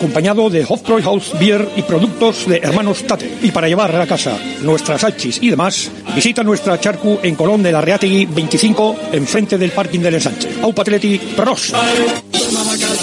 acompañado de Hofbräuhaus Beer y productos de Hermanos Tate. Y para llevar a casa nuestras salchis y demás, visita nuestra charcu en Colón de la Reategui 25, enfrente del parking del ensanche. Au Patleti, pros.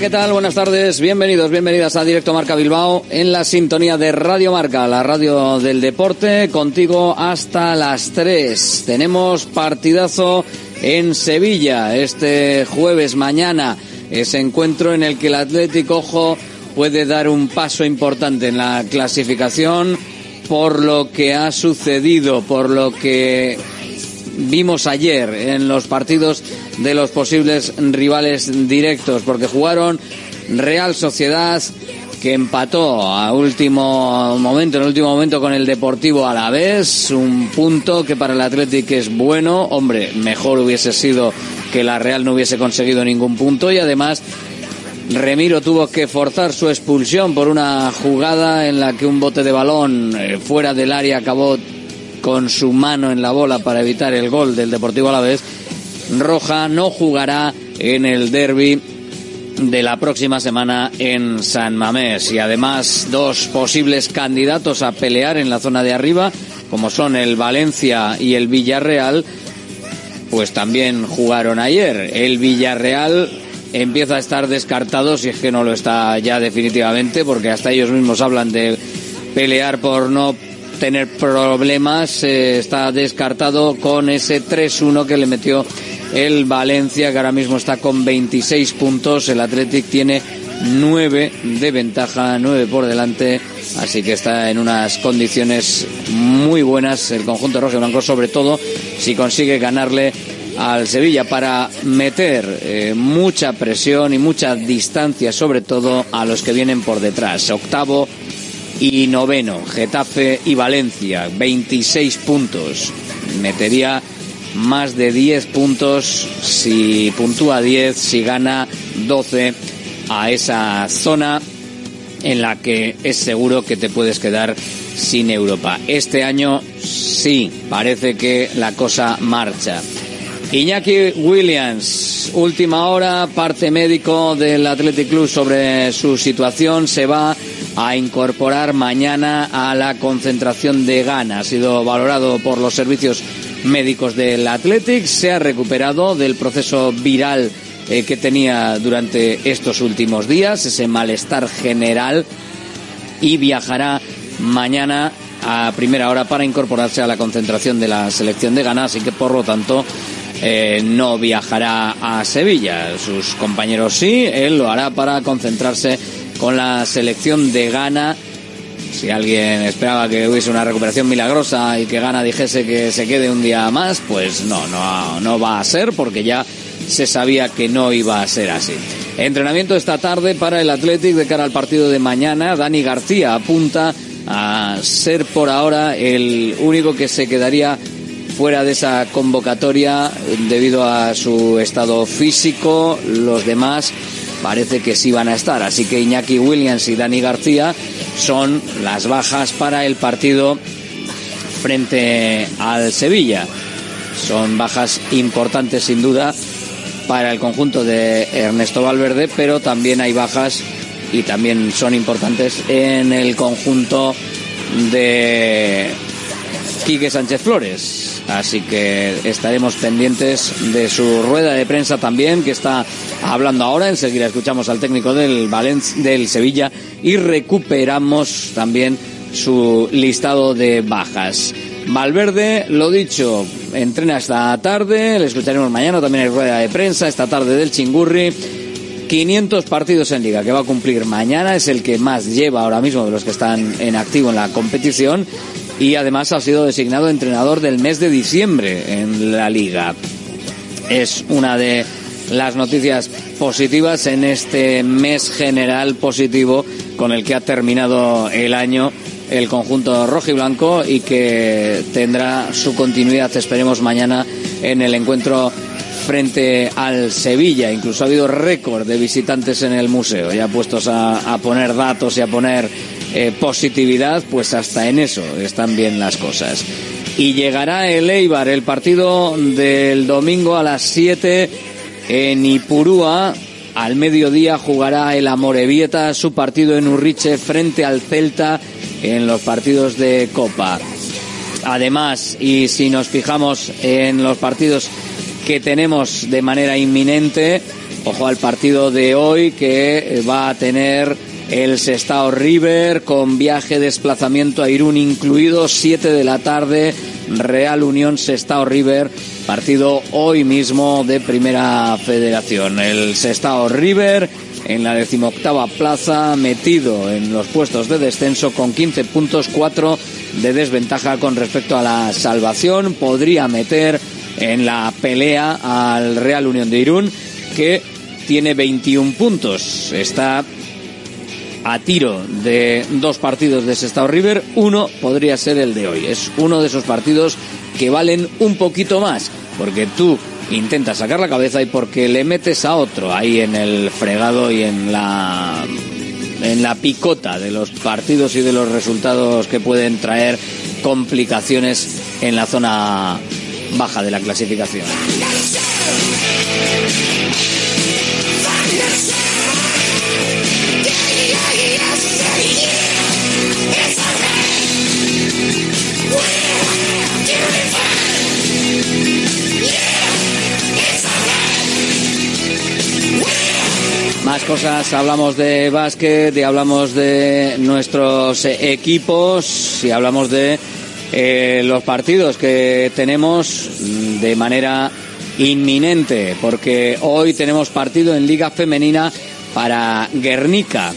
¿Qué tal? Buenas tardes. Bienvenidos, bienvenidas a Directo Marca Bilbao en la sintonía de Radio Marca, la radio del deporte, contigo hasta las 3. Tenemos partidazo en Sevilla este jueves mañana, ese encuentro en el que el Atlético Ojo puede dar un paso importante en la clasificación por lo que ha sucedido, por lo que vimos ayer en los partidos de los posibles rivales directos, porque jugaron Real Sociedad que empató a último momento, en el último momento con el Deportivo a la vez, un punto que para el Atlético es bueno, hombre, mejor hubiese sido que la Real no hubiese conseguido ningún punto y además Remiro tuvo que forzar su expulsión por una jugada en la que un bote de balón eh, fuera del área acabó con su mano en la bola para evitar el gol del Deportivo Alavés. Roja no jugará en el derby de la próxima semana en San Mamés y además dos posibles candidatos a pelear en la zona de arriba como son el Valencia y el Villarreal pues también jugaron ayer el Villarreal empieza a estar descartado si es que no lo está ya definitivamente porque hasta ellos mismos hablan de pelear por no tener problemas. Eh, está descartado con ese 3-1 que le metió el Valencia, que ahora mismo está con 26 puntos. El Athletic tiene 9 de ventaja, 9 por delante. Así que está en unas condiciones muy buenas el conjunto rojo y blanco, sobre todo si consigue ganarle al Sevilla para meter eh, mucha presión y mucha distancia, sobre todo a los que vienen por detrás. Octavo y noveno, Getafe y Valencia, 26 puntos. Metería más de 10 puntos si puntúa 10, si gana 12 a esa zona en la que es seguro que te puedes quedar sin Europa. Este año sí, parece que la cosa marcha. Iñaki Williams, última hora, parte médico del Athletic Club sobre su situación, se va a incorporar mañana a la concentración de Ghana. Ha sido valorado por los servicios médicos del Athletic, se ha recuperado del proceso viral eh, que tenía durante estos últimos días, ese malestar general, y viajará mañana a primera hora para incorporarse a la concentración de la selección de Ghana, así que por lo tanto eh, no viajará a Sevilla. Sus compañeros sí, él lo hará para concentrarse con la selección de Ghana. Si alguien esperaba que hubiese una recuperación milagrosa y que Ghana dijese que se quede un día más, pues no, no, no va a ser porque ya se sabía que no iba a ser así. Entrenamiento esta tarde para el Athletic de cara al partido de mañana. Dani García apunta a ser por ahora el único que se quedaría fuera de esa convocatoria debido a su estado físico. Los demás parece que sí van a estar. Así que Iñaki Williams y Dani García son las bajas para el partido frente al Sevilla. Son bajas importantes sin duda para el conjunto de Ernesto Valverde, pero también hay bajas y también son importantes en el conjunto de Quique Sánchez Flores. Así que estaremos pendientes de su rueda de prensa también, que está hablando ahora. Enseguida escuchamos al técnico del, del Sevilla y recuperamos también su listado de bajas. Valverde, lo dicho, entrena esta tarde, le escucharemos mañana, también hay rueda de prensa, esta tarde del Chingurri. 500 partidos en liga que va a cumplir mañana, es el que más lleva ahora mismo de los que están en activo en la competición y además ha sido designado entrenador del mes de diciembre en la liga. Es una de las noticias positivas en este mes general positivo con el que ha terminado el año el conjunto rojo y blanco y que tendrá su continuidad, esperemos, mañana en el encuentro frente al Sevilla. Incluso ha habido récord de visitantes en el museo, ya puestos a, a poner datos y a poner eh, positividad, pues hasta en eso están bien las cosas. Y llegará el Eibar, el partido del domingo a las 7 en Ipurúa. Al mediodía jugará el Amorebieta su partido en Urriche frente al Celta en los partidos de Copa. Además, y si nos fijamos en los partidos que tenemos de manera inminente, ojo al partido de hoy que va a tener el Sestao River con viaje desplazamiento a Irún incluido 7 de la tarde Real Unión Sestao River partido hoy mismo de Primera Federación. El Sestao River en la decimoctava plaza metido en los puestos de descenso con 15 puntos 4 de desventaja con respecto a la salvación. Podría meter en la pelea al Real Unión de Irún que tiene 21 puntos. Está a tiro de dos partidos de Sestao River, uno podría ser el de hoy. Es uno de esos partidos que valen un poquito más, porque tú intentas sacar la cabeza y porque le metes a otro ahí en el fregado y en la en la picota de los partidos y de los resultados que pueden traer complicaciones en la zona baja de la clasificación. Más cosas, hablamos de básquet y hablamos de nuestros equipos y hablamos de eh, los partidos que tenemos de manera inminente, porque hoy tenemos partido en Liga Femenina para Guernica.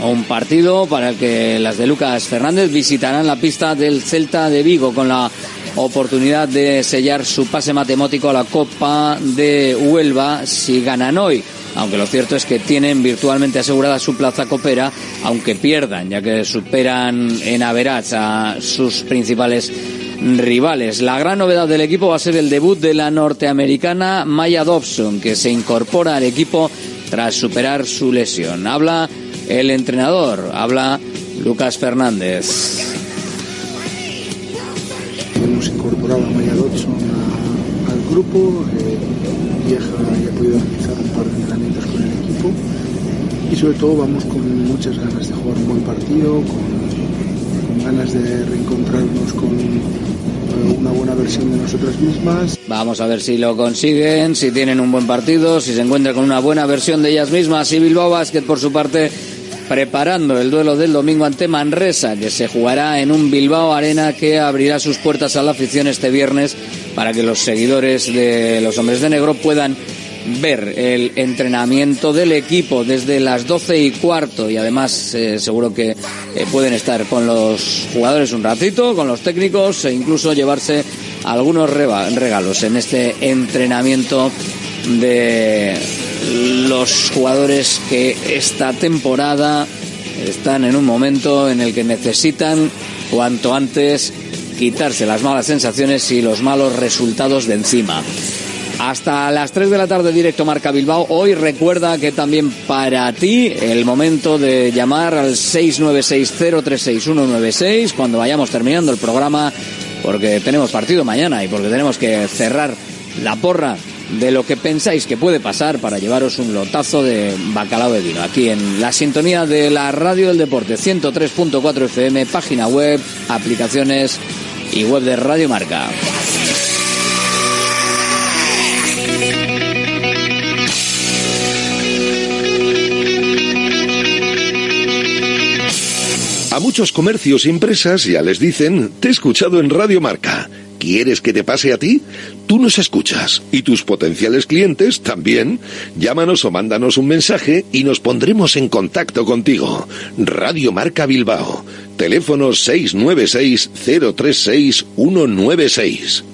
Un partido para el que las de Lucas Fernández visitarán la pista del Celta de Vigo con la oportunidad de sellar su pase matemático a la Copa de Huelva si ganan hoy aunque lo cierto es que tienen virtualmente asegurada su plaza copera, aunque pierdan, ya que superan en Average a sus principales rivales. La gran novedad del equipo va a ser el debut de la norteamericana Maya Dobson, que se incorpora al equipo tras superar su lesión. Habla el entrenador, habla Lucas Fernández. Hemos incorporado a Maya Dobson al grupo, eh, vieja y ha podido realizar un par de entrenamientos con el equipo y sobre todo vamos con muchas ganas de jugar un buen partido, con, con ganas de reencontrarnos con eh, una buena versión de nosotras mismas. Vamos a ver si lo consiguen, si tienen un buen partido, si se encuentran con una buena versión de ellas mismas. Y Bilbao Basket, por su parte, preparando el duelo del domingo ante Manresa, que se jugará en un Bilbao Arena que abrirá sus puertas a la afición este viernes para que los seguidores de los hombres de negro puedan ver el entrenamiento del equipo desde las 12 y cuarto. Y además eh, seguro que eh, pueden estar con los jugadores un ratito, con los técnicos e incluso llevarse algunos regalos en este entrenamiento de los jugadores que esta temporada están en un momento en el que necesitan cuanto antes quitarse las malas sensaciones y los malos resultados de encima. Hasta las 3 de la tarde directo Marca Bilbao. Hoy recuerda que también para ti el momento de llamar al 696036196 cuando vayamos terminando el programa porque tenemos partido mañana y porque tenemos que cerrar la porra de lo que pensáis que puede pasar para llevaros un lotazo de bacalao de vino. Aquí en la sintonía de la Radio del Deporte 103.4 FM, página web, aplicaciones y web de Radio Marca. A muchos comercios y empresas ya les dicen, te he escuchado en Radio Marca. ¿Quieres que te pase a ti? Tú nos escuchas y tus potenciales clientes también. Llámanos o mándanos un mensaje y nos pondremos en contacto contigo. Radio Marca Bilbao. Teléfono 696 036 196.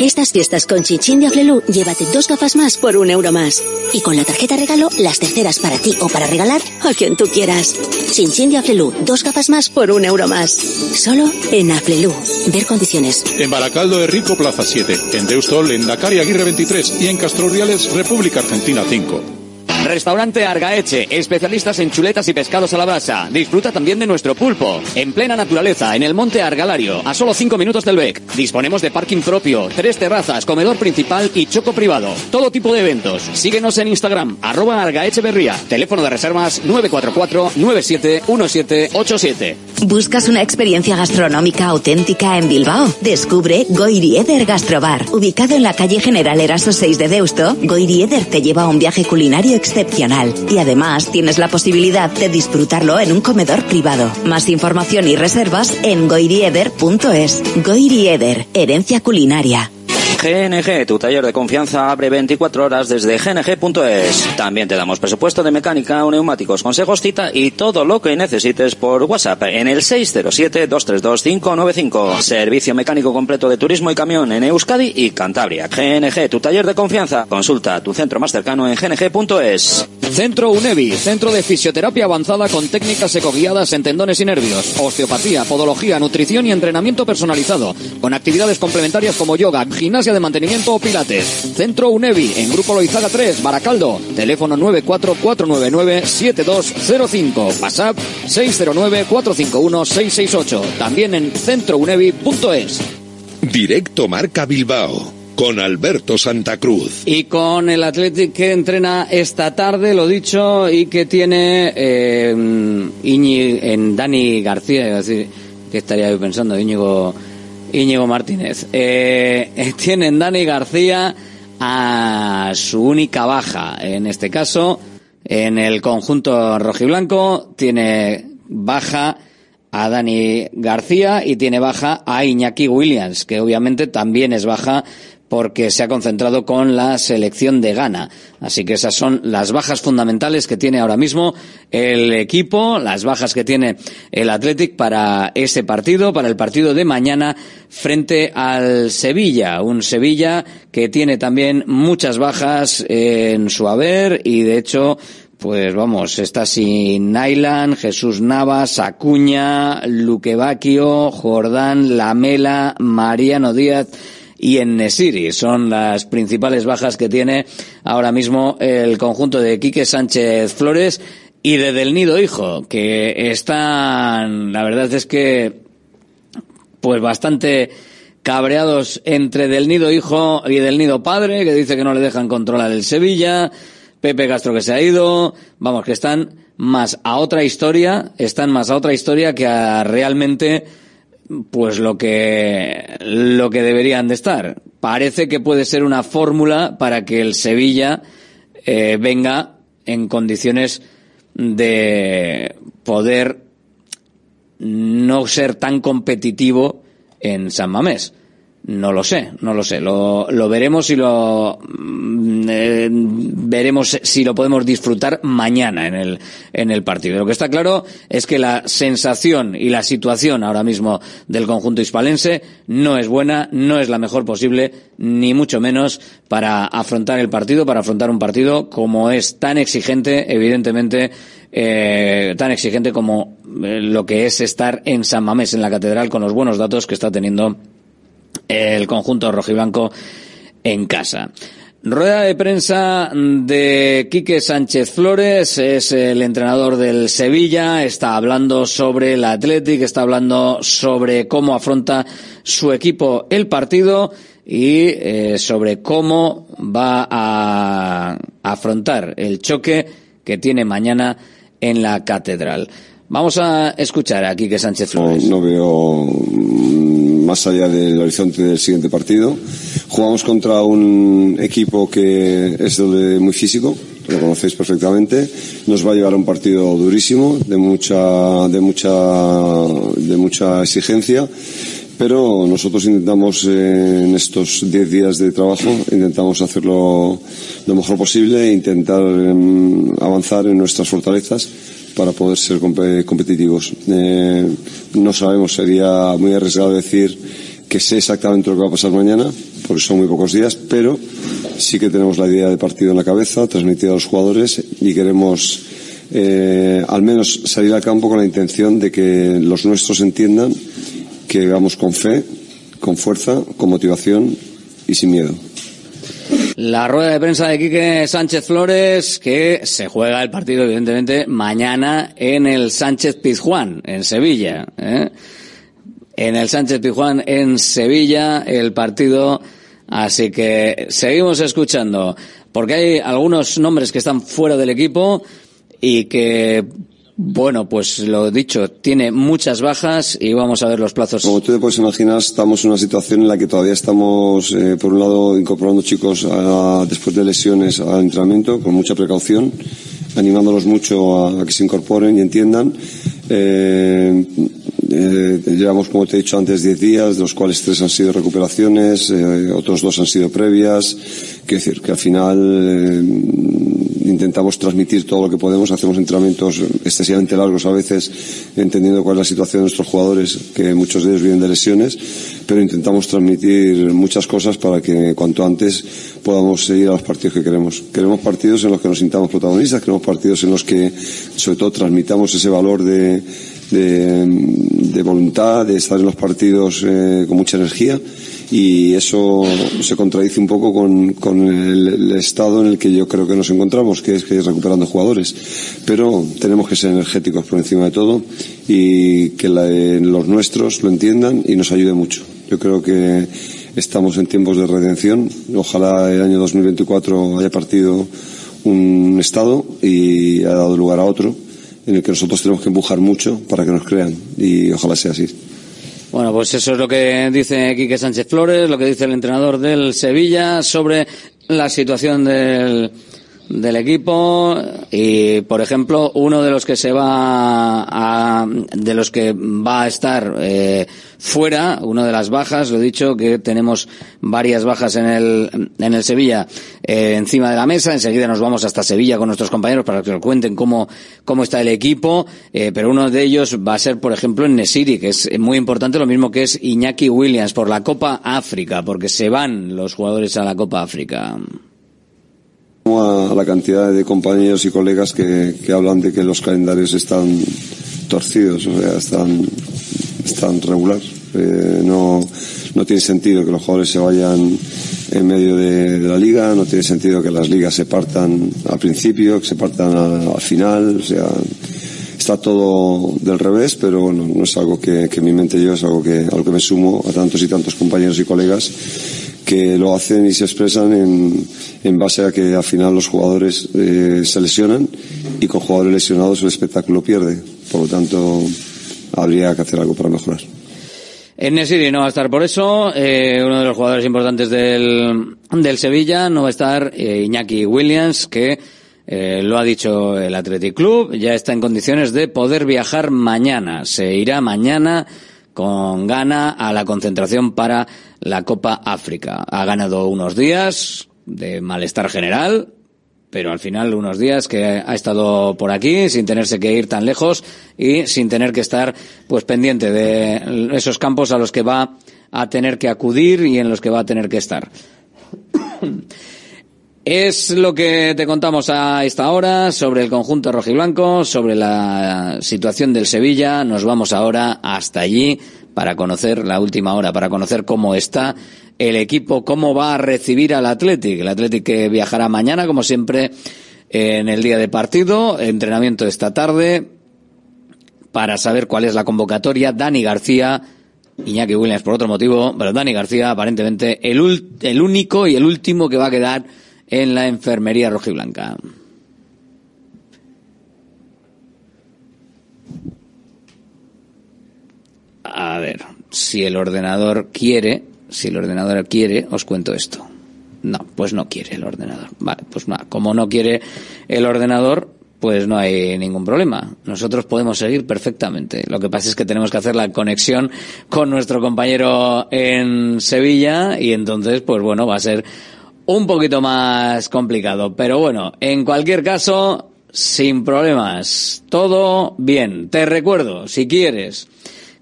Estas fiestas con Chinchin de Aflelu, llévate dos gafas más por un euro más. Y con la tarjeta regalo, las terceras para ti o para regalar a quien tú quieras. Chinchin de Aflelu, dos gafas más por un euro más. Solo en Aflelu. Ver condiciones. En Baracaldo de Rico, Plaza 7. En Deustol, en Dakar Aguirre 23. Y en Castro Urdiales, República Argentina 5. Restaurante Argaeche, especialistas en chuletas y pescados a la brasa. Disfruta también de nuestro pulpo. En plena naturaleza, en el monte Argalario, a solo 5 minutos del BEC. Disponemos de parking propio, tres terrazas, comedor principal y choco privado. Todo tipo de eventos. Síguenos en Instagram, arroba Argaecheverría. Teléfono de reservas 944-971787. ¿Buscas una experiencia gastronómica auténtica en Bilbao? Descubre Goirieder Gastrobar. Ubicado en la calle General Eraso 6 de Deusto, Goirieder te lleva a un viaje culinario y además tienes la posibilidad de disfrutarlo en un comedor privado. Más información y reservas en goirieder.es. Goirieder, herencia culinaria. GNG, tu taller de confianza, abre 24 horas desde gng.es. También te damos presupuesto de mecánica, neumáticos, consejos, cita y todo lo que necesites por WhatsApp en el 607-232-595. Servicio mecánico completo de turismo y camión en Euskadi y Cantabria. GNG, tu taller de confianza. Consulta tu centro más cercano en gng.es. Centro UNEVI, centro de fisioterapia avanzada con técnicas ecoguiadas en tendones y nervios, osteopatía, podología, nutrición y entrenamiento personalizado, con actividades complementarias como yoga, gimnasia de mantenimiento o pilates. Centro UNEVI, en Grupo Loizaga 3, Baracaldo, teléfono 944997205, WhatsApp 609451668, también en centrounevi.es. Directo Marca Bilbao con Alberto Santa Cruz. Y con el Athletic que entrena esta tarde, lo dicho, y que tiene eh, Iñi, en Dani García, es decir, que estaría yo pensando, Íñigo, Íñigo Martínez. Eh, tienen Dani García a su única baja, en este caso, en el conjunto rojiblanco, tiene baja a Dani García y tiene baja a Iñaki Williams, que obviamente también es baja porque se ha concentrado con la selección de Ghana. Así que esas son las bajas fundamentales que tiene ahora mismo el equipo, las bajas que tiene el Athletic para ese partido, para el partido de mañana frente al Sevilla. Un Sevilla que tiene también muchas bajas en su haber y de hecho pues vamos, está sin Nailan, Jesús Navas, Acuña, Luque Bacchio, Jordán, Lamela, Mariano Díaz, y en Nesiri. Son las principales bajas que tiene ahora mismo el conjunto de Quique Sánchez Flores y de Del Nido Hijo, que están, la verdad es que, pues bastante cabreados entre Del Nido Hijo y Del Nido Padre, que dice que no le dejan controlar el Sevilla, Pepe Castro que se ha ido, vamos, que están más a otra historia, están más a otra historia que a realmente pues lo que lo que deberían de estar. Parece que puede ser una fórmula para que el Sevilla eh, venga en condiciones de poder no ser tan competitivo en San Mamés. No lo sé, no lo sé. Lo, lo veremos y lo mm, eh, veremos si lo podemos disfrutar mañana en el, en el partido. Lo que está claro es que la sensación y la situación ahora mismo del conjunto hispalense no es buena, no es la mejor posible, ni mucho menos para afrontar el partido, para afrontar un partido como es tan exigente, evidentemente, eh, tan exigente como eh, lo que es estar en San Mamés, en la catedral, con los buenos datos que está teniendo el conjunto rojiblanco en casa. Rueda de prensa de Quique Sánchez Flores, es el entrenador del Sevilla, está hablando sobre el Athletic, está hablando sobre cómo afronta su equipo el partido y eh, sobre cómo va a afrontar el choque que tiene mañana en la catedral. Vamos a escuchar a Quique Sánchez Flores. No, no veo más allá del horizonte del siguiente partido. Jugamos contra un equipo que es muy físico, lo conocéis perfectamente. Nos va a llevar a un partido durísimo, de mucha, de mucha, de mucha exigencia. Pero nosotros intentamos en estos 10 días de trabajo, intentamos hacerlo lo mejor posible e intentar em, avanzar en nuestras fortalezas para poder ser competitivos. Eh, no sabemos, sería muy arriesgado decir que sé exactamente lo que va a pasar mañana, porque son muy pocos días, pero sí que tenemos la idea de partido en la cabeza, transmitida a los jugadores y queremos eh, al menos salir al campo con la intención de que los nuestros entiendan que vamos con fe, con fuerza, con motivación y sin miedo. La rueda de prensa de Quique Sánchez Flores, que se juega el partido, evidentemente, mañana en el Sánchez Pizjuán, en Sevilla. ¿eh? En el Sánchez Pizjuán, en Sevilla, el partido. Así que seguimos escuchando, porque hay algunos nombres que están fuera del equipo y que bueno, pues lo dicho, tiene muchas bajas y vamos a ver los plazos. Como tú te puedes imaginar, estamos en una situación en la que todavía estamos, eh, por un lado, incorporando chicos después de lesiones al entrenamiento con mucha precaución, animándolos mucho a, que se incorporen y entiendan. Eh, eh, llevamos, como te he dicho antes, 10 días, de los cuales tres han sido recuperaciones, otros dos han sido previas. Quiero decir que al final intentamos transmitir todo lo que podemos, hacemos entrenamientos excesivamente largos a veces, entendiendo cuál es la situación de nuestros jugadores, que muchos de ellos vienen de lesiones, pero intentamos transmitir muchas cosas para que cuanto antes podamos seguir a los partidos que queremos. Queremos partidos en los que nos sintamos protagonistas, queremos partidos en los que sobre todo transmitamos ese valor de, de, voluntad, de estar en los partidos eh, con mucha energía y eso se contradice un poco con, con el, estado en el que yo creo que nos encontramos, que es que es recuperando jugadores. Pero tenemos que ser energéticos por encima de todo y que los nuestros lo entiendan y nos ayude mucho. Yo creo que estamos en tiempos de redención. Ojalá el año 2024 haya partido un estado y haya dado lugar a otro en el que nosotros tenemos que empujar mucho para que nos crean y ojalá sea así. Bueno, pues eso es lo que dice Quique Sánchez Flores, lo que dice el entrenador del Sevilla sobre la situación del, del equipo y por ejemplo uno de los que se va a de los que va a estar eh, fuera una de las bajas lo he dicho que tenemos varias bajas en el en el Sevilla eh, encima de la mesa. Enseguida nos vamos hasta Sevilla con nuestros compañeros para que nos cuenten cómo cómo está el equipo eh, pero uno de ellos va a ser por ejemplo en Nesiri que es muy importante lo mismo que es Iñaki Williams por la Copa África porque se van los jugadores a la Copa África a la cantidad de compañeros y colegas que, hablan de que los calendarios están torcidos, o sea, están, están regular. Eh, no, no tiene sentido que los jugadores se vayan en medio de, la liga, no tiene sentido que las ligas se partan al principio, que se partan al, final, o sea, está todo del revés, pero bueno, no es algo que, en mi mente yo, es algo que, algo que me sumo a tantos y tantos compañeros y colegas que lo hacen y se expresan en, en base a que al final los jugadores eh, se lesionan y con jugadores lesionados el espectáculo pierde. Por lo tanto, habría que hacer algo para mejorar. Nesiri no va a estar por eso. Eh, uno de los jugadores importantes del, del Sevilla no va a estar eh, Iñaki Williams, que eh, lo ha dicho el Athletic Club. Ya está en condiciones de poder viajar mañana. Se irá mañana con gana a la concentración para la Copa África. Ha ganado unos días de malestar general, pero al final unos días que ha estado por aquí sin tenerse que ir tan lejos y sin tener que estar pues pendiente de esos campos a los que va a tener que acudir y en los que va a tener que estar. Es lo que te contamos a esta hora sobre el conjunto rojiblanco, sobre la situación del Sevilla. Nos vamos ahora hasta allí para conocer la última hora, para conocer cómo está el equipo, cómo va a recibir al Athletic. El Athletic que viajará mañana, como siempre, en el día de partido, entrenamiento esta tarde, para saber cuál es la convocatoria. Dani García, Iñaki Williams por otro motivo, pero Dani García aparentemente el, el único y el último que va a quedar en la enfermería rojiblanca. A ver, si el ordenador quiere, si el ordenador quiere, os cuento esto. No, pues no quiere el ordenador. Vale, pues nada, como no quiere el ordenador, pues no hay ningún problema. Nosotros podemos seguir perfectamente. Lo que pasa es que tenemos que hacer la conexión con nuestro compañero en Sevilla y entonces, pues bueno, va a ser un poquito más complicado. Pero bueno, en cualquier caso, sin problemas. Todo bien. Te recuerdo, si quieres,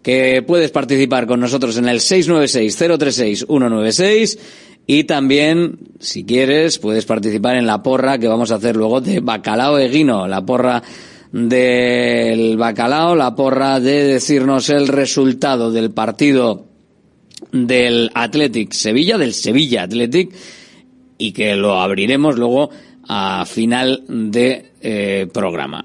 que puedes participar con nosotros en el 696-036-196 y también, si quieres, puedes participar en la porra que vamos a hacer luego de Bacalao Eguino, la porra del Bacalao, la porra de decirnos el resultado del partido del Athletic Sevilla, del Sevilla Athletic, y que lo abriremos luego a final de eh, programa.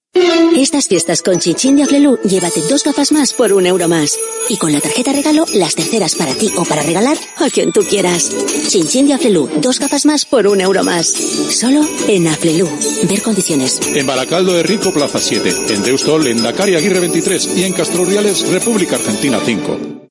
Estas fiestas con Chinchin de Aflelu, llévate dos gafas más por un euro más. Y con la tarjeta regalo, las terceras para ti o para regalar a quien tú quieras. Chinchin de Aflelu, dos gafas más por un euro más. Solo en Aflelu. Ver condiciones. En Baracaldo de Rico, Plaza 7. En Deustol, en Dakar Aguirre 23. Y en Castroriales, República Argentina 5.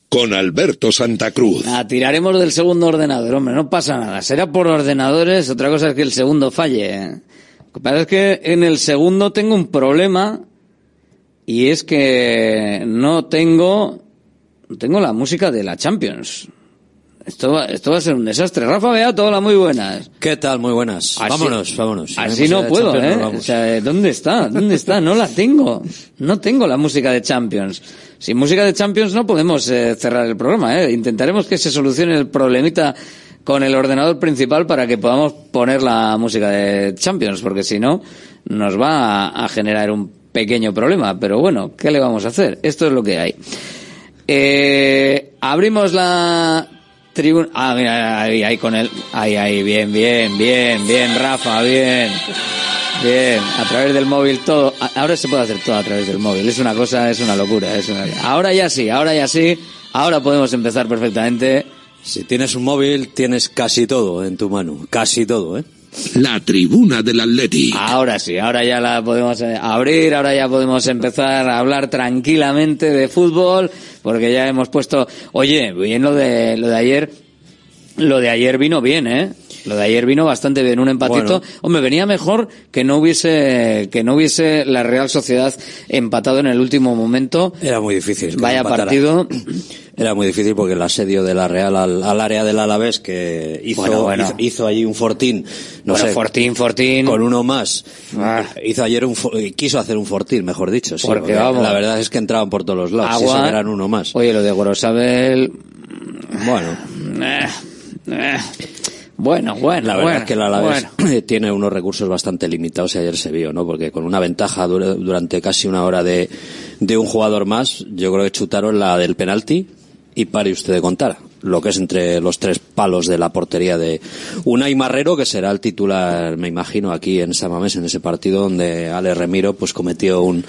con Alberto Santa Cruz. Ah, tiraremos del segundo ordenador, hombre, no pasa nada. Será por ordenadores, otra cosa es que el segundo falle. Lo que pasa es que en el segundo tengo un problema y es que no tengo, no tengo la música de la Champions. Esto va, esto va a ser un desastre. Rafa Beato, hola, muy buenas. ¿Qué tal? Muy buenas. Así- vámonos, vámonos. Así no puedo, Champions, ¿eh? O sea, ¿dónde está? ¿Dónde está? No la tengo. No tengo la música de Champions. Sin música de Champions no podemos eh, cerrar el programa, ¿eh? Intentaremos que se solucione el problemita con el ordenador principal para que podamos poner la música de Champions, porque si no, nos va a, generar un pequeño problema. Pero bueno, ¿qué le vamos a hacer? Esto es lo que hay. Eh, abrimos la tribuna. Ah, mira, ahí, ahí con él. Ahí, ahí, bien, bien, bien, bien, Rafa, bien. Bien, a través del móvil todo. Ahora se puede hacer todo a través del móvil. Es una cosa, es una locura. Es una... Ahora ya sí, ahora ya sí. Ahora podemos empezar perfectamente. Si tienes un móvil, tienes casi todo en tu mano. Casi todo, ¿eh? La tribuna del Atleti. Ahora sí, ahora ya la podemos eh, abrir, ahora ya podemos empezar a hablar tranquilamente de fútbol, porque ya hemos puesto, oye, bien lo de lo de ayer, lo de ayer vino bien, ¿eh? Lo de ayer vino bastante bien, un empatito. Bueno. Hombre, venía mejor que no hubiese que no hubiese la Real Sociedad empatado en el último momento. Era muy difícil. Vaya partido. Era muy difícil porque el asedio de la Real al, al área del Alavés que hizo, Bueno, bueno. hizo, hizo allí un fortín, no sé, Fortín, Fortín. con uno más. Ah. Hizo ayer un, quiso hacer un fortín, mejor dicho. Sí, Porque, vamos. la verdad es que entraban por todos los lados. Agua. que eran uno más. Oye, lo de Gorosabel. Bueno, eh, eh. Bueno, bueno, La verdad bueno, es que el Alavés bueno. tiene unos recursos bastante limitados y ayer se vio, ¿no? Porque con una ventaja dura- durante casi una hora de, de un jugador más, yo creo que chutaron la del penalti y pare usted de contar lo que es entre los tres palos de la portería de Unai Marrero, que será el titular, me imagino, aquí en Samamés, en ese partido donde Ale Remiro pues cometió un,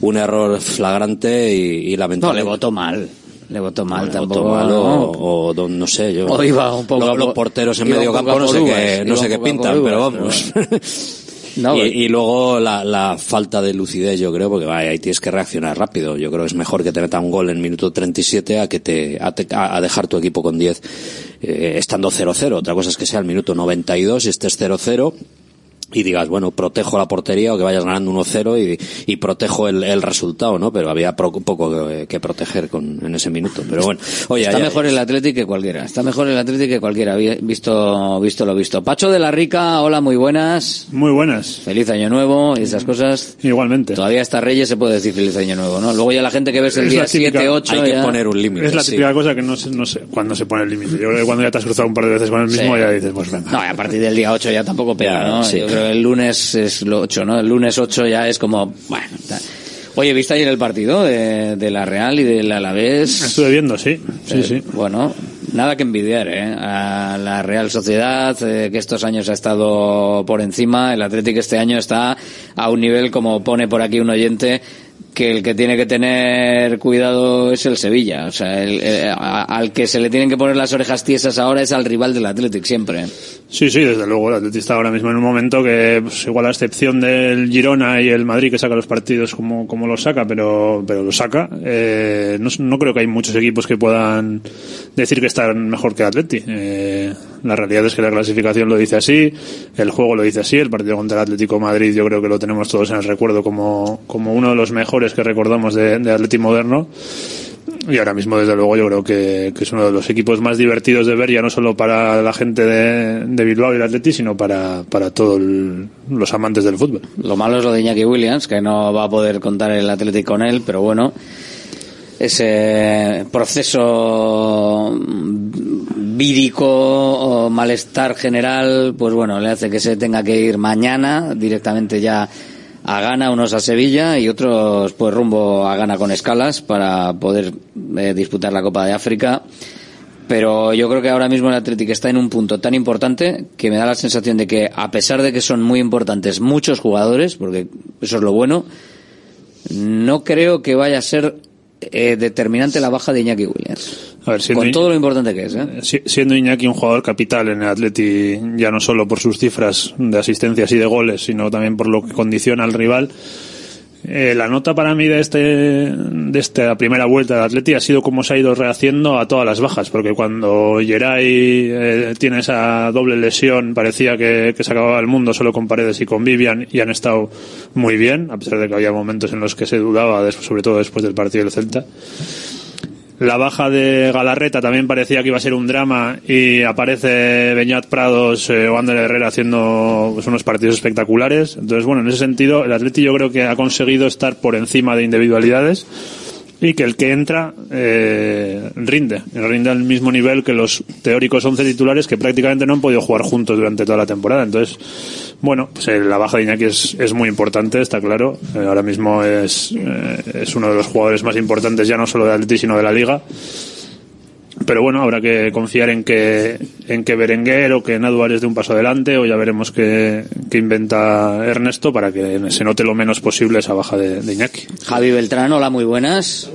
un error flagrante y, y No, lamentable. le votó mal. Le votó mal Bueno, tampoco. votó mal ¿no? o, o don- no sé yo O iba un poco los, los po- porteros en medio campo no sé qué no sé qué pintan pero vamos pero No, y, pues- y luego la, la falta de lucidez yo creo porque vaya, ahí tienes que reaccionar rápido yo creo que es mejor que te meta un gol en minuto 37 a que te a, te- a- a dejar tu equipo con 10 eh, estando 0-0 otra cosa es que sea el minuto 92 y estés 0-0 y digas, bueno, protejo la portería o que vayas ganando 1-0 y, y protejo el, el resultado, ¿no? Pero había pro- poco que, que proteger con, en ese minuto. Pero bueno, oye, está ya- mejor el Atlético que cualquiera. Está mejor el Atlético que cualquiera. Vi- Visto, visto lo visto. Pacho de la Rica, hola, muy buenas. Muy buenas. Feliz año nuevo y esas cosas. Igualmente. Todavía hasta Reyes se puede decir feliz año nuevo, ¿no? Luego ya la gente que ves el Es día la típica- 7, 8 hay que ya- poner un límite. Es la sí. típica cosa que no sé, no sé cuándo se pone el límite. Yo creo que cuando ya te has cruzado un par de veces con el mismo, Sí. ya dices, pues venga. No, y a partir del día 8 ya tampoco pega, ¿no? sí. Yo creo el lunes es lo 8, ¿no? El lunes 8 ya es como, bueno. Oye, ¿viste ayer el partido de, de la Real y del Alavés? Estuve viendo, sí. Sí, Eh, sí. Bueno, nada que envidiar, ¿eh? A la Real Sociedad, eh, que estos años ha estado por encima. El Atlético este año está a un nivel, como pone por aquí un oyente, que el que tiene que tener cuidado es el Sevilla. O sea, el- al que se le tienen que poner las orejas tiesas ahora es al rival del Atlético siempre. Sí, sí, desde luego. El Atleti está ahora mismo en un momento que, pues, igual a excepción del Girona y el Madrid que saca los partidos como, como los saca, pero, pero lo saca, eh, no, creo que hay muchos equipos que puedan decir que están mejor que Atleti. Eh, la realidad es que la clasificación lo dice así, el juego lo dice así, el partido contra el Atlético Madrid yo creo que lo tenemos todos en el recuerdo como, como uno de los mejores que recordamos de, de Atleti moderno. Y ahora mismo, desde luego, yo creo que, que es uno de los equipos más divertidos de ver, ya no solo para la gente de, de Bilbao y el Atleti, sino para, para todos los amantes del fútbol. Lo malo es lo de Iñaki Williams, que no va a poder contar el Atlético con él, pero bueno, ese proceso vírico o malestar general, pues bueno, le hace que se tenga que ir mañana directamente ya a Ghana, unos a Sevilla y otros pues rumbo a Ghana con escalas para poder eh, disputar la Copa de África. Pero yo creo que ahora mismo el Atlético está en un punto tan importante que me da la sensación de que, a pesar de que son muy importantes muchos jugadores, porque eso es lo bueno, no creo que vaya a ser eh, determinante la baja de Iñaki Williams. A ver, siendo Con todo lo importante que es. ¿eh? Si- siendo Iñaki un jugador capital en el Atleti, ya no solo por sus cifras de asistencias y de goles, sino también por lo que condiciona al rival. Eh, la nota para mí de este de esta primera vuelta del Atleti ha sido cómo se ha ido rehaciendo a todas las bajas, porque cuando Geray eh, tiene esa doble lesión, parecía que, que se acababa el mundo solo con Paredes y con Vivian, y han estado muy bien, a pesar de que había momentos en los que se dudaba, sobre todo después del partido del Celta. La baja de Galarreta también parecía que iba a ser un drama y aparece Beñat Prados eh, o Ander Herrera haciendo pues, unos partidos espectaculares. Entonces, bueno, en ese sentido, el Atleti yo creo que ha conseguido estar por encima de individualidades y que el que entra eh, rinde, rinde al mismo nivel que los teóricos 11 titulares que prácticamente no han podido jugar juntos durante toda la temporada. Entonces, bueno, pues eh, la baja de Iñaki es, es muy importante, está claro. Eh, ahora mismo es, eh, es uno de los jugadores más importantes ya no solo de Atleti sino de la liga. Pero bueno, habrá que confiar en que, en que Berenguer o que Nadu Ares de un paso adelante o ya veremos qué, qué inventa Ernesto para que se note lo menos posible esa baja de, de Iñaki. Javi Beltrán, hola, muy buenas.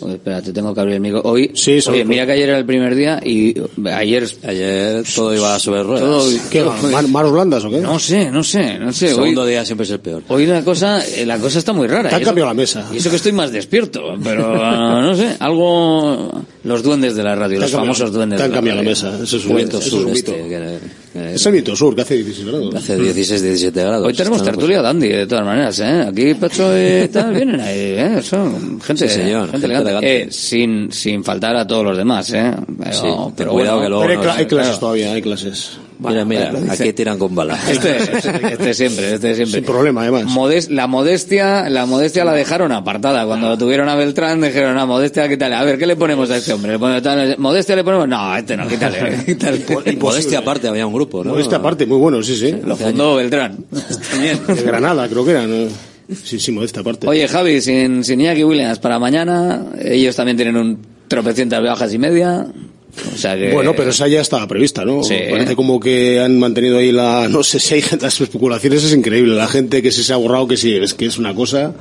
Oye, espérate, tengo que abrir el micro. Hoy, Sí, oye, mira que ayer era el primer día y ayer... Ayer todo iba sobre ruedas. Todo, ¿Qué? ¿Mar- ¿Manos blandas o qué? No sé, no sé, no sé. El segundo Hoy, día siempre es el peor. hoy la cosa, eh, la cosa está muy rara. Te han cambiado la mesa. Y eso que estoy más despierto, pero ah, no sé, algo... Los duendes de la radio, Te han los cambiado- famosos duendes Te han de la cambiado la radio. mesa. Eso es un, eso es sur un este, mito. que- Es el viento sur, que hace 16 grados. hace 16, 17 grados. Hoy tenemos tertulia dandy, de todas maneras, ¿eh? Aquí Pecho y tal vienen ahí, ¿eh? Son gente, Sí, señor, gente gente elegante. Eh, sin, sin faltar a todos los demás, ¿eh? Pero, Sí, ten pero cuidado bueno, que luego Pero hay, cla- hay clases claro. todavía, hay clases. Mira, mira, aquí tiran con bala. Este, este, este siempre, este siempre. Sin problema, además. Modes- la modestia, la modestia la dejaron apartada. Cuando tuvieron a Beltrán dijeron, a modestia, quítale. A ver, ¿qué le ponemos a este hombre? ¿Le ponemos tal- modestia le ponemos? No, a este no, quítale. quítale. Modestia aparte, había un grupo, ¿no? Modestia aparte, muy bueno, sí, sí. Lo fundó Beltrán. De Granada, creo que era. ¿no? Sí, sí, modestia aparte. Oye, Javi, sin, sin Iñaki Williams para mañana, ellos también tienen un tropecientas bajas y media. O sea que... Bueno, pero esa ya estaba prevista, ¿no? Sí. Parece como que han mantenido ahí la... No sé si hay las especulaciones, es increíble. La gente que sí se ha borrado, que sí, es que es una cosa...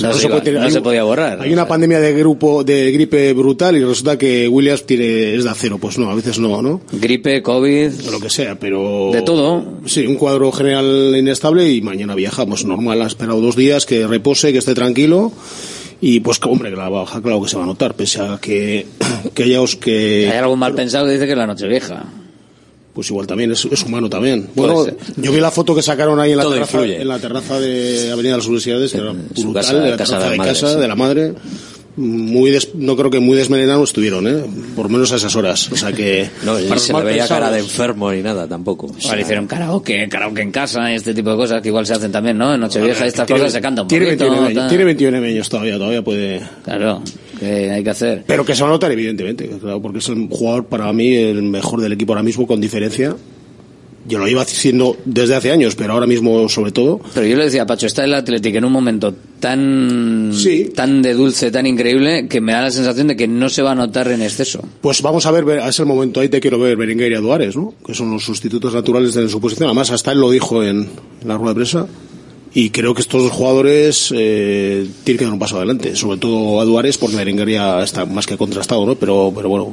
No se iba- no hay- se podía borrar. Hay una pandemia de grupo de gripe brutal y resulta que Williams tiene, es de acero. Pues no, a veces no, ¿no? Gripe, COVID... Lo que sea, pero... De todo. Sí, un cuadro general inestable y mañana viajamos. Normal, ha esperado dos días, que repose, que esté tranquilo. Y pues, hombre, que la baja, claro que se va a notar, pese a que, que haya os que... Hay algún mal pensado que dice que es la noche vieja. Pues igual también, es, es humano también. Bueno, yo vi la foto que sacaron ahí en la, Todo terraza, influye. en la terraza de Avenida de las Universidades, que era brutal, casa- de la casa terraza de de, casa, de la madre. Muy des- no creo que muy desmelenados estuvieron, ¿eh? Por menos a esas horas. O sea que... No, se le veía cara de enfermo ni nada tampoco. Igual hicieron karaoke, karaoke en casa, este tipo de cosas que igual se hacen también, ¿no? En Nochevieja estas Tiene- cosas se cantan un tiene poquito. 21 años, tal. tiene 21 años todavía, todavía puede... Claro, que hay que hacer. Pero que se va a notar, evidentemente, claro, porque es el jugador para mí el mejor del equipo ahora mismo, con diferencia. Yo lo iba diciendo desde hace años, pero ahora mismo sobre todo. Pero yo le decía Pacho, está el Atlético en un momento tan, Sí. tan de dulce, tan increíble, que me da la sensación de que no se va a notar en exceso. Pues vamos a ver, es el momento ahí te quiero ver Berenguer y Aduares, ¿no? Que son los sustitutos naturales de su posición. Además, hasta él lo dijo en la rueda de prensa. Y creo que estos dos jugadores eh, tienen que dar un paso adelante. Sobre todo Aduares, porque Berenguer ya está más que contrastado, ¿no? Pero, pero bueno,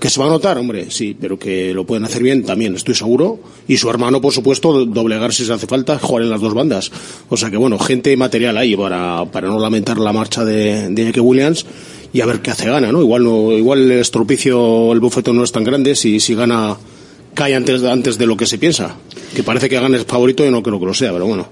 que se va a notar, hombre, sí, pero que lo pueden hacer bien también, estoy seguro. Y su hermano, por supuesto, doblegar si se hace falta, jugar en las dos bandas. O sea que bueno, gente material ahí para, para no lamentar la marcha de, de Iñaki Williams y a ver qué hace gana, ¿no? Igual no, igual el estropicio, el bufetón no es tan grande si, si gana cae antes, antes de lo que se piensa. Que parece que gane el favorito y no creo que lo sea, pero bueno.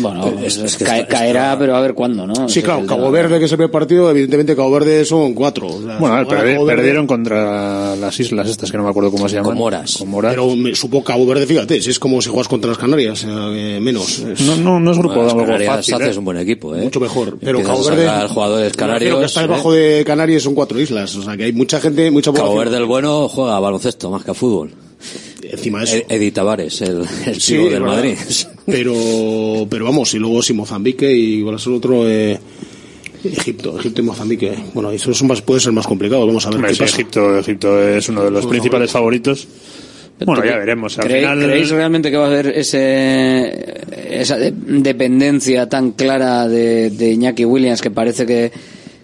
Bueno, Es- es que cae- está- caerá, pero a ver cuándo, ¿no? Sí, Ese claro, el Cabo. Verde, que es el primer partido, evidentemente Cabo Verde son cuatro. O sea, Bueno, Cabo Verde- perdieron contra las islas estas que no me acuerdo cómo se llaman. Comoras. Comoras. Pero me supo Cabo Verde, fíjate, si es como si juegas contra las Canarias, eh, menos. Es No, no, no es grupo Bueno, las algo Canarias fácil. haces ¿eh? un buen equipo, ¿eh? mucho mejor. Pero Empiezas Cabo Verde. sacar jugadores canarios. que está ¿eh? debajo de Canarias son cuatro islas. O sea que hay mucha gente, mucha Cabo. Verde el bueno juega a baloncesto más que a fútbol. Encima de eso. Tavares, el, el Sí, del verdad. Madrid. Pero, pero vamos, y luego si Mozambique y cuál es el otro, eh, Egipto, Egipto y Mozambique. Bueno, eso es más, puede ser más complicado. Vamos a ver Hombre, qué sí, pasa. Egipto, Egipto es uno de los principales favoritos. Bueno, ya veremos. Al ¿Cree- final, ¿Creéis realmente que va a haber ese, esa de- dependencia tan clara de, de Iñaki Williams que parece que,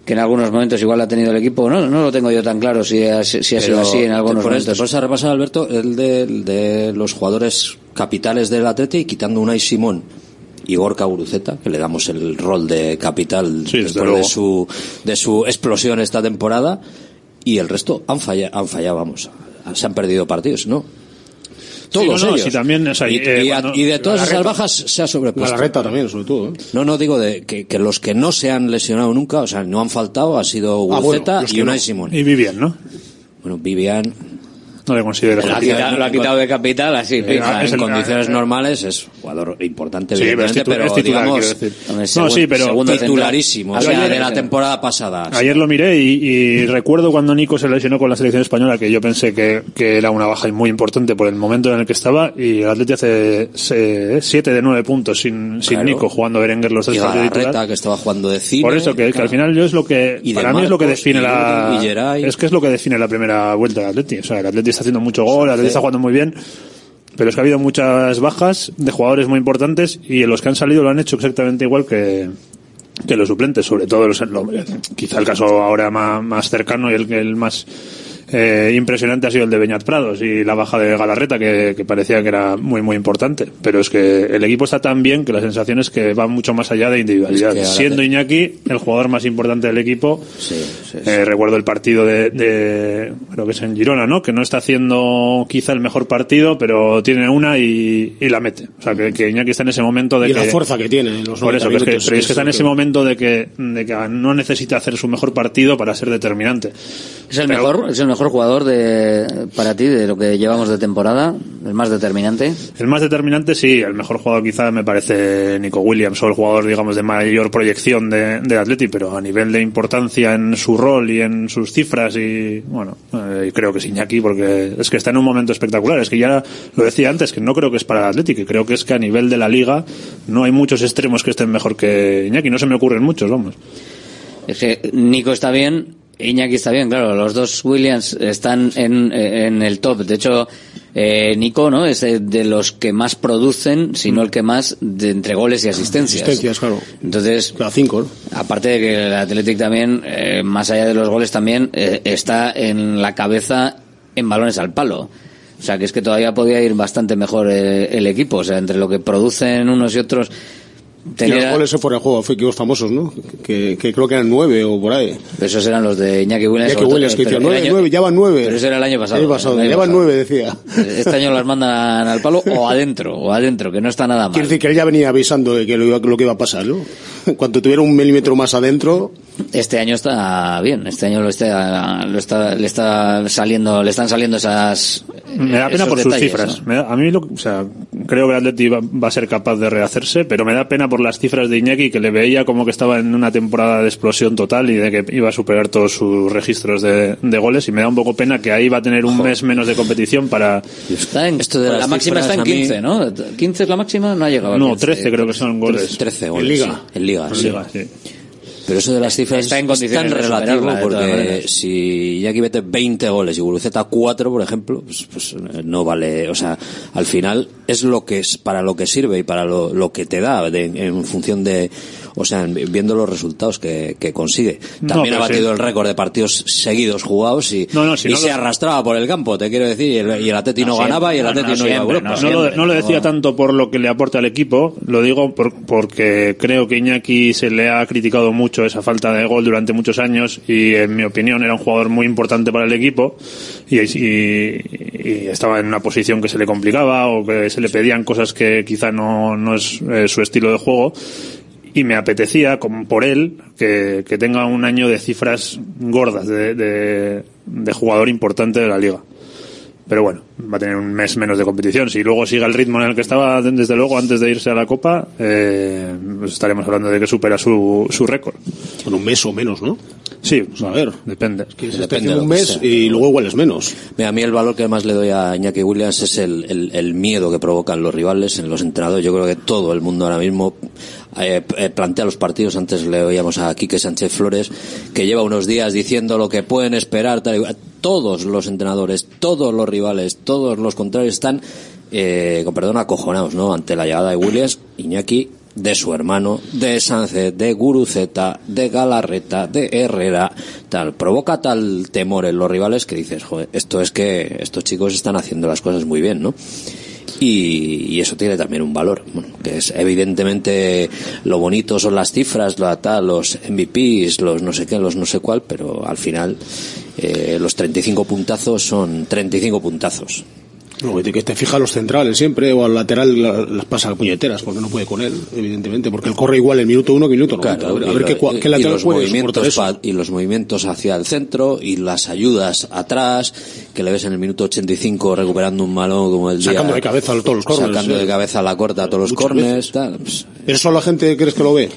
que en algunos momentos igual ha tenido el equipo? No, no lo tengo yo tan claro si ha, si ha sido así en algunos te pones- momentos. Te pones a repasar, Alberto, el de, los jugadores capitales del Atleti, quitando Unai Simón y Gorka Uruceta, que le damos el rol de capital después de su, de su explosión esta temporada, y el resto han fallado, han fallado vamos, se han perdido partidos, ¿no? Todos no, no, ellos. sí, también, o sea, y, eh, y a- y de todas esas bajas se ha sobrepuesto. Galarreta también, sobre todo. ¿eh? No, no digo de que, que los que no se han lesionado nunca, o sea, no han faltado, ha sido Ah, bueno, y Unai no. Simón. Y Vivian, ¿no? Bueno, Vivian No le considero. Lo ha quitado, lo ha quitado de capital, así. Eh, en ¿eh? condiciones normales es jugador importante, Sí, pero es pero, titular, digamos, quiero decir. Hombre, No, sí, pero segundo titularísimo, o sea, ayer- de la temporada pasada. Ayer lo miré y, y recuerdo cuando Nico se lesionó con la selección española que yo pensé que, que era una baja muy importante por el momento en el que estaba y el Atleti hace 7 de 9 puntos sin, sin Claro. Nico jugando Berenguer los tres que estaba jugando de cine. Por eso que, al final yo es lo que Y para mí es lo que define y la y es que es lo que define la primera vuelta del Atleti, o sea, el Atleti está haciendo mucho gol, Atleti está jugando muy bien. Pero es que ha habido muchas bajas de jugadores muy importantes y los que han salido lo han hecho exactamente igual que, que los suplentes, sobre todo los, lo- quizá el caso ahora más, más cercano y el que el más eh, impresionante ha sido el de Beñat Prados y la baja de Galarreta que, que parecía que era muy muy importante pero es que el equipo está tan bien que la sensación es que va mucho más allá de individualidad Es que ahora siendo te- Iñaki el jugador más importante del equipo Sí, sí, sí. eh, recuerdo el partido de, de creo que es en Girona, ¿no? Que no está haciendo quizá el mejor partido, pero tiene una y, y la mete. O sea, que, que Iñaki está en ese momento de Y que... la fuerza que tiene en los Por 90 eso, que es que, pero es que está en ese que- momento de que, de que no necesita hacer su mejor partido para ser determinante. ¿Es el, Pero- mejor, ¿Es el mejor jugador de, para ti de lo que llevamos de temporada? ¿El más determinante? El más determinante, sí, el mejor jugador quizá me parece Nico Williams, o el jugador, digamos, de mayor proyección de, de Atleti, pero a nivel de importancia en su rol y en sus cifras y, bueno, eh, creo que es Iñaki, porque es que está en un momento espectacular. Es que ya lo decía antes, que no creo que es para el Atleti, que creo que es que a nivel de la liga no hay muchos extremos que estén mejor que Iñaki, no se me ocurren muchos, vamos. Es que Nico está bien, Iñaki está bien, claro. Los dos Williams están en, en el top. De hecho, eh, Nico, ¿no? Es de, de los que más producen, si no el que más, de entre goles y asistencias. Asistencias, claro. Entonces, Cada cinco, ¿no? aparte de que el Athletic también, eh, más allá de los goles también, eh, está en la cabeza en balones al palo. O sea, que es que todavía podía ir bastante mejor eh, el equipo. O sea, entre lo que producen unos y otros, Y tener los a- goles se fuera de juego, fue equipos famosos, ¿no? Que, que creo que eran nueve o por ahí. Esos eran los de Iñaki Williams. Iñaki Williams, que pero decía, nueve, año- nueve, ya van nueve. Pero eso era el año pasado. El año pasado, ya van nueve, decía. Este año las mandan al palo o adentro, o adentro, que no está nada mal. Quiere decir que él ya venía avisando de que lo, iba- lo que iba a pasar, ¿no? Cuando tuviera un milímetro más adentro, Este año está bien, este año lo está, lo está, le está saliendo, le están saliendo esas. Me da pena por sus detalles, cifras. ¿no? Me da- a mí, lo, o sea, creo que el Atleti va, va a ser capaz de rehacerse, pero me da pena por las cifras de Iñaki, que le veía como que estaba en una temporada de explosión total y de que iba a superar todos sus registros de, de goles. Y me da un poco pena que ahí va a tener un mes menos de competición para. Está en, Esto de la las máxima está en cifras, a mí- 15, ¿no? 15 es la máxima, no ha llegado a No, 15. 13 creo que son goles. 13 goles. En Liga. sí, en Liga, En sí. Liga, sí. Pero eso de las cifras Está en es condiciones tan relativo porque si Jackie mete 20 goles y Guruceta 4, por ejemplo, pues, pues, eh, no vale. O sea, al final es lo que es para lo que sirve y para lo, lo que te da de- en función de, o sea, en- viendo los resultados que, que consigue. También ha batido sí. el récord de partidos seguidos jugados y, No, no, si y no se lo- arrastraba por el campo, te quiero decir, y el, y el Atleti no, siempre, ganaba y el no, Atleti no iba a Europa. no No, lo, no lo decía no. tanto por lo que le aporta al equipo, lo digo por- porque creo que Iñaki se le ha criticado mucho esa falta de gol durante muchos años y en mi opinión era un jugador muy importante para el equipo y, estaba en una posición que se le complicaba o que se le pedían cosas que quizá no, no es eh, su estilo de juego y me apetecía, por él, que, tenga un año de cifras gordas de- de jugador importante de la liga. Pero bueno, va a tener un mes menos de competición. Si luego sigue el ritmo en el que estaba, desde luego, antes de irse a la Copa, eh, pues estaremos hablando de que supera su, su récord. con un mes o menos, ¿no? Sí, Pues a ver, depende. que se esté Depende de un que mes y luego hueles menos. Mira, a mí el valor que más le doy a Iñaki Williams es el, el- el- el miedo que provocan los rivales en los entrenadores. Yo creo que todo el mundo ahora mismo eh, eh, plantea los partidos. Antes le oíamos a Quique Sánchez Flores, que lleva unos días diciendo lo que pueden esperar. Tal y cual. Todos los entrenadores, todos los rivales, todos los contrarios están, eh, perdón, acojonados, ¿no? Ante la llegada de Williams, Iñaki de su hermano, de Sánchez, de Guruceta, de Galarreta, de Herrera, tal, provoca tal temor en los rivales que dices, joder, esto es que estos chicos están haciendo las cosas muy bien, ¿no? Y, y eso tiene también un valor, bueno, que es evidentemente lo bonito son las cifras, la tal, los MVPs, los no sé qué, los no sé cuál, pero al final eh, los 35 puntazos son 35 puntazos. No, que te fija a los centrales siempre, o al lateral la- las pasa puñeteras, porque no puede con él, evidentemente, porque él corre igual el minuto uno que el minuto 90. a ver, a y ver lo- qué, y- qué y lateral los puede movimientos eso. y los movimientos hacia el centro y las ayudas atrás que le ves en el minuto 85 recuperando un balón como el día Sacando de cabeza a todos los córneres, sacando de cabeza a la corta a todos los corners tal, pues, ¿Eso la gente crees que lo ve?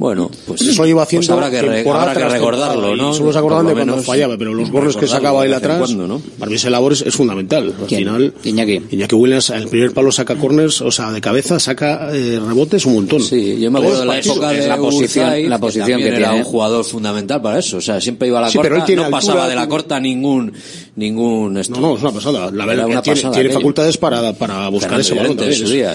Bueno pues Eso lleva haciendo pues habrá que, re- habrá que recordarlo ¿no? solo se acordaban de cuando fallaba, pero los goles que sacaba en atrás, cuando, ¿no? para mí ese labor es, es fundamental. Al ¿Quién? final, Iñaki. Iñaki Williams, el primer palo saca corners, o sea, de cabeza saca eh, rebotes un montón. Sí, yo me acuerdo de la partidos. época de la posición- la posición también que era tiene. un jugador fundamental para eso, o sea, siempre iba a la Sí, corta, pero él tiene no altura, pasaba de la corta ningún ningún esto. No, no, es una pasada. La verdad, una tiene, pasada tiene facultades para, para buscar ese balón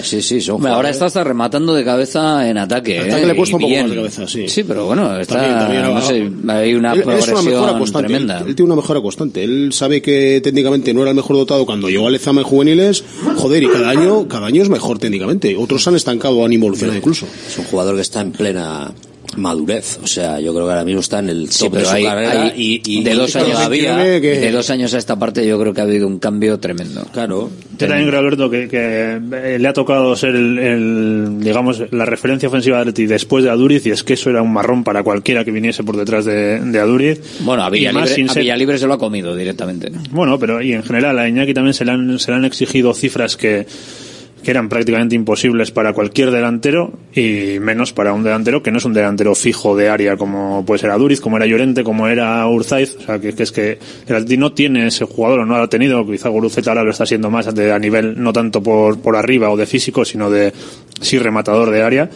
sí, sí, ahora está hasta rematando de cabeza en ataque. ¿eh? le he puesto un poco de cabeza, sí. Sí, pero bueno, está, También, también, no sé, hay una él, él es una progresión constante. tremenda. Él, él tiene una mejora constante. Él sabe que técnicamente no era el mejor dotado cuando llegó al Lezama en juveniles. Joder, y cada año, cada año es mejor técnicamente. Otros han estancado, han involucionado incluso. Es un jugador que está en plena madurez, o sea, yo creo que ahora mismo está en el Sí, top de pero su hay, carrera hay- y, y- de y dos años todavía, de dos años a esta parte yo creo que ha habido un cambio tremendo. claro, Yo también creo, Alberto, que, que, eh, le ha tocado ser el, el, digamos, la referencia ofensiva de Atleti después de Aduriz, y es que eso era un marrón para cualquiera que viniese por detrás de, de Aduriz. Bueno, a sin Villalibre se lo ha comido directamente. Bueno, pero y en general a Iñaki también se le han, se le han exigido cifras que, que eran prácticamente imposibles para cualquier delantero y menos para un delantero que no es un delantero fijo de área como puede ser Aduriz, como era Llorente, como era Urzaiz. O sea, que, es que el Atleti no tiene ese jugador o no lo ha tenido. Quizá Guruceta ahora lo está siendo más de- a nivel no tanto por, por arriba o de físico, sino de sí rematador de área.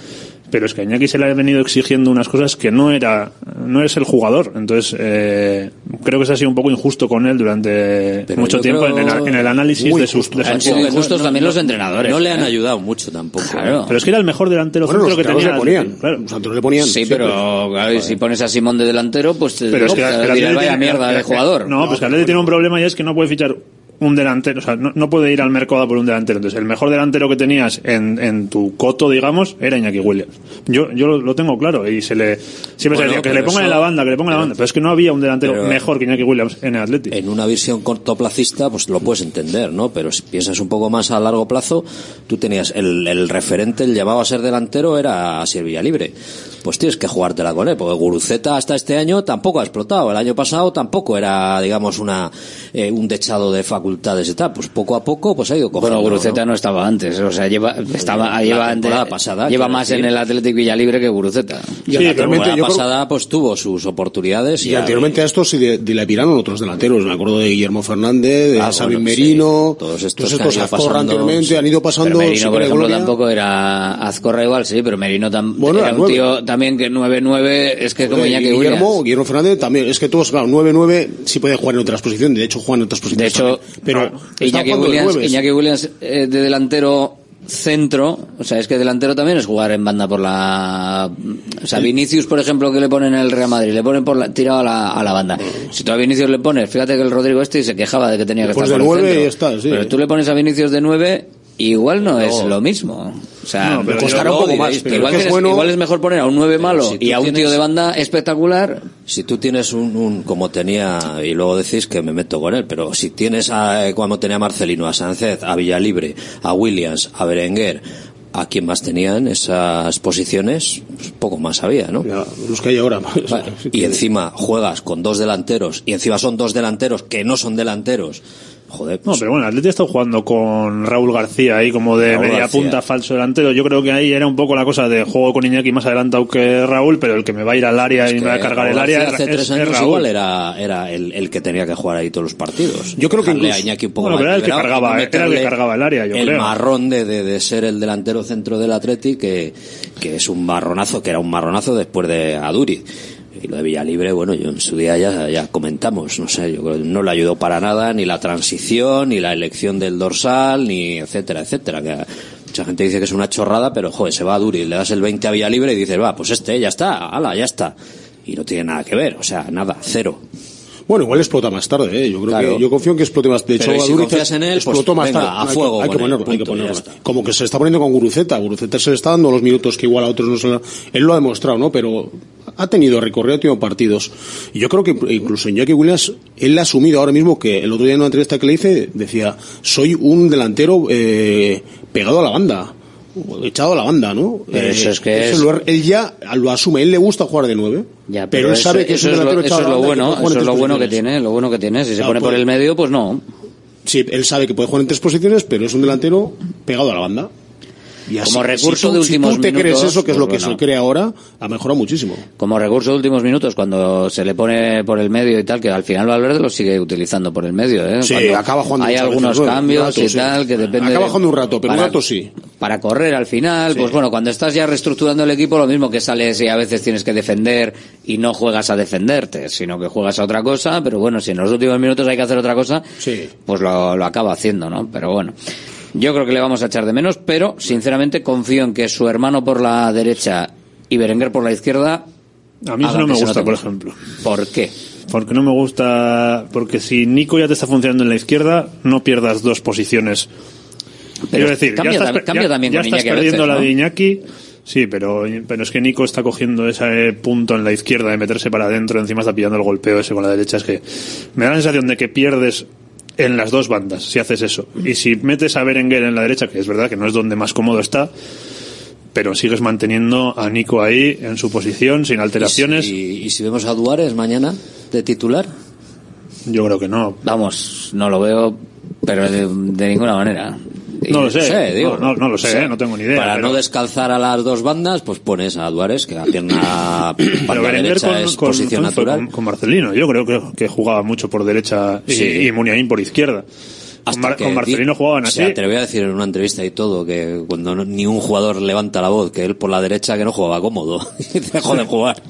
Pero es que a Iñaki se le ha venido exigiendo unas cosas que no era, no es el jugador. Entonces, eh, creo que se ha sido un poco injusto con él durante Pero mucho tiempo creo- en, el, en el análisis de sus, de sus Han sido injustos también los entrenadores. no le han ¿eh? ayudado mucho tampoco. Claro. Pero es que era el mejor delantero Bueno, centro los que tenía. le ponían. Claro. Los le ponían. Sí, siempre. pero claro, y si pones a Simón de delantero, pues te Pero es que el dirás, Atleti vaya tiene- mierda el- de jugador. No, pues que el Atleti tiene un problema y es que no puede fichar un delantero, o sea, no, no puede ir al mercado por un delantero. Entonces, el mejor delantero que tenías en, en tu coto, digamos, era Iñaki Williams. Yo, yo lo, lo tengo claro y se le, siempre se decía que le pongan eso- en la banda, que le pongan en la banda. Pero es que no había un delantero pero- mejor que Iñaki Williams en el Atleti. En una visión cortoplacista, pues lo puedes entender, ¿no? Pero si piensas un poco más a largo plazo, tú tenías el, el referente, el llamado a ser delantero era Asier Villalibre. Pues tienes que jugártela con él, porque Guruceta hasta este año tampoco ha explotado. El año pasado tampoco era, digamos, una eh, un dechado de facultades y tal. Pues poco a poco, pues ha ido cogiendo. Bueno, Guruceta ¿no? no estaba antes, o sea, lleva, estaba, La lleva, de- pasada, lleva más decir. en el Athletic Villalibre que Guruceta. Y Sí, La anteriormente, temporada yo creo- pasada, pues tuvo sus oportunidades. Y anteriormente a estos sí de- dilapiraron otros delanteros. Me acuerdo de Guillermo Fernández, de Ah, Sabin bueno, Merino, sí. Todos estos todos que han estos Azcorra pasando, anteriormente sí. han ido Pero pasando Merino, sin por ejemplo, gloria. tampoco era Azcorra igual, sí, pero Merino tam- Bueno, era un nueve. tío también que 9-9, es que como Joder, Iñaki y Guillermo. Guillermo Fernández también. Es que todos, claro, 9-9 sí pueden jugar en otras posiciones. De hecho, juegan en otras De posiciones. hecho, también. Pero Iñaki Williams. Iñaki Williams eh, de delantero centro, o sea, es que delantero también es jugar en banda por la... O sea, Vinicius, por ejemplo, que le ponen en el Real Madrid, le ponen por la, tirado a la, a la banda. Si tú a Vinicius le pones, fíjate que el Rodrigo este se quejaba de que tenía que Pues estar por el nueve centro. y está, sí. Pero tú le pones a Vinicius de 9 igual no, es lo mismo. O sea, No, pero costará un poco más, pero igual, que es bueno- igual es mejor poner a un 9 malo si tú y a un tío tienes- de banda espectacular. Si tú tienes un, un- como tenía, y luego decís que me meto con él, pero si tienes a, eh, como tenía Marcelino, a Sánchez, a Villalibre, a Williams, a Berenguer, a quien más tenían esas posiciones, poco más había, ¿no? Ya, los que hay ahora. Vale, Y encima juegas con dos delanteros, y encima son dos delanteros que no son delanteros, joder. No, pues- pero bueno, el Atleti ha estado jugando con Raúl García ahí como de Raúl media García. punta falso delantero. Yo creo que ahí era un poco la cosa de juego con Iñaki más adelantado que Raúl, pero el que me va a ir al área y me va a cargar el Raúl área García hace es, tres es años Raúl. igual era, era el, el que tenía que jugar ahí todos los partidos. Yo creo que incluso- a Iñaki un poco Bueno, pero era el que cargaba- no era el que cargaba el área, yo el creo. marrón de, de, de ser el delantero centro del Atleti, que, que es un marronazo, que era un marronazo después de Aduri. Y lo de Villalibre, bueno, yo en su día ya, ya comentamos, no sé, yo creo que no le ayudó para nada ni la transición, ni la elección del dorsal, ni etcétera, etcétera. Que mucha gente dice que es una chorrada, pero joder, se va a Aduri, le das el 20 a Villalibre y dices, va, pues este, ya está, ala, ya está. Y no tiene nada que ver, o sea, nada, cero. Bueno, igual explota más tarde, ¿eh? Yo creo Claro. que yo confío en que explote más. De hecho, si confías en él, explotó pues, más venga, tarde. a Hay que- fuego Hay que, ponerlo, hay que ponerlo. Como que se está poniendo con Guruceta. Guruceta se le está dando los minutos que igual a otros no se le Él lo ha demostrado, ¿no? Pero ha tenido recorrido, ha tenido partidos. Y yo creo que incluso en Jackie Williams, él ha asumido ahora mismo que el otro día en una entrevista que le hice, decía, soy un delantero eh, pegado a la banda. Echado a la banda, ¿no? Eh, eso es que es- lo- él ya lo asume, él le gusta jugar de nueve. Ya, pero, él eso- sabe que es eso un es lo, delantero echado a la banda que bueno, eso es lo bueno que tiene, lo bueno que tiene. Si se Claro, pone por pues- el medio, pues no. Sí, él sabe que puede jugar en tres posiciones, pero es un delantero pegado a la banda. Y así, Como recurso si tú, de si últimos tú te crees minutos, eso, que es pues lo que bueno. se cree ahora, ha mejorado muchísimo. Como recurso de últimos minutos, cuando se le pone por el medio y tal, que al final Valverde lo sigue utilizando por el medio. ¿eh? Sí, Cuando acaba jugando Hay algunos veces, cambios rato, y sí. tal, que depende. Acaba jugando un rato, pero un rato sí. Para correr al final, pues bueno, cuando estás ya reestructurando el equipo, lo mismo que sales y a veces tienes que defender y no juegas a defenderte, sino que juegas a otra cosa, pero bueno, si en los últimos minutos hay que hacer otra cosa, pues lo, lo acaba haciendo, ¿no? Pero bueno. Yo creo que le vamos a echar de menos, pero sinceramente confío en que su hermano por la derecha y Berenguer por la izquierda. A mí eso no me gusta, por ejemplo. ¿Por qué? Porque no me gusta. Porque si Nico ya te está funcionando en la izquierda, no pierdas dos posiciones. Quiero decir, cambia ya estás, cambia ya- también ya con estás Iñaki a perdiendo veces, la ¿no? de Iñaki. Sí, pero, pero es que Nico está cogiendo ese punto en la izquierda de meterse para adentro, encima está pillando el golpeo ese con la derecha. Es que me da la sensación de que pierdes en las dos bandas si haces eso. Y si metes a Berenguer en la derecha, que es verdad que no es donde más cómodo está, pero sigues manteniendo a Nico ahí en su posición, sin alteraciones. ¿Y, si- y si vemos a Duárez mañana de titular? Yo creo que no. Vamos, no lo veo, pero de, de ninguna manera. Y- No lo sé, digo. no, no, no lo sé, eh, no tengo ni idea. Para pero- no descalzar a las dos bandas, pues pones a Duárez, que la pierna para derecha con, es con- posición con- natural. con- con Marcelino, yo creo que, que jugaba mucho por derecha y, Sí. y Muniain por izquierda. Con, Hasta Mar- que con Marcelino jugaban así. Se atrevió a decir en una entrevista y todo que cuando no- ni un jugador levanta la voz, que él por la derecha que no jugaba cómodo. Dejó de jugar.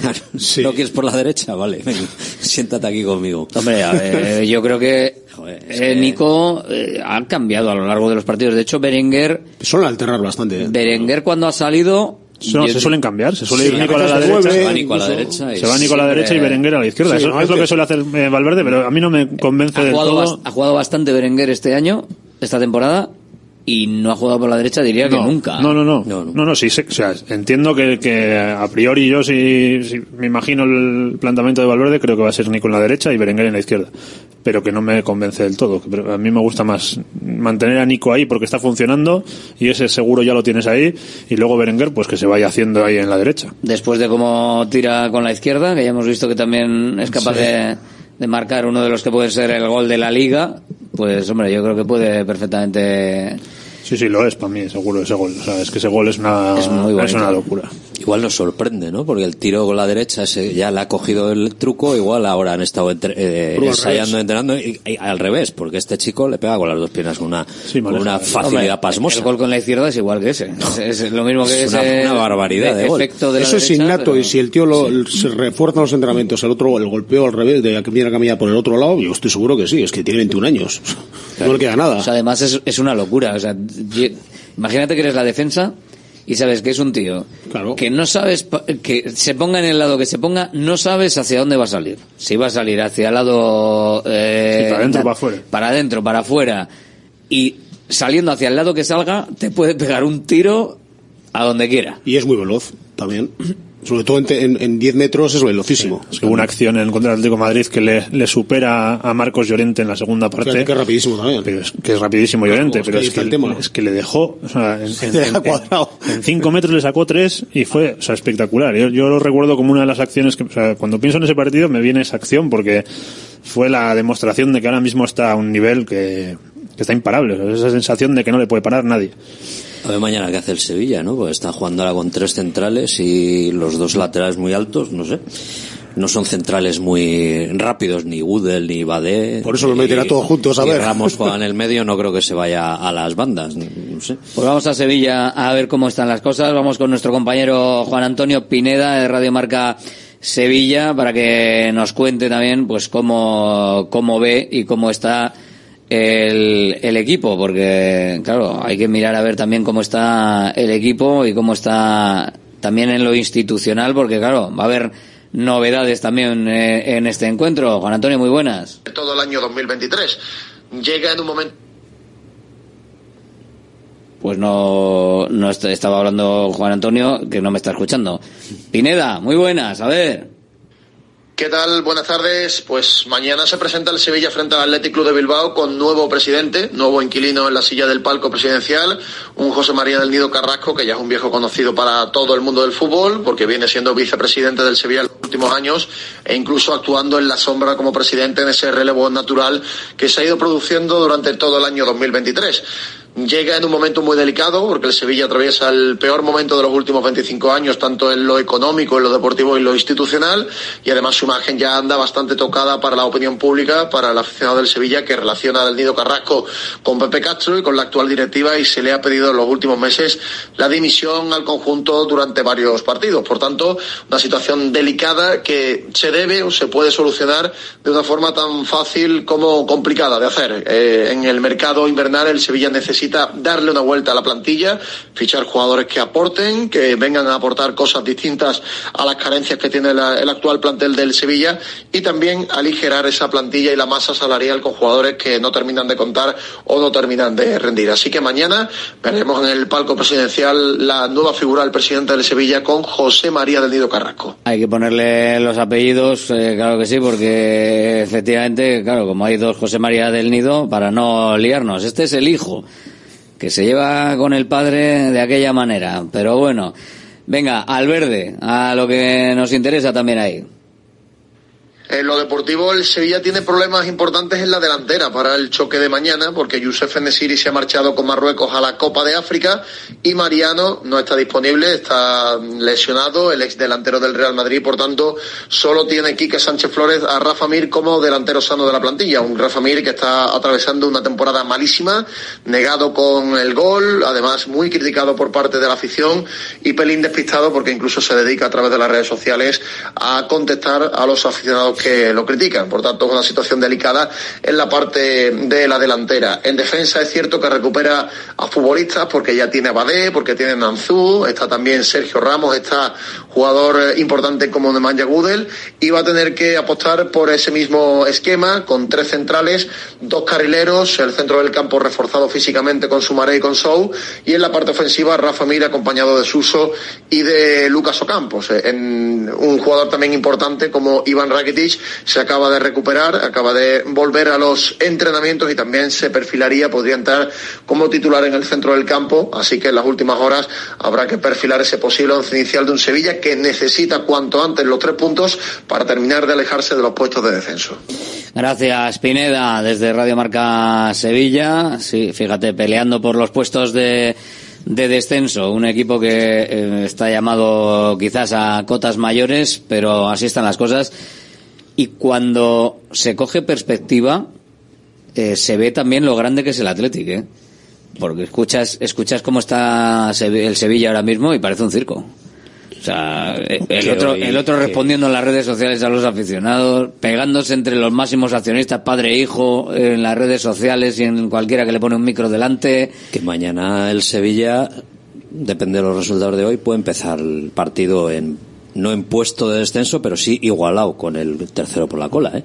Claro, ¿No quieres por la derecha? Vale, venga, siéntate aquí conmigo. Hombre, a ver, yo creo que es eh, que- Nico eh, ha cambiado a lo largo de los partidos. De hecho, Berenguer, Suelen alternar bastante. ¿eh? Berenguer cuando ha salido. No, se suelen cambiar, se suele Sí, ir Nico a la derecha. Se va Nico a la derecha y Se va Nico a la derecha y siempre- Berenguer a la izquierda. Sí, Eso no, es lo que suele hacer eh, Valverde, pero a mí no me convence Ha del todo. ha jugado bastante Berenguer este año, esta temporada, y no ha jugado por la derecha, diría que no, nunca. No, no, no. No, no, sí, sé- o sea, entiendo que, que a priori yo si, si me imagino el planteamiento de Valverde, creo que va a ser Nico en la derecha y Berenguer en la izquierda. Pero que no me convence del todo. Pero a mí me gusta más mantener a Nico ahí porque está funcionando y ese seguro ya lo tienes ahí y luego Berenguer pues que se vaya haciendo ahí en la derecha. Después de cómo tira con la izquierda, que ya hemos visto que también es capaz Sí. de, de marcar uno de los que puede ser el gol de la liga, pues hombre, yo creo que puede perfectamente... Sí, sí, lo es para mí, seguro, ese gol. O sea, es que ese gol es una, Es muy una locura. Igual nos sorprende, ¿no? Porque el tiro con la derecha ese ya le ha cogido el truco, igual ahora han estado entre- eh, ensayando, entrenando, y, y al revés, porque este chico le pega con las dos piernas con una, con una facilidad Hombre, pasmosa. El gol con la izquierda es igual que ese. Es, es lo mismo que Es ese... una- una barbaridad de gol. efecto de la Eso es derecha, innato pero- y si el tío lo, se refuerza los entrenamientos, el otro, el golpeo al revés, de que viene a caminar por el otro lado, yo estoy seguro que sí, es que tiene 21 años. No le queda nada. O sea, además es, es una locura. O sea, imagínate que eres la defensa y sabes que es un tío que no sabes, que se ponga en el lado que se ponga, no sabes hacia dónde va a salir. Si va a salir hacia el lado... eh, Sí, para adentro para afuera. Para adentro, para afuera. Y saliendo hacia el lado que salga, te puede pegar un tiro a donde quiera. Y es muy veloz también. Sobre todo en, te- en, en 10 metros es velocísimo. Que hubo una acción en contra del Atlético de Madrid que le, le supera a Marcos Llorente en la segunda parte. Que es rapidísimo también. Pero es, que es rapidísimo Llorente, pero es que, está el tema. es que le dejó, o sea, en, cinco metros le sacó tres y fue, o sea, espectacular. Yo, yo lo recuerdo como una de las acciones que, o sea, cuando pienso en ese partido me viene esa acción porque fue la demostración de que ahora mismo está a un nivel que, que está imparable. Esa sensación de que no le puede parar nadie. A ver mañana qué hace el Sevilla, ¿no? Pues está jugando ahora con tres centrales y los dos laterales muy altos, no sé. No son centrales muy rápidos, ni Udel, ni Badé. Por eso los meterá todos juntos, a ver. Ramos juega en el medio, no creo que se vaya a las bandas, no sé. Pues vamos a Sevilla a ver cómo están las cosas. Vamos con nuestro compañero Juan Antonio Pineda de Radio Marca Sevilla para que nos cuente también pues cómo, cómo ve y cómo está el, el equipo, porque claro, hay que mirar a ver también cómo está el equipo y cómo está también en lo institucional, porque claro, va a haber novedades también eh, en este encuentro. Juan Antonio, muy buenas. todo el año 2023. Llega en un momento Pues no, no est- estaba hablando Juan Antonio, que no me está escuchando. Pineda, muy buenas, a ver. ¿Qué tal? Buenas tardes. Pues mañana se presenta el Sevilla frente al Athletic Club de Bilbao con nuevo presidente, nuevo inquilino en la silla del palco presidencial, un José María del Nido Carrasco, que ya es un viejo conocido para todo el mundo del fútbol, porque viene siendo vicepresidente del Sevilla en los últimos años e incluso actuando en la sombra como presidente en ese relevo natural que se ha ido produciendo durante todo el año 2023. Llega en un momento muy delicado porque el Sevilla atraviesa el peor momento de los últimos 25 años, tanto en lo económico, en lo deportivo y en lo institucional, y además su imagen ya anda bastante tocada para la opinión pública, para el aficionado del Sevilla que relaciona al Nido Carrasco con Pepe Castro y con la actual directiva y se le ha pedido en los últimos meses la dimisión al conjunto durante varios partidos. Por tanto, una situación delicada que se debe o se puede solucionar de una forma tan fácil como complicada de hacer. Eh, en el mercado invernal el Sevilla necesita darle una vuelta a la plantilla, fichar jugadores que aporten, que vengan a aportar cosas distintas a las carencias que tiene la- el actual plantel del Sevilla y también aligerar esa plantilla y la masa salarial con jugadores que no terminan de contar o no terminan de rendir. Así que mañana veremos en el palco presidencial la nueva figura del presidente del Sevilla con José María del Nido Carrasco. Hay que ponerle los apellidos, eh, claro que sí, porque efectivamente, claro, como hay dos José María del Nido, para no liarnos, este es el hijo, que se lleva con el padre de aquella manera. Pero bueno, venga, al verde, a lo que nos interesa también ahí. En lo deportivo, el Sevilla tiene problemas importantes en la delantera para el choque de mañana, porque Youssef Nesiri se ha marchado con Marruecos a la Copa de África y Mariano no está disponible, está lesionado, el ex delantero del Real Madrid, por tanto, solo tiene Quique Sánchez Flores a Rafa Mir como delantero sano de la plantilla. Un Rafa Mir que está atravesando una temporada malísima, negado con el gol, además muy criticado por parte de la afición y pelín despistado porque incluso se dedica a través de las redes sociales a contestar a los aficionados que lo critican. Por tanto, es una situación delicada en la parte de la delantera. En defensa es cierto que recupera a futbolistas porque ya tiene a Badé, porque tiene Nanzú, está también Sergio Ramos, está jugador eh, importante como Nemanja Gudel y va a tener que apostar por ese mismo esquema con tres centrales, dos carrileros, el centro del campo reforzado físicamente con Sumaré y con Sou y en la parte ofensiva Rafa Mir acompañado de Suso y de Lucas Ocampos. Eh, En un jugador también importante como Iván Rakitic se acaba de recuperar, acaba de volver a los entrenamientos y también se perfilaría, podría entrar como titular en el centro del campo, así que en las últimas horas habrá que perfilar ese posible once inicial de un Sevilla que necesita cuanto antes los tres puntos para terminar de alejarse de los puestos de descenso. Gracias, Pineda, desde Radio Marca Sevilla. Sí, fíjate, peleando por los puestos de, de descenso. Un equipo que eh, está llamado quizás a cotas mayores, pero así están las cosas. Y cuando se coge perspectiva, eh, se ve también lo grande que es el Athletic, ¿eh? Porque escuchas, escuchas cómo está el Sevilla ahora mismo y parece un circo. O sea, eh, el otro, el otro respondiendo en las redes sociales a los aficionados, pegándose entre los máximos accionistas, padre e hijo, en las redes sociales y en cualquiera que le pone un micro delante. Que mañana el Sevilla, depende de los resultados de hoy, puede empezar el partido en no en puesto de descenso, pero sí igualado con el tercero por la cola, ¿eh?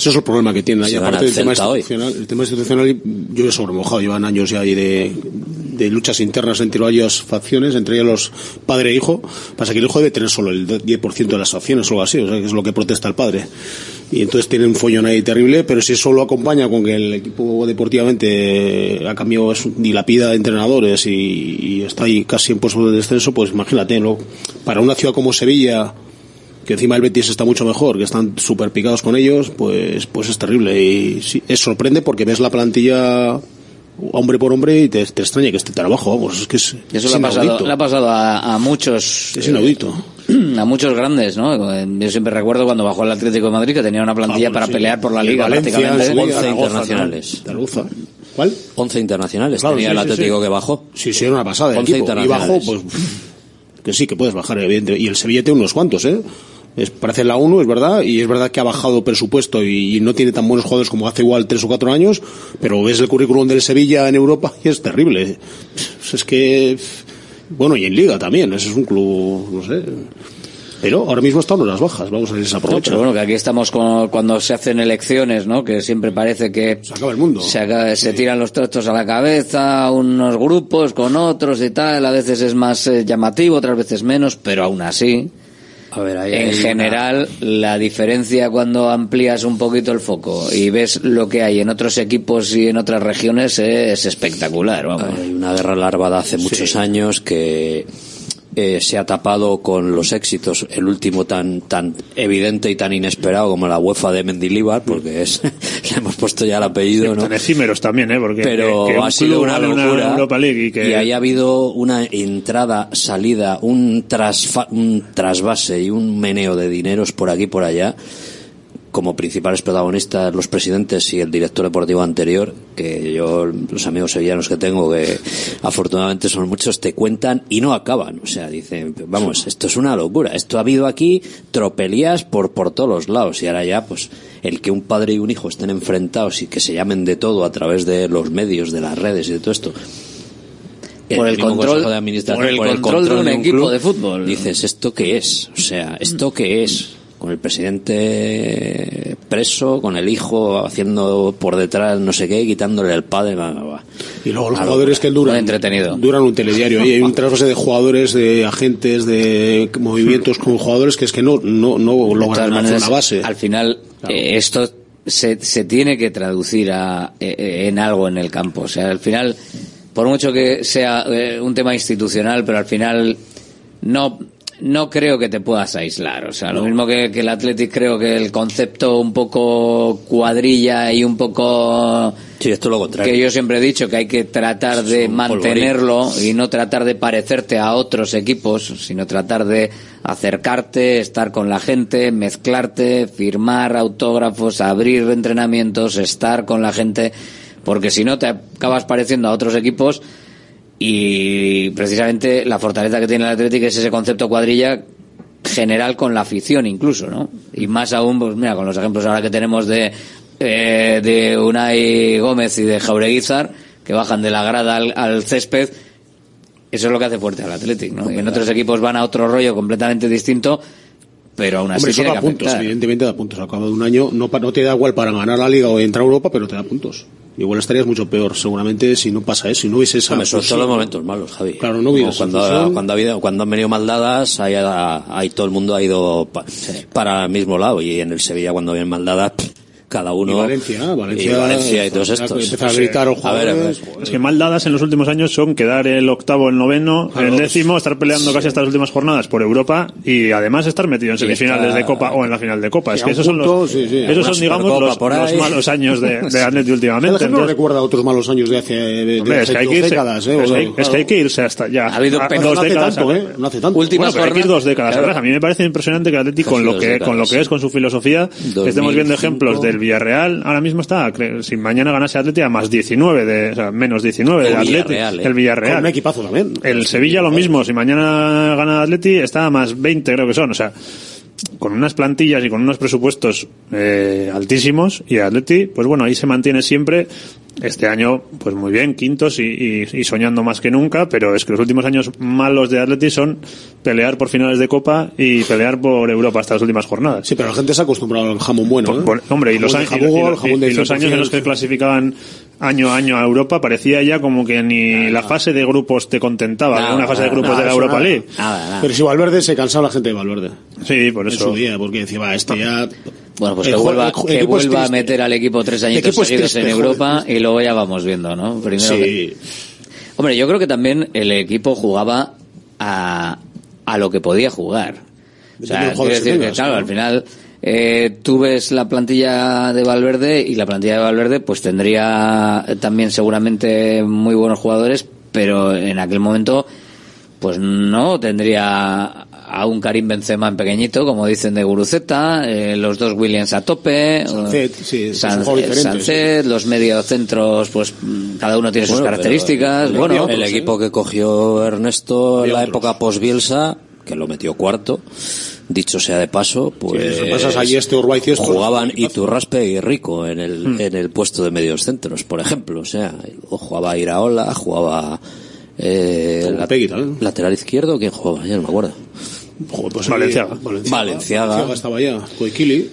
Eso es el problema que tienen ahí. Aparte el del tema institucional, el tema institucional yo he sobremojado. Llevan años ya ahí de, de luchas internas entre varias facciones, entre ellas los padre e hijo. Pasa que el hijo debe tener solo el 10% de las acciones o algo así, o sea, que es lo que protesta el padre. Y entonces tiene un follón ahí terrible, pero si eso lo acompaña con que el equipo deportivamente ha cambiado, dilapida de entrenadores y, y está ahí casi en puesto de descenso, pues imagínate, ¿no? para una ciudad como Sevilla, que encima el Betis está mucho mejor, que están súper picados con ellos, pues, pues es terrible. Y sí, es sorprende porque ves la plantilla hombre por hombre y te, te extraña que esté tan abajo, vamos, es que es, Eso es le ha pasado, le ha pasado a, a muchos. Es inaudito. A muchos grandes, ¿no? Yo siempre recuerdo cuando bajó el Atlético de Madrid que tenía una plantilla Ah, bueno, para sí. pelear por la liga Valencia, prácticamente. en su día, 11 Zaragoza, internacionales. ¿Cuál? 11 internacionales Claro, tenía sí, el Atlético sí. que bajó. Sí, sí, era una pasada. El 11 equipo. Y bajó, pues, que sí, que puedes bajar, evidentemente. Y el Sevilla tiene unos cuantos, ¿eh? Es, parece la 1, es verdad, y es verdad que ha bajado presupuesto y, y no tiene tan buenos jugadores como hace igual tres o cuatro años, pero ves el currículum del Sevilla en Europa y es terrible. Es que, bueno, y en Liga también, ese es un club, no sé. Pero ahora mismo estamos en las bajas, vamos a ver si se aprovecha. pero bueno, que aquí estamos con- cuando se hacen elecciones, ¿no? Que siempre parece que se acaba el mundo. Se, acaba- se tiran los trastos a la cabeza, unos grupos con otros y tal. A veces es más eh, llamativo, otras veces menos, pero aún así. A ver, ahí en una- general, la diferencia cuando amplías un poquito el foco y ves lo que hay en otros equipos y en otras regiones es espectacular, vamos. Hay una guerra larvada hace muchos años que eh, se ha tapado con los éxitos, el último tan tan evidente y tan inesperado como la UEFA de Mendilibar, porque es le hemos puesto ya el apellido, ¿no? Tan efímeros también, ¿eh? Porque pero que, que un ha sido una locura Europa League y que ahí ha habido una entrada, salida, un, trasfa- un trasvase y un meneo de dineros por aquí y por allá como principales protagonistas los presidentes y el director deportivo anterior, que yo, los amigos sevillanos que tengo, que afortunadamente son muchos, te cuentan y no acaban. O sea, dicen, vamos, esto es una locura. Esto ha habido aquí tropelías por, por todos los lados y ahora ya, pues, el que un padre y un hijo estén enfrentados y que se llamen de todo a través de los medios, de las redes y de todo esto. Por el control- Consejo de Administración, por el control de un equipo club, de fútbol. Dices, ¿esto qué es? O sea, ¿esto qué es? Con el presidente preso, con el hijo haciendo por detrás no sé qué, quitándole el padre. va, va. Y luego los Algo jugadores que duran, entretenido. duran un telediario. Y hay un trasvase de jugadores, de agentes, de movimientos con jugadores que es que no, no, no logran hacer una base. Al final, eh, esto se, se tiene que traducir a, eh, eh, en algo en el campo. O sea, al final, por mucho que sea eh, un tema institucional, pero al final no no creo que te puedas aislar. O sea, lo mismo que, que el Athletic, creo que el concepto un poco cuadrilla y un poco Sí, esto es lo contrario. que yo siempre he dicho que hay que tratar de mantenerlo y no tratar de parecerte a otros equipos, sino tratar de acercarte, estar con la gente, mezclarte, firmar autógrafos, abrir entrenamientos, estar con la gente, porque si no te acabas pareciendo a otros equipos y precisamente la fortaleza que tiene el Atlético es ese concepto cuadrilla general con la afición incluso, ¿no? Y más aún, pues mira, con los ejemplos ahora que tenemos de, eh, de Unai Gómez y de Jaureguizar, que bajan de la grada al, al césped, eso es lo que hace fuerte al Athletic, ¿no? Y en otros equipos van a otro rollo completamente distinto, pero aún así Hombre, eso tiene da que puntos, evidentemente da puntos. Al cabo de un año no, no te da igual para ganar la liga o entrar a Europa, pero te da puntos. Igual estarías mucho peor, seguramente, si no pasa eso, si no hubiese esa. Todo fusión. los momentos malos, Javi. Claro, no hubiera cuando, cuando, ha habido, cuando han venido mal dadas, ahí, ahí todo el mundo ha ido pa- para el mismo lado. Y en el Sevilla, cuando vienen mal dadas, pff, cada uno. Y Valencia, Valencia, y Valencia y todos estos. a gritar a los A ver, a ver. jugadores. Es que mal dadas en los últimos años son quedar el octavo, el noveno, el décimo, estar peleando casi hasta las últimas jornadas por Europa y además estar metido en semifinales está- de Copa o en la final de Copa. Es que esos son los, sí, sí. esos son digamos los, malos años de, de Atleti últimamente. no recuerda otros malos años de hace, de, de hombre, es, hace que hay dos que irse, décadas, ¿eh? es, O que, sea, es que hay que irse hasta ya. Ha habido dos no hace décadas tanto. ¿eh? No hace tanto. Últimas Bueno, hay que ir dos décadas atrás. A mí me parece impresionante que Atleti con lo que con lo que es con su filosofía 2005. estemos viendo ejemplos del Villarreal. Ahora mismo está, si mañana ganase Atleti a más 19 de, o sea, menos 19 El del Atleti, Villarreal, ¿eh? el Con Villarreal. un equipazo también. El Sevilla lo mismo, si mañana gana Atleti está a más 20 creo que son, o sea, con unas plantillas y con unos presupuestos eh, altísimos y Atleti, pues bueno, ahí se mantiene siempre este año, pues muy bien, quintos y, y- y soñando más que nunca, pero es que los últimos años malos de Atleti son pelear por finales de Copa y pelear por Europa hasta las últimas jornadas. Sí, pero la gente se ha acostumbrado al jamón bueno. ¿eh? Por- hombre, y los, años, y- los años en los que 100%. clasificaban año a año a Europa parecía ya como que ni la fase de grupos te contentaba, Nada, una fase de grupos de la Europa nada. League. Nada, nada. Pero si Valverde se cansaba la gente de Valverde Sí, por en eso. su día, porque decía, va, este ya. Bueno, pues El que vuelva, el ju- el que vuelva a meter al equipo tres añitos seguidos triste, en joder. Europa y luego ya vamos viendo, ¿no? Primero que- Sí. Hombre, yo creo que también el equipo jugaba a, a lo que podía jugar. O sea, decir que, claro, ¿no? al final eh, tú ves la plantilla de Valverde y la plantilla de Valverde pues tendría también seguramente muy buenos jugadores, pero en aquel momento pues no tendría a un Karim Benzema en pequeñito, como dicen de Guruceta, eh, los dos Williams a tope, Sancet, eh, sí, San- eh, los mediocentros, pues cada uno tiene sus Bueno, características. el, bueno, el equipo que cogió Ernesto en la otros. época post-Bielsa, que lo metió cuarto, dicho sea de paso, pues Sí, repasas allí este y jugaban. Iturraspe y Rico en el, Hmm. en el puesto de medios centros, por ejemplo. O sea, o jugaba Iraola, jugaba eh, la- lateral izquierdo, ¿quién jugaba? Ya no me acuerdo. Joder, pues Valenciaga. Valenciaga. Valenciaga. Valenciaga estaba ya. Coiquili.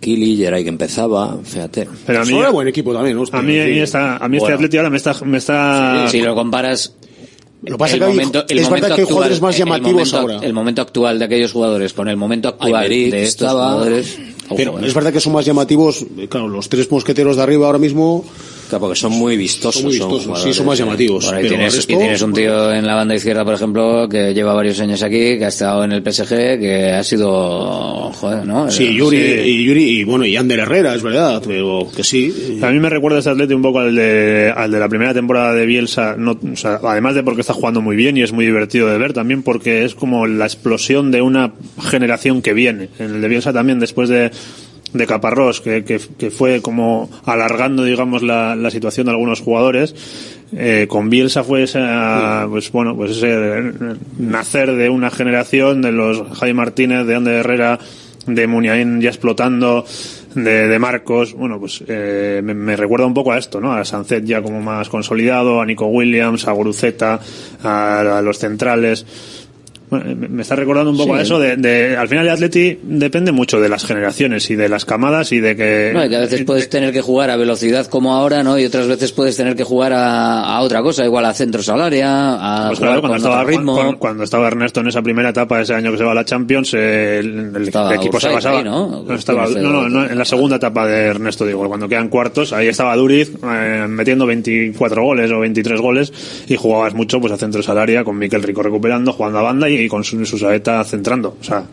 Kili, Geray que empezaba, fíjate. Pero a mí, Eso era buen equipo también, hostia. a mí, Sí. esta, a mí este Bueno. Atleti ahora me está, me está si lo comparas Lo pasa el es que hay- momento, el es verdad momento que hay actual- jugadores más el llamativos momento- ahora. El momento actual de aquellos jugadores con el momento actual de estos estaba- jugadores. Pero eh. es verdad que son más llamativos. eh, Claro, los tres mosqueteros de arriba ahora mismo Claro, porque son muy vistosos. son muy vistosos. sí, son más llamativos. Por ahí pero tienes, el resto- y tienes un tío en la banda izquierda, por ejemplo, que lleva varios años aquí, que ha estado en el PSG, que ha sido, joder, ¿no? Sí, Yuri, Sí. y Yuri, y bueno, y Ander Herrera, es verdad, pero que sí. A mí me recuerda este Atleti un poco al de, al de la primera temporada de Bielsa, no, o sea, además de porque está jugando muy bien y es muy divertido de ver, también porque es como la explosión de una generación que viene. En el de Bielsa también, después de, de Caparrós, que, que, que fue como alargando, digamos, la, la situación de algunos jugadores, eh, con Bielsa fue esa, pues bueno, pues ese eh, nacer de una generación de los Javi Martínez, de Ander Herrera, de Muniain ya explotando, de, de Marcos, bueno, pues eh, me, me recuerda un poco a esto, ¿no? A Sancet ya como más consolidado, a Nico Williams, a Guruceta, a, a los centrales. Bueno, me está recordando un poco Sí. a eso de, de- al final el Atleti depende mucho de las generaciones y de las camadas y de que No, y que a veces puedes tener que jugar a velocidad como ahora, ¿no? Y otras veces puedes tener que jugar a, a otra cosa, igual a centros al área, a Pues claro, cuando estaba, ritmo. cuando, cuando estaba Ernesto en esa primera etapa, ese año que se va a la Champions, el, el Estaba equipo se basaba. ahí, ¿no? no, estaba- ¿Quién no, no, en la segunda etapa de Ernesto, digo, cuando quedan cuartos, ahí estaba Duriz eh, metiendo 24 goles o 23 goles y jugabas mucho pues a centros al área con Miquel Rico recuperando, jugando a banda y, y con su, su saeta centrando. O sea,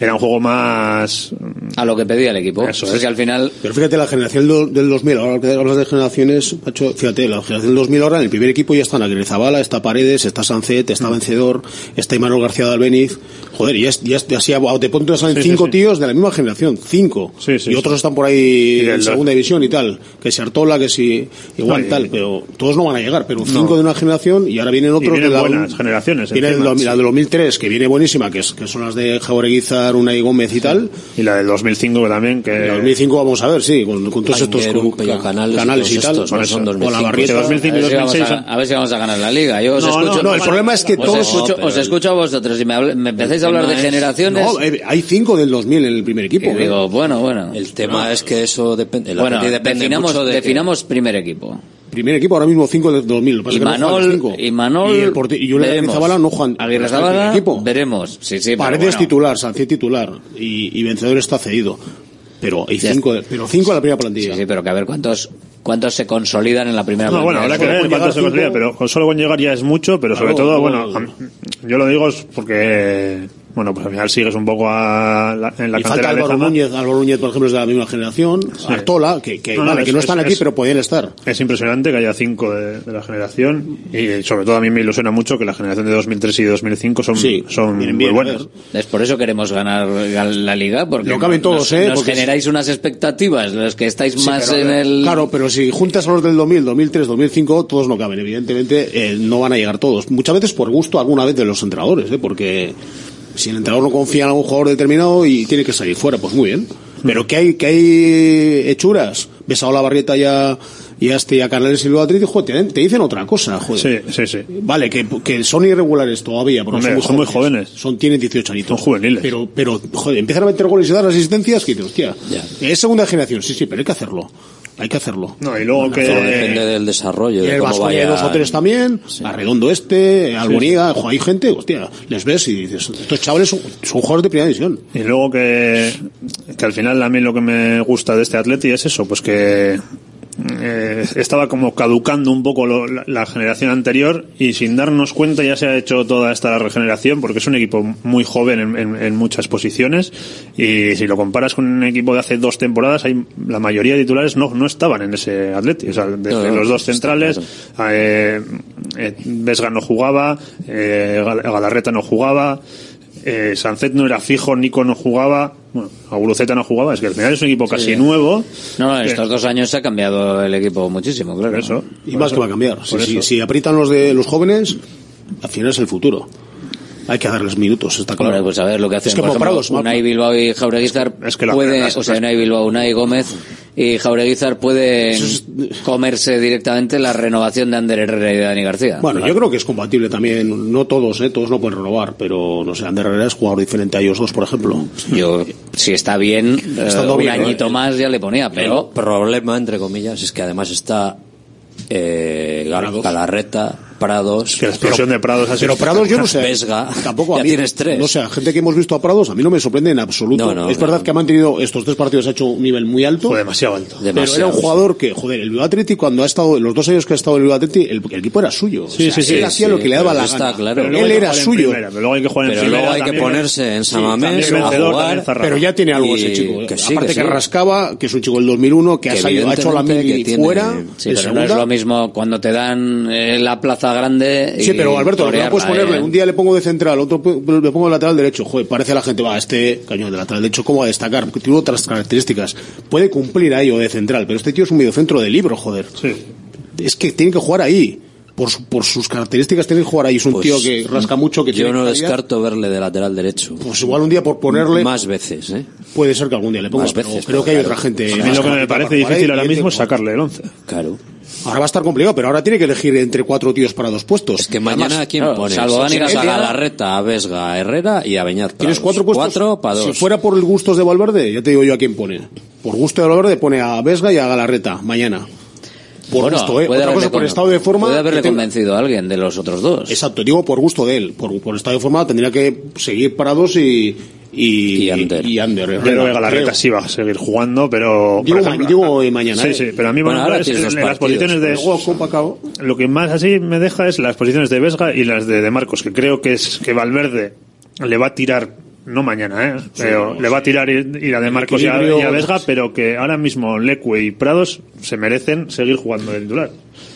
era un juego más. A lo que pedía el equipo. Eso es que al final Pero fíjate, la generación do- del 2000, ahora que hablas de generaciones, macho, fíjate, la generación del 2000 ahora en el primer equipo ya están Aguirre Zabala, está Paredes, está Sancet, está Vencedor, está Imanol García de Albeniz. Joder, ya, ya, es- así a de pronto salen Sí, cinco sí. tíos de la misma generación, cinco. Sí, sí, y otros están por ahí Y en segunda división y tal. Que si Artola, que si igual y- tal, pero todos no van a llegar, pero cinco No. de una generación y ahora vienen otros vienen de la, buenas generaciones, Viene sí. la de 2003, que viene buenísima, que, es, que son las de Jaureguizar, Unai Gómez y tal. Y la del 2005 que también, que. En 2005 vamos a ver, sí, con, con todos estos con- Pello Canales, canales y todos tal. estos, ¿no? Son eso, 2005. o la barrieta. 2005 a ver, si vamos 2006 a, a ver si vamos a ganar la liga. Yo os No, escucho, no, no, el problema es que os todos- escucho, No, os escucho a vosotros y me, habl- me empezáis a hablar de es- generaciones. No, eh, hay cinco del 2000 en el primer equipo. y ¿eh? digo, bueno, bueno. El tema es que eso depende. bueno, definamos, de que- definamos primer equipo. Primer equipo ahora mismo cinco del 2000. Lo pasa Y que no Manol, cinco. y Manol, y, el porte- y veremos. Zabala no juegan. Aguirre no Zabala, equipo. veremos. Sí, sí, Paredes bueno. titular, Sancet titular y, y Vencedor está cedido. Pero Ya cinco, de- pero cinco en la primera plantilla. Sí, sí, pero que a ver cuántos cuántos se consolidan en la primera No, bueno, plantilla. habrá que ver con cuánto llegar se cinco- pero con solo con llegar ya es mucho, pero sobre Claro, todo, bueno, a- yo lo digo es porque, bueno, pues al final sigues un poco a la- en la y falta cantera de Álvaro. Núñez, Álvaro Núñez, por ejemplo, es de la misma generación. Artola, que, que, No, no, vale, es- que no están es- aquí, es- pero podían estar. Es impresionante que haya cinco de, de la generación y sobre todo a mí me ilusiona mucho que la generación de 2003 y 2005 son, Sí, son muy buenas. Es por eso queremos ganar la liga, porque Lo caben todos, nos, ¿eh? nos Porque generáis unas expectativas, los que estáis Sí, más pero, en el... Claro, pero si juntas a los del 2000, 2003, 2005, todos no caben. Evidentemente, eh, no van a llegar todos. Muchas veces por gusto alguna vez de los entrenadores, ¿eh? porque si el entrenador no confía en algún jugador determinado y tiene que salir fuera, pues muy bien. Pero que hay, que hay hechuras. Ves a la barrieta ya y a este y a Canales y luego a Atleti, joder, te, te dicen otra cosa, joder. Sí, sí, sí. Vale, que, que son irregulares todavía, porque Hombre, son, son muy muy jóvenes. Son, tienen 18 añitos. Son juveniles. Pero, pero, joder, empiezan a meter goles y dar asistencias, que dices, hostia, Ya. es segunda generación, sí, sí, pero hay que hacerlo. Hay que hacerlo. No, y luego que... Todo depende del desarrollo, Y de el Vasco hay vaya. dos o tres también, Arredondo este, Alboniga, jo, hay gente, hostia, les ves y dices, estos chavales son, son jugadores de primera división. Y luego que, que al final a mí lo que me gusta de este Atleti es eso, pues que eh, estaba como caducando un poco lo- la, la generación anterior y sin darnos cuenta ya se ha hecho toda esta regeneración porque es un equipo muy joven en, en- en muchas posiciones y si lo comparas con un equipo de hace dos temporadas, hay, la mayoría de titulares no, no estaban en ese Atleti. O sea, de, No, de no, los dos centrales, eh, eh, Vesga no jugaba, eh, Gal- Galarreta no jugaba, eh, Sancet no era fijo, Nico no jugaba, bueno, Aguruceta no jugaba, es que al final es un equipo casi Sí. nuevo. No, en estos dos años se ha cambiado el equipo muchísimo, claro. Eso. Y más que va a cambiar. Si, Por si aprietan los de los jóvenes, al final es el futuro. Hay que darles minutos, está claro. Hombre, pues a ver lo que hacen. Es que por ejemplo, Prados, Unai Bilbao y Jaureguizar es que lo puede, las- o sea, Unai Bilbao, Unai Gómez y Jaureguizar pueden comerse directamente la renovación de Ander Herrera y de Dani García. Bueno, yo creo que es compatible también. No todos, ¿eh? Todos no pueden renovar, pero no sé, Ander Herrera es jugador diferente a ellos dos, por ejemplo. Yo, si está bien, eh, un añito más ya le ponía, pero El problema, entre comillas, es que además está eh. Galarreta, Prados. que la explosión de Prados ha sido Pero Prados yo no sé. Vesga. Tampoco a Ya mí. tienes tres. No sé, a gente que hemos visto a Prados a mí no me sorprende en absoluto. No, no, es verdad no. que ha mantenido estos tres partidos, ha hecho un nivel muy alto. Fue demasiado alto. Pero era un jugador que, joder, el Bilbao Athletic cuando ha estado, los dos años que ha estado en el Bilbao Athletic, el, el equipo era suyo. Sí, O sea, sí, sí, Él hacía sí, lo que le daba pero la gana. está claro. Pero Él era suyo. primera, pero luego hay que jugar en Pero primera luego hay que también. ponerse en Samamés a vencedor, jugar. Pero ya tiene algo ese chico. sí, Aparte que rascaba, que es un chico del 2001, que, Que ha, salido, ha hecho la tiene- fuera. Sí, pero no es lo mismo cuando te dan eh, la plaza grande. Sí, pero Alberto, no puedes ponerle, ¿eh? un día le pongo de central, otro le pongo de lateral derecho, joder, parece a la gente, va, este cañón de lateral derecho, ¿cómo va a destacar? Porque tiene otras características. Puede cumplir ahí o de central, pero este tío es un mediocentro de libro, joder. Sí. Es que tiene que jugar ahí. Por, su- por sus características tiene que jugar ahí. Es un Pues, tío que rasca mucho, que Yo tiene no calidad. descarto verle de lateral derecho. Pues igual un día por ponerle, Más veces, ¿eh? puede ser que algún día le ponga, Más pero veces, creo que hay otra gente. A mí lo que me parece difícil ahora y mismo es este- sacarle el 11. Claro. Ahora va a estar complicado, pero ahora tiene que elegir entre cuatro tíos para dos puestos. Es que mañana, Además, ¿a quién claro, pones? salvo Dani a. Galarreta, a Vesga, a Herrera y a Beñat. Tienes cuatro puestos. Cuatro para dos. Si fuera por el gustos de Valverde, ya te digo yo a quién pone. Por gusto de Valverde pone a Vesga y a Galarreta mañana. Por Bueno, gusto, ¿eh? puede Otra cosa haberle por con- estado de forma. Puede haberle tenga- convencido a alguien de los otros dos. Exacto, digo por gusto de él. Por, por estado de forma tendría que seguir parados y. Y, Y Ander. y Ander, Yo creo que Galarreta creo. sí va a seguir jugando, pero... Digo, ejemplo, ma- digo, eh, mañana, Sí, ¿eh? sí, pero a mí Bueno, ahora es- en las partidos, posiciones de... Acabo. Lo que más así me deja es las posiciones de Vesga y las de, de Marcos, que creo que es que Valverde le va a tirar, no mañana, ¿eh? pero le va a tirar ir, a de Marcos y a, y a Vesga, pero que ahora mismo Leque y Prados se merecen seguir jugando de titular.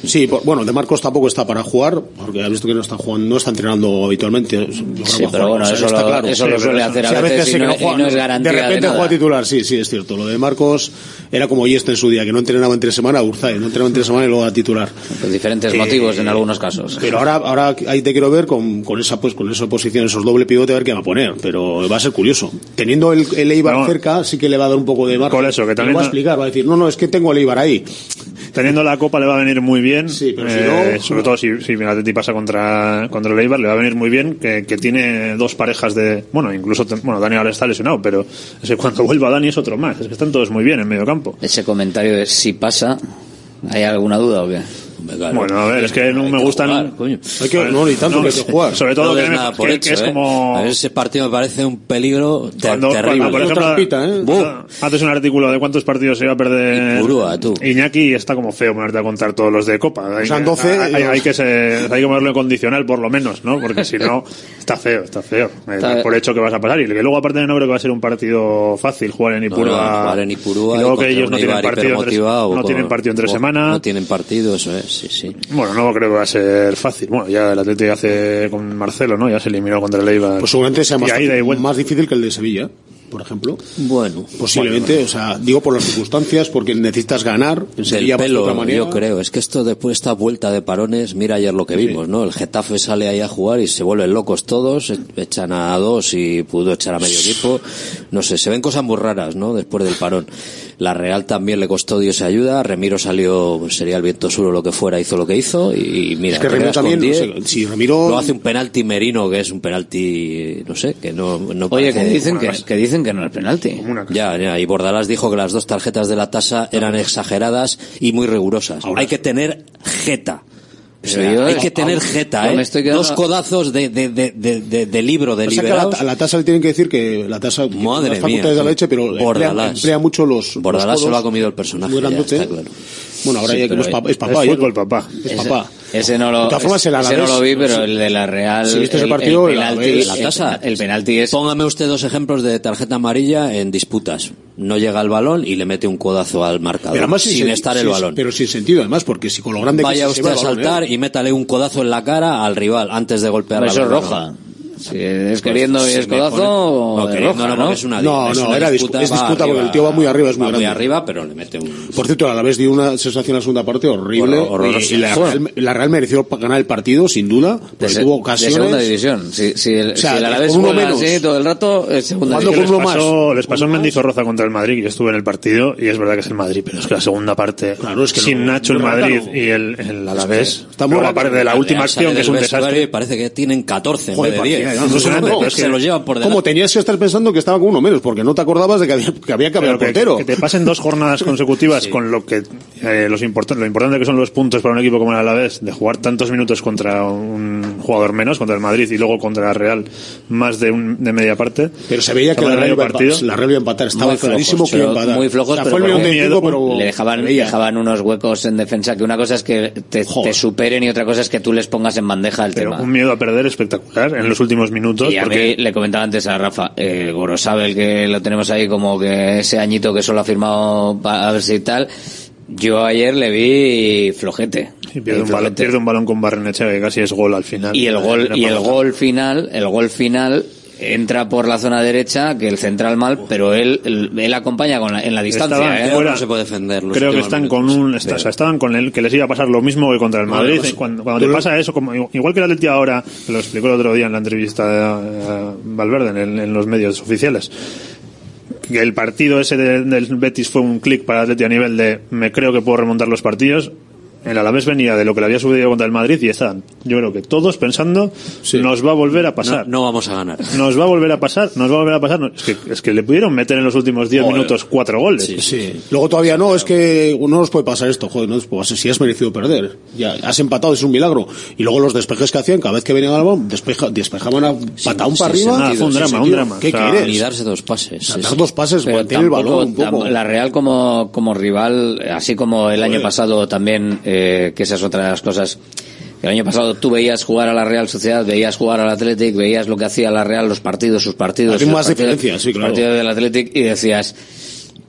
Sí, por- bueno, De Marcos tampoco está para jugar, porque ha visto que no está jugando, no está entrenando habitualmente. Sí, pero jugar, bueno, o sea, eso está lo- claro. eso lo Sí, suele pero hacer a sí, veces sí y no- juega- y no es garantía De de repente nada. juega titular, sí, sí, es cierto. Lo de Marcos era como Yeste en su día, que no entrenaba entre semana, Urzay, no entrenaba entre semana y luego a titular. Por diferentes motivos en algunos casos. Pero ahora, ahora ahí te quiero ver con, con esa pues con esa posición, esos doble pivote a ver qué va a poner, pero va a ser curioso. Teniendo el, el Eibar No. cerca, sí que le va a dar un poco de margen. Por eso, que lo también va a no- explicar, va a decir, no, no, es que tengo el Eibar ahí. Teniendo la Copa le va a venir muy bien, Sí, pero si eh, no- sobre todo si, si el Atleti pasa contra, contra el Eibar, le va a venir muy bien que, que tiene dos parejas de... Bueno, incluso, bueno, Dani ahora está lesionado, pero es que cuando vuelva Dani es otro más, es que están todos muy bien en medio campo. Ese comentario de si pasa, ¿hay alguna duda o qué? Bueno, a ver, es que no me gustan... Hay que, no, ni tanto No, que hay que jugar. Sobre todo no que, nada por que- hecho, que es ¿eh? como... A ver, ese partido me parece un peligro Cuando, terrible. cuando, por ejemplo, trampita, ¿eh? Haces un artículo de cuántos partidos se iba a perder Ipurúa, tú. Iñaki y está como feo ponerte a contar todos los de Copa. Hay, sean que- 12, hay, hay- hay que ser- hay que ponerlo en condicional por lo menos, ¿no? Porque si no, está feo, está feo. Eh, Está- por hecho que vas a pasar. Y que luego aparte no creo que va a ser un partido fácil jugar en No, Ipurúa. no, jugar en Ipurúa y y luego que ellos no tienen partido entre, no tienen partido entre semana. No tienen partido, eso es, sí, sí. Bueno, no creo que va a ser fácil. Bueno, ya el Atlético hace con Marcelo, ¿no? Ya se eliminó contra el Eibar. Pues seguramente sea más, Y ahí da igual. más difícil que el de Sevilla, por ejemplo. Bueno, Posiblemente, o sea, digo por las circunstancias, porque necesitas ganar. En del pelo, otra manera. yo creo. Es que esto después esta vuelta de parones, mira ayer lo que vimos, ¿no? El Getafe sale ahí a jugar y se vuelven locos todos, e- echan a dos y pudo echar a medio equipo. No sé, se ven cosas muy raras, ¿no? Después del parón. La Real también le costó Dios ayuda, Remiro salió, sería el viento sur o lo que fuera, hizo lo que hizo y, mira, Es que Remiro también, 10. no sé, si Remiro- Lo hace un penalti merino que es un penalti, no sé, que no, no Oye, que dicen que, que dicen que no es penalti. Ya, ya. Y Bordalás dijo que las dos tarjetas de la tasa eran exageradas y muy rigurosas. Hay que tener jeta. Hay que tener jeta, ¿eh? Dos codazos de, de, de, de libro, de a la, tasa le tienen que decir que la tasa... Madre mía. de la leche, pero emplea, emplea, mucho los... Bordalás los ha comido el personaje. ¿eh? Bueno, ahora ya que es, papá, el papá. Es papá. Ese no lo, de todas formas, el Alavés, ese no lo vi, pero el de la Real. Si viste ese partido, el, penalti, la tasa. El, penalti es. Póngame usted dos ejemplos de tarjeta amarilla en disputas. No llega el balón y le mete un codazo al marcador. Además sin, sin estar sin, el balón. Pero sin sentido, además, porque si con lo grande Vaya que se usted se va a saltar balón, ¿eh? y métale un codazo en la cara al rival antes de golpear la Eso es roja. Sí, es pues, queriendo y es codazo o de roja, no, no, es una, no, es no, una era disputa, es disputa arriba, porque el tío va muy arriba, es muy muy arriba, pero le mete un... Por cierto, a la vez dio una sensación en la segunda parte horrible. Horror, horror, y, y la, Real, la, Real, mereció ganar el partido, sin duda, porque tuvo ocasiones... De segunda división. Si, si el, o sea, si el Alavés uno menos. Así, todo el rato, es segunda división. Les pasó, más? les pasó en Mendizorroza contra el Madrid, yo estuve en el partido, y es verdad que es el Madrid, pero es que la segunda parte, claro, es que sin no, Nacho el Madrid y el, Alavés, está muy aparte de la última acción, que es un desastre... Parece que tienen 14 en vez de 10. No, se, lo llevan por delante. Como tenías que estar pensando que estaba con uno menos, porque no te acordabas de que había que, había cambiado el portero. Que, te pasen dos jornadas consecutivas con lo que eh, los import lo importante que son los puntos para un equipo como el Alavés, de jugar tantos minutos contra un jugador menos, contra el Madrid y luego contra el Real, más de, un, de media parte. Pero se veía que la Real, partido. iba a empatar, estaba muy clarísimo que iba a empatar. Muy flojos, o sea, pero, fue le dejaban, unos huecos en defensa, que una cosa es que te, te, superen y otra cosa es que tú les pongas en bandeja el pero tema. Un miedo a perder espectacular en los últimos últimos minutos. Y porque... mí le comentaba antes a Rafa, eh, Gorosabel, que lo tenemos ahí como que ese añito que solo ha firmado para ver si tal. Yo ayer le vi flojete. Sí, pierde, un balón, pierde, un balón, con Barrenechea que casi es gol al final. Y el gol, y el gol final, el gol final entra por la zona derecha, que el central mal, pero él, él, acompaña con la, en la distancia. Estaban, ¿eh? fuera, no se puede defender. Creo que están con un, está, o sea, estaban con él, que les iba a pasar lo mismo que contra el Madrid. Eh, cuando, te pasa eso, como, igual que el Atleti ahora, lo explicó el otro día en la entrevista de eh, Valverde en, en los medios oficiales que el partido ese del, del Betis fue un clic para Atleti a nivel de me creo que puedo remontar los partidos el Alavés venía de lo que le había sucedido contra el Madrid y están, yo creo que todos pensando, nos va a volver a pasar. No, vamos a ganar. Nos va a volver a pasar, nos va a volver a pasar. Es que, le pudieron meter en los últimos 10 minutos cuatro goles. Sí. Luego todavía no, es que no nos puede pasar esto, joder, no. Si has merecido perder, ya has empatado, es un milagro. Y luego los despejes que hacían, cada vez que venían al balón, despeja, despejaban a patadón para arriba. Ah, fue un drama, un ¿Qué o sea, quieres? Darse dos pases. O dar dos pases, mantener el balón. La Real como, rival, así como el año pasado también... Eh, que, otra esas otras cosas. El año pasado tú veías jugar a la Real Sociedad, veías jugar al Athletic, veías lo que hacía la Real, los partidos, sus partidos. Más partidos, sí, claro. Partidos del Athletic y decías,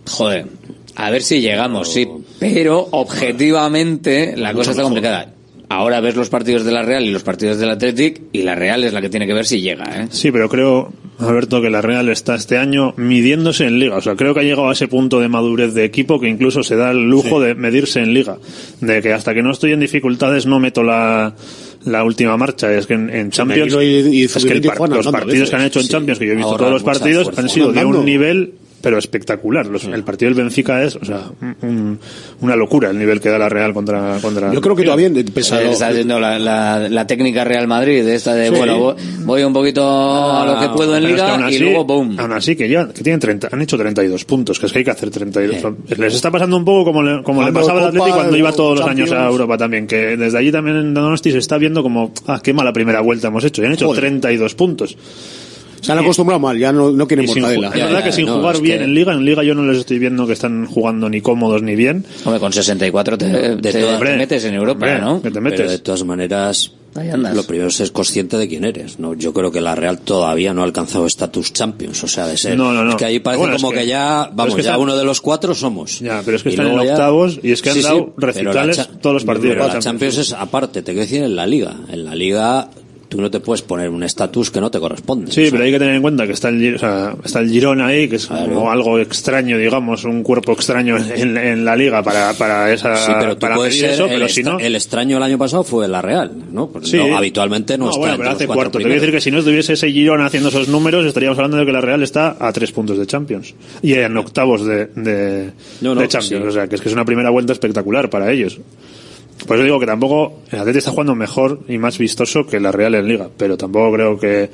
joder, a ver si llegamos, sí. Pero objetivamente la cosa está complicada. Ahora ves los partidos de la Real y los partidos del Athletic y la Real es la que tiene que ver si llega. ¿eh? Sí, pero creo, Alberto, que la Real está este año midiéndose en liga. O sea, creo que ha llegado a ese punto de madurez de equipo que incluso se da el lujo de medirse en liga. De que hasta que no estoy en dificultades no meto la, última marcha. Es que en, Champions, y, es que los partidos que han hecho en Champions, que yo he visto todos los partidos, han sido de un nivel pero espectacular. Los, el partido del Benfica es, o sea, un, una locura el nivel que da la Real contra. contra Yo creo que todavía. Está haciendo la, la, la, técnica Real Madrid, esta de, sí. bueno, voy un poquito a lo que ah, puedo en Liga y luego boom. Aún así, que ya que tienen 30, han hecho 32 puntos, que es que hay que hacer 32. Sí. Les está pasando un poco como le, como le pasaba al Atlético cuando iba todos los años a Europa también, que desde allí también en Donosti se está viendo como, ah, qué mala primera vuelta hemos hecho. Y han hecho Joder. 32 puntos. Se han acostumbrado mal, ya no, no quieren mortadela. Es verdad que sin jugar bien en Liga, en Liga yo no les estoy viendo que están jugando ni cómodos ni bien. Hombre, con 64 te, de te, te metes en Europa, ¿no? De todas maneras, lo primero es ser consciente de quién eres. No, yo creo que la Real todavía no ha alcanzado estatus Champions, o sea, de ser. Es que ahí parece como que, ya, vamos, ya uno de los cuatro somos. Ya, pero es que y están en octavos y es que han dado sí, recitales todos los partidos. Pero la Champions. Champions es aparte, te quiero decir en la Liga. En la Liga tú no te puedes poner un estatus que no te corresponde. Sí, pero hay que tener en cuenta que está el, o sea, está el Girón ahí, que es como algo extraño, digamos, un cuerpo extraño en, en la liga para, para esa. Sí, pero tú para puedes eso, pero si no... el extraño el año pasado fue la Real, ¿no? No habitualmente no, está. Bueno, pero hace cuarto. Te voy a decir que si no estuviese ese Girón haciendo esos números, estaríamos hablando de que la Real está a tres puntos de Champions y en octavos de, de, Champions. O sea, que es que es una primera vuelta espectacular para ellos. Por eso digo que tampoco el Atleti está jugando mejor y más vistoso que la Real en Liga, pero tampoco creo que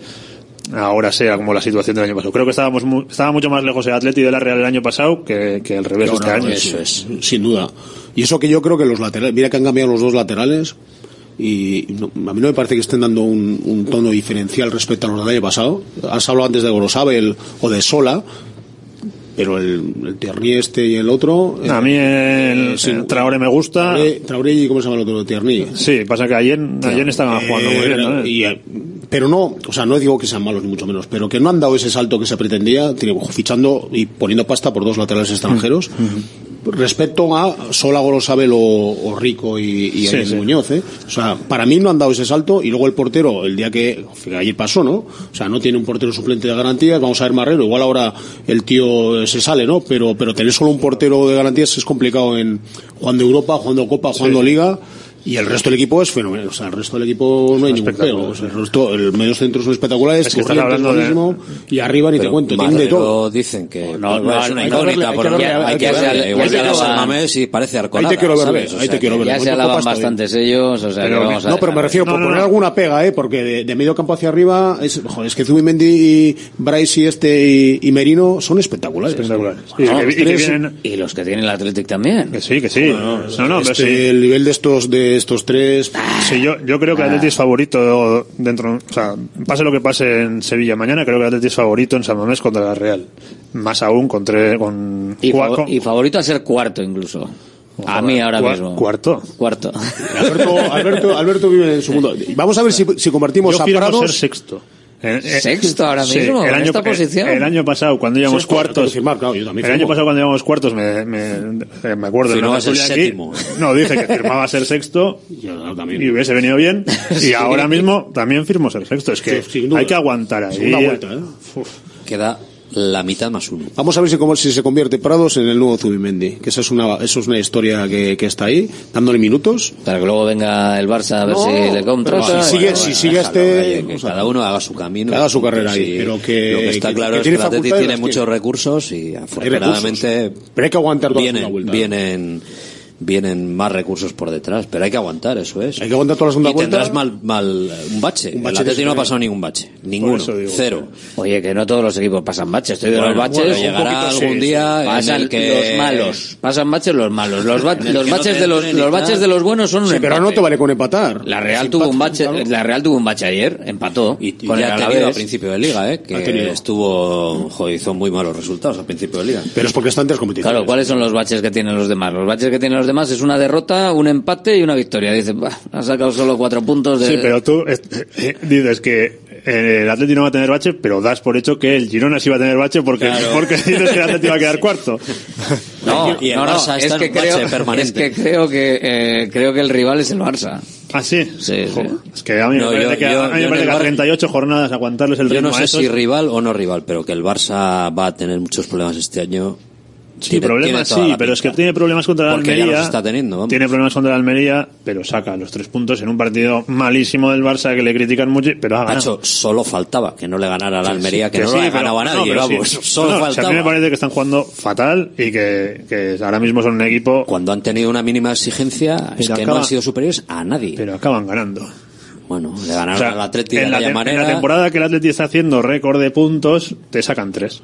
ahora sea como la situación del año pasado. Creo que estábamos mu estaba mucho más lejos el Atleti de la Real el año pasado que, que el revés este no, este año. Eso es, sin duda. Y eso que yo creo que los laterales, mira que han cambiado los dos laterales y no, a mí no me parece que estén dando un, un tono diferencial respecto a los del año pasado. Has hablado antes de Gorosabel o de Sola, pero el, el Tierney este y el otro... A mí el, eh, sí, el Traoré me gusta. Traoré, Traoré y ¿cómo se llama el otro? Tierney. Sí, pasa que ayer, ayer estaban jugando muy bien. ¿no? Y, eh, pero no, o sea, no digo que sean malos ni mucho menos, pero que no han dado ese salto que se pretendía, fichando y poniendo pasta por dos laterales extranjeros. Respecto a Sola, Golosabel o, o Rico y, y Sí, sí. Muñoz, ¿eh? O sea, para mí no han dado ese salto y luego el portero, el día que, que ayer pasó, ¿no? O sea, no tiene un portero suplente de garantías, vamos a ver Marrero, igual ahora el tío se sale, ¿no? Pero, pero tener solo un portero de garantías es complicado en jugando Europa, jugando Copa, jugando Liga. Y el resto del equipo es fenomenal. O sea, el resto del equipo no hay ningún pego. O sea, el resto, el medio centro son espectaculares, Es que hablando de- y arriba ni te Pero cuento, tienen de todo. dicen que No, no, es una hay que incógnita, hay que porque verle, hay que que verle. Hay Mamés y parece Arconada. Ahí te quiero. O ahí te quiero verle. Ya se alaban bastantes ellos, o sea Pero que vamos a No, pero me refiero, No, por no, poner no. alguna pega, ¿eh? Porque de, de medio campo hacia arriba, es, joder, es que Zubimendi y Bryce y este y, y Merino son espectaculares. Espectaculares. Y, los que, tienen el Athletic también. Que sí, que sí. no, no, pero este, sí. El nivel de estos, de estos tres. Sí, yo, yo creo que el Atleti es favorito dentro, o sea, pase lo que pase en Sevilla mañana, creo que el Atleti es favorito en San Mamés contra la Real. Más aún con tres, con, Y, con- y favorito a ser cuarto incluso. A mí ahora cua- mismo. Cuarto. Cuarto. Alberto, Alberto, Alberto vive en su mundo. Vamos a ver si, si convertimos Yo a ser sexto. Eh, Sexto ahora sí, mismo, el en año, esta posición. El año pasado, cuando íbamos Sexto, cuartos, firmar, claro, yo el año firmo. pasado cuando íbamos cuartos, me, me, eh, me acuerdo una ser séptimo. No, dije que firmaba ser sexto Yo también. y hubiese venido bien. Y Sí. ahora mismo también firmo ser sexto. Es que hay que aguantar ahí. Segunda vuelta, ¿eh? Queda la mitad más uno. Vamos a ver si, cómo- si se convierte Prados en el nuevo Zubimendi. Que esa es una, eso es una historia que, que está ahí, dándole minutos. Para que luego venga el Barça a ver No, si le contrata. si sigue, Bueno, si bueno. sigue este. oye, que o sea, cada uno haga su camino. haga su carrera ahí, Sí, pero que- lo que está que- claro que es que tiene el Atleti tiene muchos recursos y afortunadamente Pero hay que aguantar toda la vienen, vuelta. vienen, vienen más recursos por detrás, pero hay que aguantar, eso es. Hay que aguantar toda la segunda y tendrás vuelta. mal, mal un bache. Un bache el Atleti de no ha pasado ningún bache, ninguno, digo. cero. Oye, que no todos los equipos pasan baches. Estoy de Bueno, los baches. bueno, llegará poquito, algún sí, día sí. en Pasan el que- los malos. Pasan baches los malos. Los, ba- En el los no baches te de los, los baches de los buenos son un Sí, pero no te vale con empatar. La Real tuvo un bache, claro. la Real tuvo un bache ayer, empató Y, y con el ya ha tenido Alavés. a principio de liga, ¿eh? Que estuvo, joder, hizo muy malos resultados al principio de liga. Pero es porque están tres competiciones. Claro, ¿cuáles son los baches que tienen los demás? Los baches que tienen los demás es una derrota, un empate y una victoria. Dices, "Bah, ha sacado solo cuatro puntos de... Sí, pero tú eh, eh, dices que eh, el Atleti no va a tener bache, pero das por hecho que el Girona sí va a tener bache porque, Claro. porque dices que el Atleti va a quedar cuarto. No, Y el no, no, es que en un bache creo, permanente. es que creo que eh, creo que el rival es el Barça. ¿Ah, sí? Sí, sí. Es que a mí No, me parece yo- que, yo- a, mí me yo parece que a Bar- 38 jornadas aguantarles el Yo ritmo no a sé esos- si rival o no rival, pero que el Barça va a tener muchos problemas este año. Sí, Tiene- problemas tiene sí, la pero es que tiene problemas contra la Porque Almería. está teniendo, vamos. Tiene problemas contra la Almería, pero saca los tres puntos en un partido malísimo del Barça que le critican mucho, pero ha ganado. Solo faltaba que no le ganara a la Almería, que, Que no sí, ha pero- ganado a nadie, vamos. Solo No, no, o sea, faltaba. a mí me parece que están jugando fatal y que, que ahora mismo son un equipo, Cuando han tenido una mínima exigencia, es que no han sido superiores a nadie. pero acaban ganando. Bueno, le ganaron O sea, al Atleti de en, la, te- en la temporada que el Atleti está haciendo récord de puntos, te sacan tres.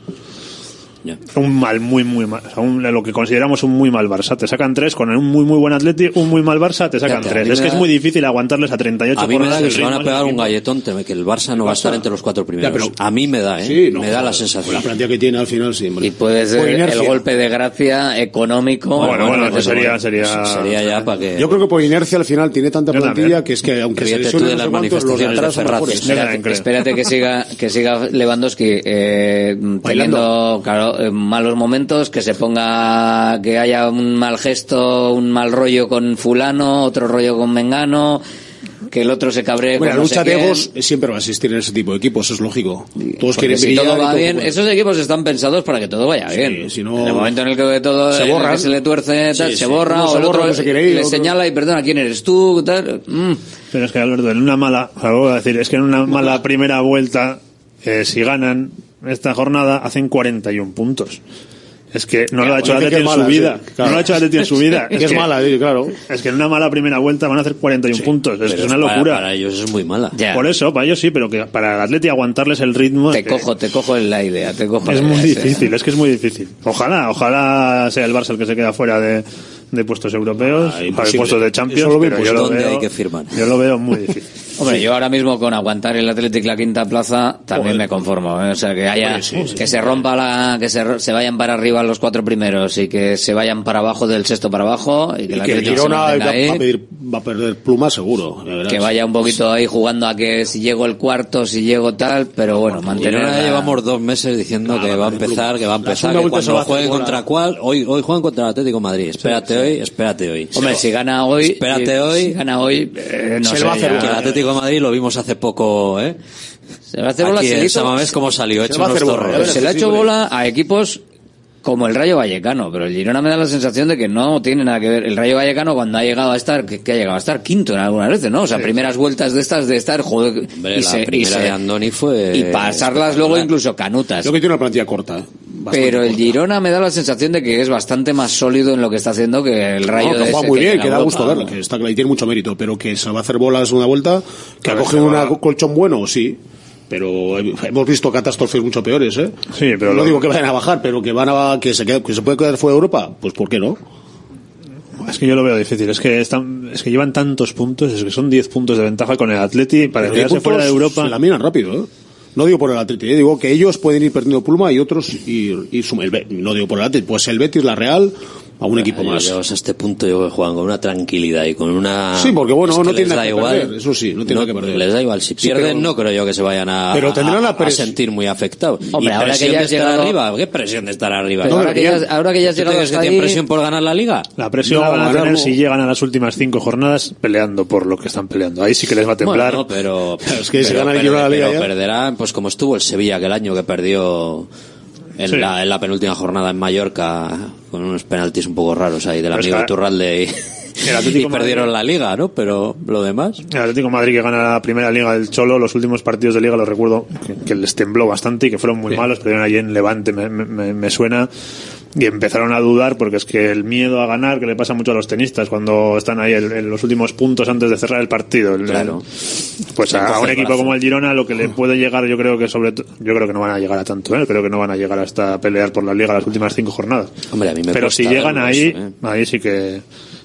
Un mal, muy, muy mal. O sea, un- lo que consideramos un muy mal Barça. Te sacan tres con un muy, muy buen Atleti, un muy mal Barça, te sacan tres. Es que es muy difícil aguantarles a 38 A mí me da que el se van a pegar un galletón, teme que el Barça no va a estar entre los cuatro primeros. Ya, pero- a mí me da, ¿eh? Sí, no, me da la sensación. La plantilla que tiene al final, sí, hombre. Y puede ser el golpe de gracia económico. Bueno, bueno, eso sería, sería, Sería ya para que... Yo creo que por inercia al final tiene tanta plantilla que es que aunque se Ríete tú lesionen de las manifestaciones de Ferraz. Espérate, creo. espérate que siga que siga Lewandowski eh, teniendo claro, malos momentos, que se ponga que haya un mal gesto, un mal rollo con fulano, otro rollo con Mengano, que el otro se cabree Bueno, con la no sé lucha de egos siempre va a existir en ese tipo de equipos, eso es lógico. Todos Porque quieren si brillar todo va todo bien, fuera. esos equipos están pensados para que todo vaya Sí, bien. si no- en el momento en el que todo Se borran. se le tuerce, tal, Sí, se sí. borra o se el borra, otro no se quiere ir, le otro- señala y perdona, ¿quién eres tú? Tal, mm. Pero es que Alberto, en una mala, o sea, voy a decir, es que en una mala primera vuelta, eh, si ganan esta jornada, hacen 41 puntos. Es que no lo ha hecho que Atleti en su vida. sí. No lo ha hecho el Atleti en su vida. Que es mala, sí, claro. Es que en una mala primera vuelta van a hacer 41 puntos. Es, es una para- locura. Para, ellos es muy mala. Por eso, para ellos sí, pero que para el Atleti aguantarles el ritmo. Te es que cojo, te cojo en la idea, te cojo Es la muy idea, sí. difícil, es que es muy difícil. Ojalá, ojalá sea el Barça el que se queda fuera de, de puestos europeos, de imposible. puestos de Champions. Eso lo veo pero yo lo ¿Dónde veo, hay que firmar? Yo lo veo muy difícil. Hombre, yo ahora mismo con aguantar el Athletic la quinta plaza también me conformo, ¿eh? o sea que haya Hombre, sí, sí. que se rompa la que se, se vayan para arriba los cuatro primeros y que se vayan para abajo del sexto para abajo y que Y el que Girona va, mantenga ahí. va a pedir- va a perder pluma seguro. que vaya un poquito ahí jugando a que si llego el cuarto, si llego tal, pero bueno, mantener Girona la- llevamos dos meses diciendo que va a empezar, que va a empezar, que va cuando bola. contra cuál, hoy, hoy juegan contra el Atlético de Madrid. Espérate hoy, espérate hoy. Hombre, si gana hoy, Espérate hoy. si gana hoy, eh, no se sé, va a hacer ya- que el Atlético de Madrid lo vimos hace poco, ¿eh? Se le va a hacer bola, Aquí se le en hizo- Samamés cómo salió, se hecho le va a unos hacer bola, zorros. ya verás, se le ha hecho bola a equipos como el Rayo Vallecano, pero el Girona me da la sensación de que no tiene nada que ver. El Rayo Vallecano cuando ha llegado a estar, que, que ha llegado a estar quinto en algunas veces, ¿no? O sea, primeras vueltas de estas de estar, joder, Hombre, y la se- y primera se- de Andoni fue... y pasarlas luego incluso canutas. Creo que tiene una plantilla corta. Pero el corta. Girona me da la sensación de que es bastante más sólido en lo que está haciendo que el Rayo No, que de juega ese muy que bien, en que da Europa. gusto verlo, que está claro, y tiene mucho mérito, pero que se va a hacer bolas una vuelta, que acoge un colchón bueno, sí, pero hemos visto catástrofes mucho peores, ¿eh? Sí, pero no lo- digo que vayan a bajar, pero que van a que se quede- que se puede quedar fuera de Europa, pues ¿por qué no? Es que yo lo veo difícil. Es que están, es que llevan tantos puntos, es que son 10 puntos de ventaja con el Atleti para Pero quedarse fuera de Europa. Se la miran rápido, ¿eh? No digo por el Atleti, ¿eh? digo que ellos pueden ir perdiendo pluma y otros ir, ir no digo por el Atleti, pues el Betis, la Real, a un equipo más. Llegados a este punto yo que juegan con una tranquilidad y con una... Sí, porque bueno, es que no tienen da que igual. perder, eso sí, no tienen nada que perder. Les da igual. Si Sí, pierden, pero- no creo yo que se vayan a, Pero tendrán a- la a pres- sentir muy afectados. Hombre, y ahora que ya has llegado- arriba. ¿Qué presión de estar arriba? Pero ahora que ya- ahora que ya has ¿Tú llegado crees que hasta tienen ahí- presión por ganar la liga? La presión No, la van a tener no. si llegan a las últimas cinco jornadas peleando por lo que están peleando. Ahí sí que les va a temblar. Bueno, pero, es que si pero gana el perder- Girona la Liga pero perderán, pues como estuvo el Sevilla aquel año que perdió en, Sí. la, en la penúltima jornada en Mallorca con unos penaltis un poco raros ahí del Pero amigo Iturralde y, El Atlético y perdieron la liga, ¿no? Pero lo demás. El Atlético de Madrid que gana la primera liga del Cholo, los últimos partidos de liga los recuerdo que, que les tembló bastante y que fueron muy malos, perdieron allí en Levante, me, me- me suena, y empezaron a dudar porque es que el miedo a ganar que le pasa mucho a los tenistas cuando están ahí en, en los últimos puntos antes de cerrar el partido. El- Claro. Pues a, a un equipo como el Girona lo que le puede llegar yo creo que sobre yo creo que no van a llegar a tanto, ¿eh? creo que no van a llegar hasta pelear por la liga las últimas cinco jornadas. Hombre, a mí me Pero si llegan ahí, eso, ¿eh? ahí sí que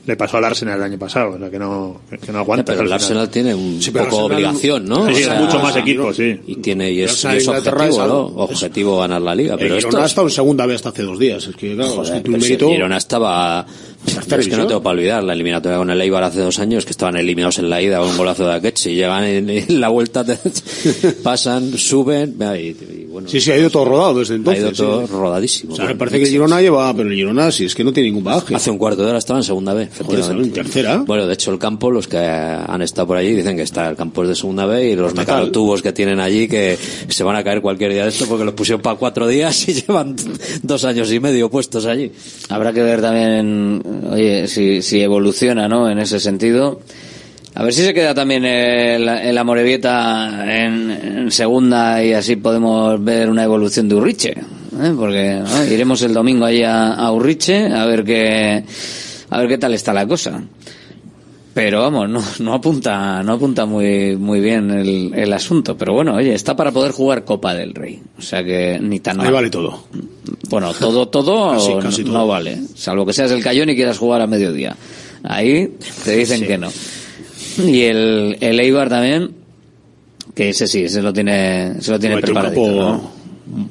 le pasó al Arsenal el año pasado, o sea que no, que, que no aguanta. Pero el. Arsenal tiene un Sí, poco Arsenal- obligación, ¿no? Sí, O sea, es mucho más equipo, sí. Y tiene y es, y es objetivo, es Objetivo ganar la liga, El pero Girona esto ha estado en segunda vez hasta hace dos días, es que claro, es que Joder, tiene un pero si mérito... Girona estaba es que no tengo para olvidar la eliminatoria con el Eibar hace dos años que estaban eliminados en la ida con un golazo de Akechi llegan en, en la vuelta pasan suben y, y bueno Sí, sí, ha ido todo rodado desde ha entonces. ido todo sí. rodadísimo O sea, me parece que el Girona lleva, pero el Girona sí, es que no tiene ningún bagaje. hace un cuarto de hora estaba en segunda B Tercera. bueno de hecho el campo los que han estado por allí dicen que está el campo es de segunda B y los mecanotubos que tienen allí que se van a caer cualquier día de esto porque los pusieron para cuatro días y llevan dos años y medio puestos allí Habrá que ver también, oye, si, si evoluciona, ¿no? En ese sentido. A ver si se queda también el, el Amorebieta en, en segunda y así podemos ver una evolución de Urriche. ¿eh? Porque ¿no? iremos el domingo ahí a, a Urriche a ver qué, a ver qué tal está la cosa. Pero vamos, no, no apunta, no apunta muy, muy bien el, el asunto. Pero bueno, oye, está para poder jugar Copa del Rey. O sea que ni tan Ahí mal. vale todo. Bueno, todo, todo Casi, no- casi no, todo. vale. Salvo que seas el cayón y quieras jugar a mediodía. Ahí te dicen que no. Y el, el Eibar también, que ese sí, ese lo tiene, se lo tiene ¿no?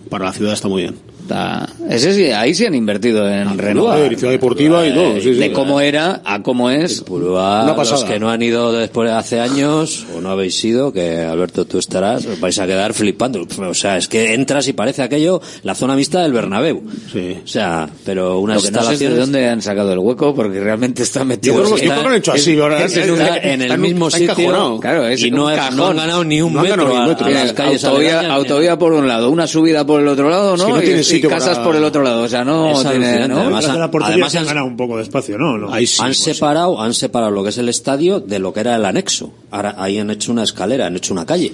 para la ciudad está muy bien. Está- ese sí, ahí sí han invertido en renovar. joder, y ciudad deportiva y todo, sí, sí. de cómo era a cómo es. Los que no han ido después de hace años o no habéis ido, que Alberto tú estarás, os vais a quedar flipando. O sea, es que entras y parece aquello la zona mixta del Bernabéu. Sí. O sea, pero Lo unas que no sé es de instalaciones dónde han sacado el hueco, porque realmente está metido. Yo creo, que- lo han hecho así, ahora. es en un- está en el mismo está sitio. Claro, es y no, han ganado ni un No metro, ganado ni un a- metro. a, Mira, las calles autovía, por un lado, una subida por el otro lado, Es ¿no? que no y sitio casas para- por el otro lado, o sea, no tiene, ¿no? además, Las de la portería además se han ganado un poco de espacio, ¿no? ¿no? Ahí sí. han pues, separado, han separado lo que es el estadio de lo que era el anexo. Ahora ahí han hecho una escalera, han hecho una calle.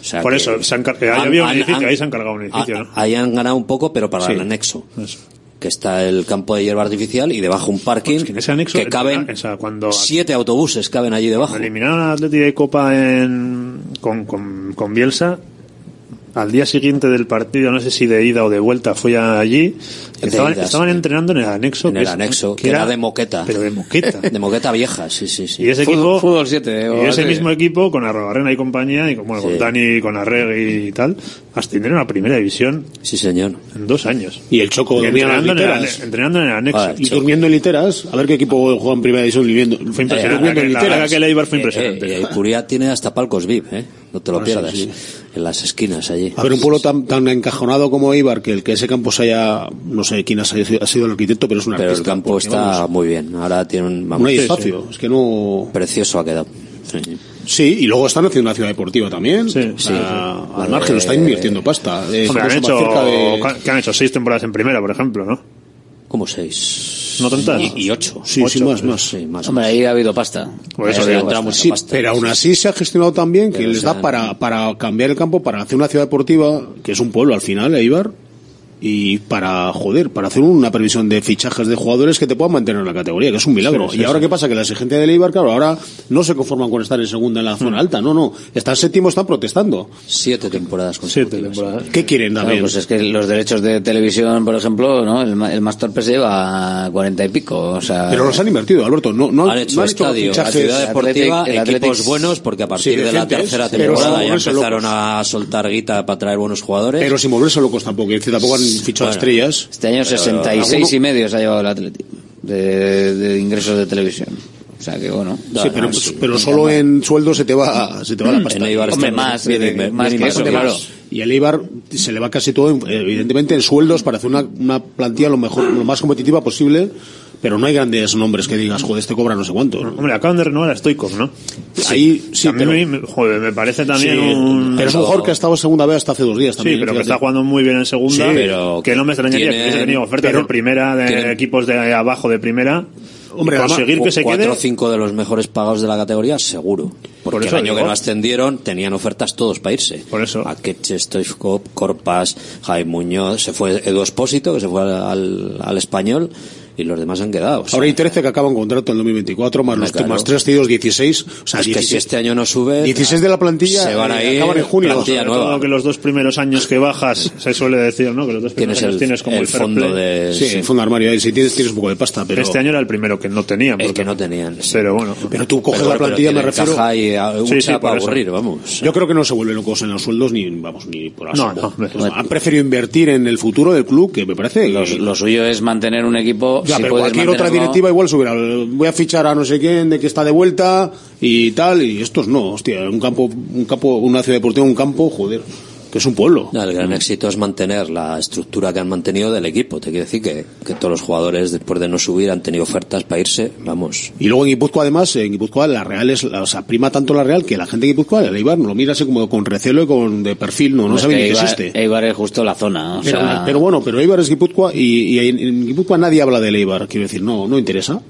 O sea Por que eso, se han ahí han- había un edificio, han- ahí se han cargado un edificio, a- ¿no? Ahí han ganado un poco, pero para Sí. el anexo. Eso. que está el campo de hierba artificial y debajo un parking en ese anexo, que caben o sea, cuando siete autobuses caben allí debajo. eliminaron al Atleti de Copa en, con, con, con Bielsa, al día siguiente del partido, no sé si de ida o de vuelta, fui allí. De Estaban, ida, estaban sí. entrenando en el anexo. En que el es- anexo, que era de moqueta. Pero de moqueta. De moqueta vieja, sí, sí, sí. Y ese Fútbol- equipo, Fútbol 7 y o ese mismo equipo con Arrobarrena y compañía, y con, bueno, con Sí. Dani, con Arregui y tal, ascendieron a primera división Sí, señor. en dos años. Y el Choco Y entrenando, en el, entrenando en el anexo. Ah, Y durmiendo en literas. A ver qué equipo juega en primera división viviendo. Fue impresionante. durmiendo en La verdad literas. que el Eibar fue Eh, impresionante. eh, y Curia tiene hasta palcos VIP, ¿eh? No te lo Ah, pierdas. sí. En las esquinas allí. A ver, un pueblo tan, tan encajonado como Eibar, que el que ese campo se haya, no sé quién ha sido, ha sido el arquitecto, pero es un Pero el campo porque, está vamos, muy bien. Ahora tiene un... vamos, no hay sí, espacio, es que no... Precioso ha quedado. Sí. Sí, y luego están haciendo una ciudad deportiva también. Sí, al margen, lo está invirtiendo pasta. Eh, Hombre, han hecho, de- que han hecho seis temporadas en primera, por ejemplo, ¿no? Como seis. No tantas. Y, y ocho. Sí, sí, más, sí, más. Hombre, ahí ha habido pasta. Por eso digo, pasta. Sí, pasta. pero aún así se ha gestionado tan bien que les da para, para cambiar el campo, para hacer una ciudad deportiva, que es un pueblo al final, Eibar, y para, joder, para hacer una previsión de fichajes de jugadores que te puedan mantener en la categoría, que es un milagro. Sí, sí, y ahora sí. qué pasa, que la exigencia del Eibar, claro, ahora no se conforman con estar en segunda en la Mm. zona alta, no, no, están séptimo, están protestando. Siete temporadas Siete consecutivas. temporadas. ¿Qué quieren Claro, también? pues es que los derechos de televisión, por ejemplo, ¿no? el, ma- el más torpe se lleva cuarenta y pico. O sea, Pero los han invertido, Alberto, no, no Han hecho no estadio, fichajes- la ciudad el deportiva, Athletic- el equipos buenos, porque a partir Sí, de la tercera temporada ya empezaron locos. a soltar guita para traer buenos jugadores. Pero sin volverse locos tampoco, es decir, tampoco han fichado Bueno. estrellas. este año Pero 66 alguno- y medio se ha llevado el Atlético de, de ingresos de televisión. O sea que bueno. Sí, pero, sí. pero solo en sueldo se te va, se te va la pasta. En Eibar Hombre, más, bien eh, inver- más bien que eso, claro. Y el Eibar se le va casi todo, en- evidentemente, en sueldos para hacer una, una plantilla lo mejor, lo más competitiva posible, pero no hay grandes nombres que digas, joder, este cobra no sé cuánto. Hombre, acaban de renovar a Stoikov, ¿no? Ahí sí, a mí pero, me, joder, me parece también sí, un... pero es un jugador que ha estado en segunda vez hasta hace dos días Sí, también. pero que fíjate. está jugando muy bien en segunda. Sí, pero que no me extrañaría que tienen- hubiese tenido ofertas pero- de primera, de tienen- equipos de abajo de primera. Hombre, conseguir que se cuatro quede. o cinco de los mejores pagados de la categoría, seguro. Porque eso el año digo. que no ascendieron tenían ofertas todos para irse. Por eso. Akeche, Stoichkov, Corpas, Jaime Muñoz, se fue Edu Espósito, que se fue al, al español, y los demás han quedado. o sea, Ahora hay 13 que acaban contrato en 2024, más, los, claro. más 3 cedidos 16. O sea, es que 16 si este año no sube, 16 de la plantilla se van a eh, ir acaban en junio. plantilla nueva. todo que los dos primeros años que bajas, se suele decir, ¿no? Que los dos primeros Tienes años el, tienes como el, el fondo de... Sí, el fondo armario ahí, si tienes, tienes un poco de pasta, pero... Este año era el primero que no tenían. El porque- que no tenían. sí. Pero bueno. Pero tú coges Pero la plantilla, me refiero... caja y a- Sí, un sí, chapa por a eso. aburrir, vamos. Yo creo que no se vuelven locos en los sueldos ni, vamos, ni por No, asomo. no, Pues han preferido invertir en el futuro del club, que me parece... Lo suyo es mantener un equipo. Ya, si pero cualquier otra directiva igual subiera. Voy a fichar a no sé quién de que está de vuelta y tal, y estos no, hostia, un campo, un campo, una ciudad deportiva, un campo, joder, que es un pueblo. No, el gran éxito es mantener la estructura que han mantenido del equipo. Te quiero decir que, que todos los jugadores, después de no subir, han tenido ofertas para irse. Vamos. Y luego en Guipúzcoa, además, en Guipúzcoa la Real es, o sea, prima tanto la Real que la gente de Guipúzcoa, el Eibar, lo mira así como con recelo y con de perfil, no, no sabe que ni que existe. Eibar es justo la zona. O Pero, sea, pero bueno, pero Eibar es Guipúzcoa y, en Guipúzcoa nadie habla del Eibar, quiero decir, no, no interesa.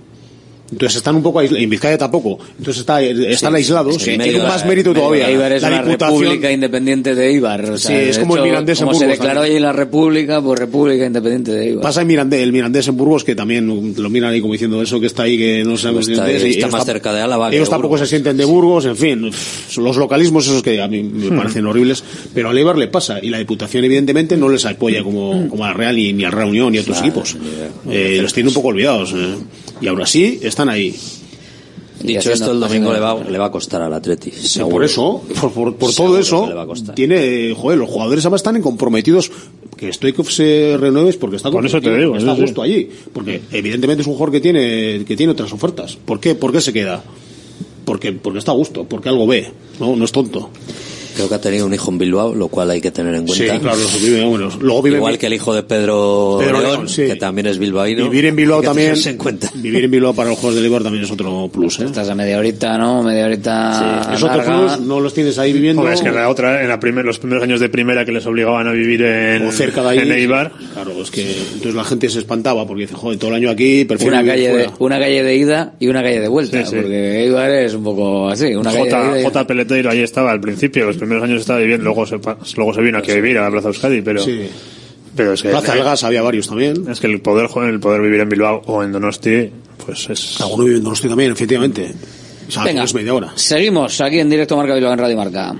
Entonces están un poco aislados, en Vizcaya tampoco. Entonces está, están aislados, es que tienen Eibar- más mérito todavía. Es la una Diputación, república independiente de. O sea, Sí, es como el Mirandés en Como se Burgos declaró allí la república, pues república independiente de Eibar. Pasa en Mirandés, el Mirandés en Burgos, que también lo miran ahí como diciendo eso que está ahí, que no sabemos Está ni dónde es, ahí, y está ellos más cerca de Álava Ellos tampoco Burgos. se sienten de Burgos, en fin, los localismos esos que a mí me parecen horribles, pero al Eibar le pasa, y la Diputación evidentemente no les apoya como, como a la Real ni, ni al Real Unión ni a otros equipos. Eh, los tiene un poco olvidados, eh. y aún así están ahí. Dicho esto, el domingo le va, le va a costar al Atleti. Por eso, por, por- todo eso, le va a costar. tiene, joder, los jugadores además están comprometidos. Que Stoikov se renueve es porque está Por eso te digo, está sí. justo allí. Porque evidentemente es un jugador que tiene, que tiene otras ofertas. ¿Por qué? ¿Por qué se queda? Porque, porque está a gusto, porque algo ve, no, no es tonto. Creo que ha tenido un hijo en Bilbao, lo cual hay que tener en cuenta. Sí, claro, vive, bueno, luego vive Igual que el hijo de Pedro, Pedro León, León, sí. que también es bilbaíno. Vivir en Bilbao también. en cuenta. Vivir en Bilbao para los jugadores de Eibar también es otro plus, ¿eh? Estás a media horita, ¿no? Media horita Es otro plus, no los tienes ahí viviendo. Hombre, es que en la otra, en la primer, los primeros años de primera que les obligaban a vivir en, o cerca de ahí. en Eibar, Claro, es que entonces la gente se espantaba porque dice, joder, todo el año aquí, prefiero Una calle, de, una calle de ida y una calle de vuelta, Sí, sí. porque Eibar es un poco así, una calle de ida J, y- J. Peleteiro ahí estaba al principio, los primeros años estaba viviendo, luego se, luego se vino aquí a vivir a la Plaza Euskadi, pero, Sí. Pero es que Plaza del Gas había varios también. Es que el poder el poder vivir en Bilbao o en Donosti, pues es. Alguno vive en Donosti también, efectivamente. O sea, Venga, es media hora. seguimos aquí en directo Marca Bilbao en Radio Marca.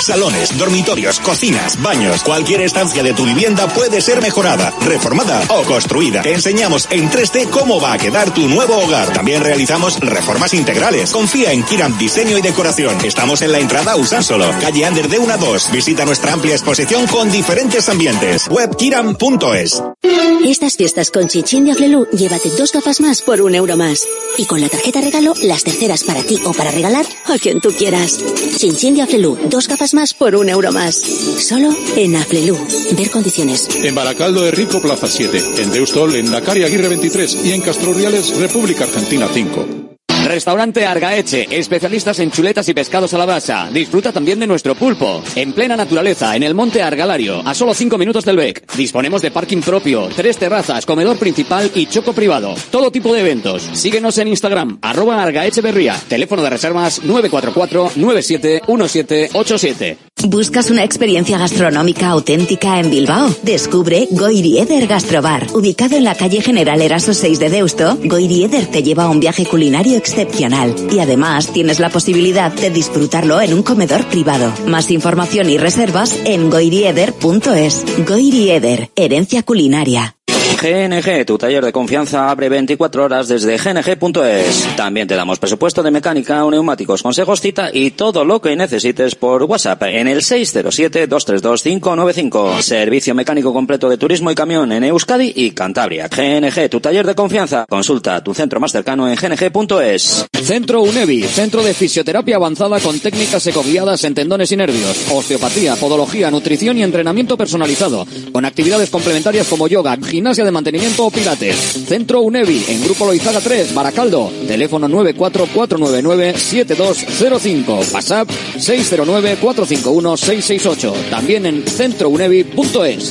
Salones, dormitorios, cocinas, baños, cualquier estancia de tu vivienda puede ser mejorada, reformada o construida. Te enseñamos en 3D cómo va a quedar tu nuevo hogar. También realizamos reformas integrales. Confía en Kiram Diseño y Decoración. Estamos en la entrada Usánsolo, calle Ander de 1 a 2. Visita nuestra amplia exposición con diferentes ambientes. Webkiram.es. Estas fiestas con Chinchin de llévate dos gafas más por un euro más. Y con la tarjeta regalo, las terceras para ti o para regalar a quien tú quieras. Chinchin de dos gafas más por un euro más. Solo en Aflelu. Ver condiciones. En Baracaldo de Rico, Plaza 7. En Deustol, en Dakar y Aguirre 23. Y en Castroriales, República Argentina 5. Restaurante Argaeche, especialistas en chuletas y pescados a la brasa. Disfruta también de nuestro pulpo. En plena naturaleza, en el monte Argalario, a solo 5 minutos del BEC. Disponemos de parking propio, tres terrazas, comedor principal y choco privado. Todo tipo de eventos. Síguenos en Instagram, arroba Argaeche Berría. Teléfono de reservas 944-971787. ¿Buscas una experiencia gastronómica auténtica en Bilbao? Descubre Goirieder Gastrobar. Ubicado en la calle General Eraso 6 de Deusto, Goirieder te lleva a un viaje culinario excepcional. Y además tienes la posibilidad de disfrutarlo en un comedor privado. Más información y reservas en goirieder.es. Goirieder, herencia culinaria. GNG, tu taller de confianza abre 24 horas desde gng.es. También te damos presupuesto de mecánica o neumáticos, consejos, cita y todo lo que necesites por WhatsApp en el 607-232-595. Servicio mecánico completo de turismo y camión en Euskadi y Cantabria. GNG, tu taller de confianza. Consulta tu centro más cercano en gng.es. Centro UNEVI, centro de fisioterapia avanzada con técnicas ecoguiadas en tendones y nervios, osteopatía, podología, nutrición y entrenamiento personalizado, con actividades complementarias como yoga, gimnasia de mantenimiento o pilates. Centro UNEVI, en Grupo Loizaga 3, Baracaldo, teléfono 944997205, WhatsApp 609451668, también en centrounevi.es.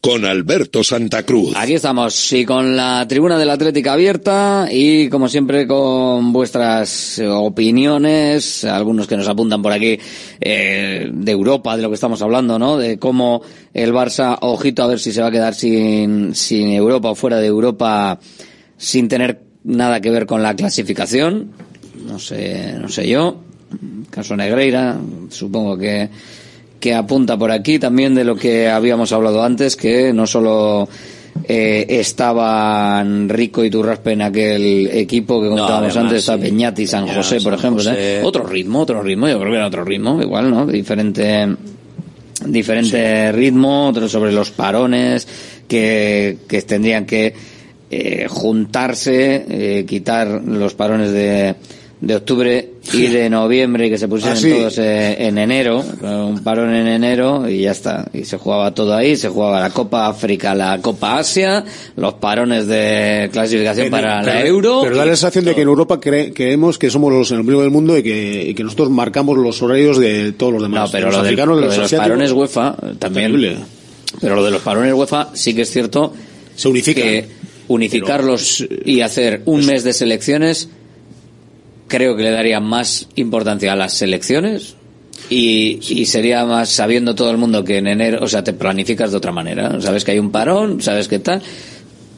con Alberto Santa Cruz. Aquí estamos, y con la tribuna de la Atlética abierta y como siempre con vuestras opiniones, algunos que nos apuntan por aquí eh, de Europa, de lo que estamos hablando, ¿no? De cómo el Barça, ojito a ver si se va a quedar sin, sin Europa o fuera de Europa sin tener nada que ver con la clasificación. No sé, no sé yo. Caso Negreira, supongo que que apunta por aquí también de lo que habíamos hablado antes, que no solo eh, estaban Rico y Turraspe en aquel equipo que comentábamos además, antes, a sí. Peñati, San José, por San ejemplo. José. ¿eh? Otro ritmo, otro ritmo, yo creo que era otro ritmo, igual, ¿no? Diferente diferente ritmo, otro sobre los parones que, que tendrían que eh, juntarse, eh, quitar los parones de, de octubre y de noviembre y que se pusieran Ah, sí. todos eh, en enero, un parón en enero y ya está. Y se jugaba todo ahí, se jugaba la Copa África, la Copa Asia, los parones de clasificación para la Euro. Pero da la sensación de que en Europa cre- creemos que somos los el ombligo del mundo y que, y que nosotros marcamos los horarios de todos los demás. No, pero los lo, del- africanos, lo los de los parones UEFA también. Terrible. Pero lo de los parones UEFA sí que es cierto. Se unifican. Que unificarlos y hacer un mes de selecciones creo que le daría más importancia a las selecciones y, y sería más sabiendo todo el mundo que en enero, o sea, te planificas de otra manera. Sabes que hay un parón, sabes qué tal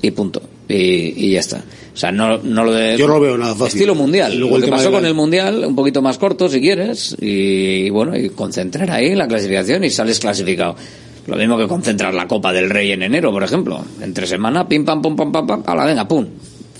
y punto. Y, y ya está. O sea, no, no lo de. Yo no lo veo nada fácil. Estilo mundial. Luego lo que pasó la- con el mundial, un poquito más corto si quieres, y, bueno, y concentrar ahí la clasificación y sales clasificado. Lo mismo que concentrar la Copa del Rey en enero, por ejemplo. Entre semana, pim, pam, pum, pam, pam, pam, a la venga, pum.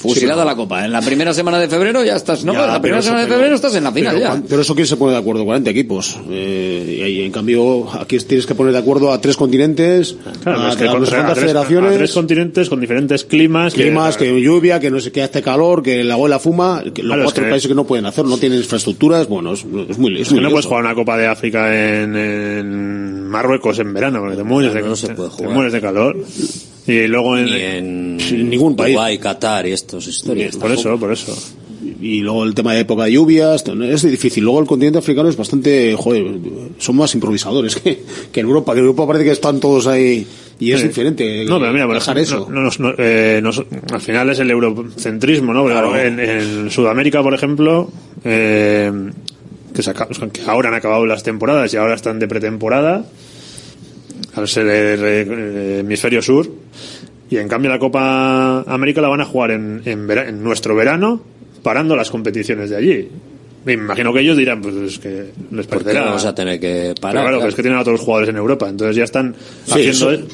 Fusilada la Copa. En la primera semana de febrero ya estás, ¿no? Ya, en la primera eso- semana de pero- febrero estás en la final pero, ya. pero eso quién se pone de acuerdo, 40 equipos. Eh, y en cambio, aquí tienes que poner de acuerdo a tres continentes, Claro, a, es que a a tres, federaciones. a tres continentes con diferentes climas. que- climas, que lluvia, que no sé qué hace calor, que la abuela fuma, que los Claro, es cuatro que- países que no pueden hacer, no tienen infraestructuras, bueno, es, es muy, es muy que no puedes jugar una Copa de África en, en Marruecos en verano, porque te mueres, de, no se puede te jugar. mueres de calor. Y luego en, Ni en ningún país. Qatar y estos historias. por eso, por eso. Y luego el tema de época de lluvias, es difícil. Luego el continente africano es bastante, joder, son más improvisadores que, que en Europa, que en Europa parece que están todos ahí y es Sí. diferente. No, pero mira, por dejar ejemplo, eso. no- no nos- no, eh, al final es el eurocentrismo, ¿no? Claro. en, en Sudamérica, por ejemplo, eh, se que ahora han acabado las temporadas y ahora están de pretemporada, al ser el, hemisferio sur, y en cambio la Copa América la van a jugar en, en, vera- en nuestro verano, parando las competiciones de allí. Me imagino que ellos dirán, pues es que les ¿Por qué parecerá. vamos a tener que Pero parar? claro, Claro. pero es que tienen a todos los jugadores en Europa, entonces ya están Sí, haciendo. eso.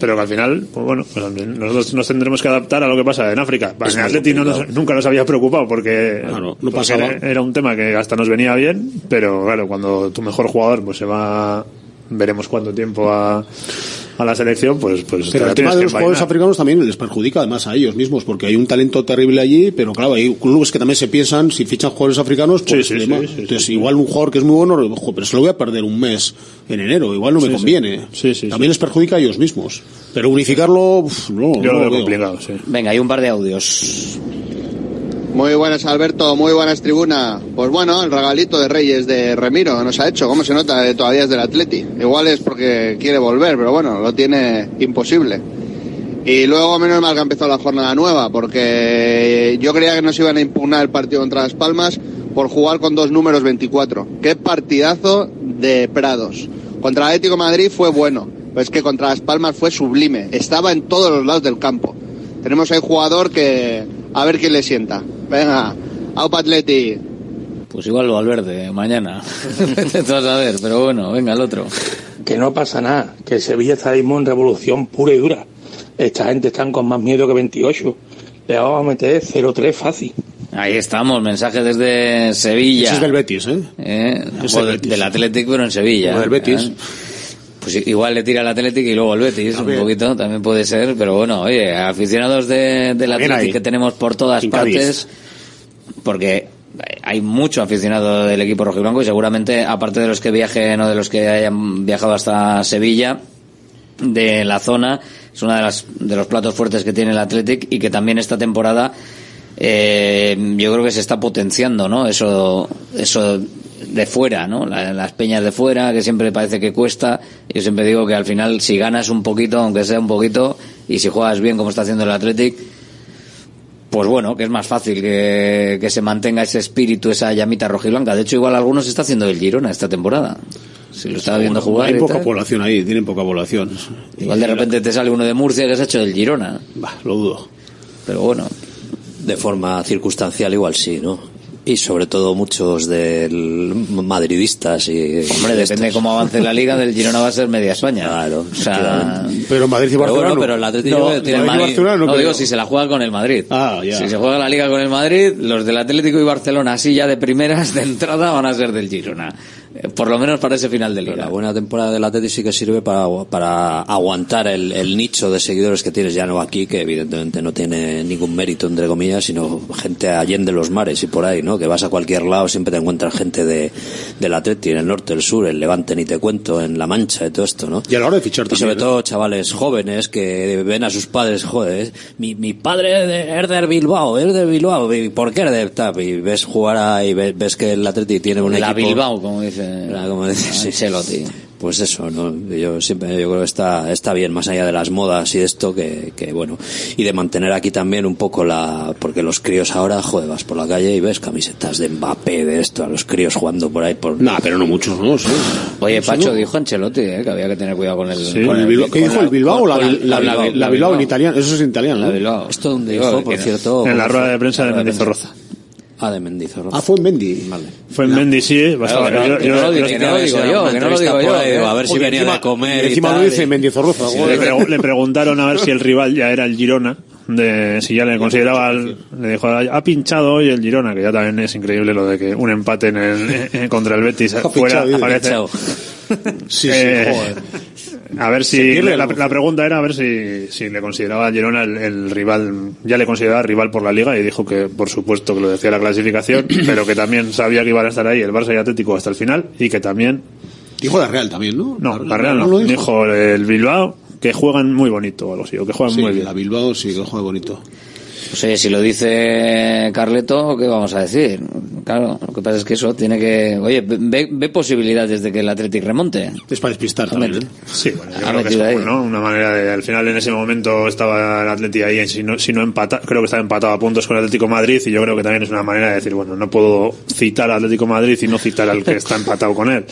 Pero que al final, pues bueno, pues nosotros nos tendremos que adaptar a lo que pasa en África. En Atleti no nos- nunca nos había preocupado porque, Claro, no porque era un tema que hasta nos venía bien, pero claro, cuando tu mejor jugador pues se va, veremos cuánto tiempo a, a la selección, pues, pues Pero el tema de los jugadores africanos también les perjudica además a ellos mismos, porque hay un talento terrible allí, pero claro, hay clubes que también se piensan, si fichan jugadores africanos, pues Sí, sí, entonces sí. igual un jugador que es muy bueno, pero se lo voy a perder un mes en enero, igual no me conviene. Sí, sí, también les perjudica a ellos mismos. Pero unificarlo, uf, no, Yo no lo veo veo. complicado, sí. Venga, hay un par de audios. Muy buenas, Alberto. Muy buenas, tribuna. Pues bueno, el regalito de Reyes de Remiro nos ha hecho. ¿Cómo se nota? Eh, todavía es del Atleti. Igual es porque quiere volver, pero bueno, lo tiene imposible. Y luego, menos mal que ha empezado la jornada nueva, porque yo creía que nos iban a impugnar el partido contra Las Palmas por jugar con dos números 24. Qué partidazo de Prados. Contra Atlético Madrid fue bueno, pero es que contra Las Palmas fue sublime. Estaba en todos los lados del campo. Tenemos ahí jugador que a ver quién le sienta. Venga, Aupa Atleti. Pues igual lo Valverde, mañana. Vete tú a saber, pero bueno, venga, el otro. Que no pasa nada, que Sevilla está mismo en revolución pura y dura. Esta gente están con más miedo que 28. Le vamos a meter 0-3 fácil. Ahí estamos, mensaje desde Sevilla. Ese es del Betis, ¿eh? Eh, Es del Betis. pero en Sevilla. O del Betis. ¿eh? Pues igual le tira al Atlético y luego al Betis, un poquito, también puede ser, pero bueno, oye, aficionados de, del Atlético que tenemos por todas partes, porque hay mucho aficionado del equipo rojiblanco y seguramente, aparte de los que viajen o de los que hayan viajado hasta Sevilla, de la zona, es uno de, las, de los platos fuertes que tiene el Athletic y que también esta temporada eh, yo creo que se está potenciando, ¿no? Eso, eso de fuera, ¿no? La- las peñas de fuera, que siempre parece que cuesta. Yo siempre digo que al final, si ganas un poquito, aunque sea un poquito, y si juegas bien como está haciendo el Athletic, pues bueno, que es más fácil que, que se mantenga ese espíritu, esa llamita rojiblanca. De hecho, igual algunos está haciendo el Girona esta temporada. Si lo estaba viendo jugar. Hay poca tal. población ahí, tienen poca población. Igual de repente te sale uno de Murcia que se ha hecho del Girona. Bah, lo dudo. Pero bueno. De forma circunstancial igual sí, ¿no? Y sobre todo muchos del madridistas y... Hombre, depende de cómo avance la liga, del Girona va a ser media España. Claro. O sea, Pero Madrid y Pero Barcelona. bueno, no. pero el Atlético no, tiene el Madrid- Barcelona no no, digo si se la juega con el Madrid. Ah, ya. Si se juega la liga con el Madrid, los del Atlético y Barcelona, así ya de primeras, de entrada, van a ser del Girona. Eh, Por lo menos para ese final de Pero liga. la buena temporada del Atleti sí que sirve para, para aguantar el, el nicho de seguidores que tienes ya no aquí, que evidentemente no tiene ningún mérito, entre comillas, sino gente allende los mares y por ahí, ¿no? Que vas a cualquier lado, siempre te encuentras gente de, del Atleti, en el norte, el sur, el Levante, ni te cuento, en La Mancha y todo esto, ¿no? Y a la hora de fichar Y también. sobre ¿eh? todo chavales jóvenes que ven a sus padres, joder, mi, mi padre es de Bilbao, es de Bilbao, ¿y por qué es de? Y ves jugar a, y ves, ves que el Atleti tiene un la equipo... Bilbao, como dice, Como. Ancelotti. Pues eso, ¿no? Yo siempre, yo creo que está, está bien, más allá de las modas y esto, que, que bueno, y de mantener aquí también un poco la, porque los críos ahora, joder, vas por la calle y ves camisetas de Mbappé, de esto, a los críos jugando por ahí por... Nah, pero no muchos, ¿no? Sí. Oye, Pacho no. dijo Ancelotti eh, que había que tener cuidado con el... Sí. Con el Bilbao. ¿Qué con dijo el Bilbao o la, la, Bilbao? La Bilbao en italiano. Eso es en italiano. La ¿no? Bilbao. Esto donde dijo, por cierto... En la ¿cómo rueda de prensa de de Mendizorroza. Ah, de Mendizorroza. Ah, fue en Mendy. Vale. Fue en Mendy, sí. bastante- Claro, yo- que yo- no lo yo- digo- que no lo digo yo, que no lo digo yo. Digo, a ver si venía encima- de comer y Encima tal, lo dice y- Mendizorroza. Le, joder. pregu- le preguntaron a ver si el rival ya era el Girona, de si ya le consideraba, el- le dijo, ha pinchado hoy el Girona, que ya también es increíble lo de que un empate en el, eh, contra el Betis fuera aparece. Pinchado. Sí, sí, Eh, joder. A ver si la, la pregunta era a ver si, si le consideraba a Girona el, el rival, ya le consideraba rival por la liga y dijo que por supuesto que lo decía la clasificación, pero que también sabía que iban a estar ahí el Barça y Atlético hasta el final y que también Dijo la Real también, ¿no? no, la Real no. dijo. Dijo el Bilbao, que juegan muy bonito o algo así, o que juegan Sí, muy bien. la Bilbao sí que juega bonito. Pues oye, si lo dice Carleto, ¿qué vamos a decir? Claro, lo que pasa es que eso tiene que... Oye, ve, ve posibilidades de que el Athletic remonte. Es para despistar también, ¿eh? Sí, bueno, yo Ha creo que es metido ahí. como, ¿no? Una manera de, al final en ese momento estaba el Atleti ahí, si no, si no empata, creo que estaba empatado a puntos con el Atlético Madrid y yo creo que también es una manera de decir, bueno, no puedo citar al Atlético Madrid y no citar al que está empatado con él.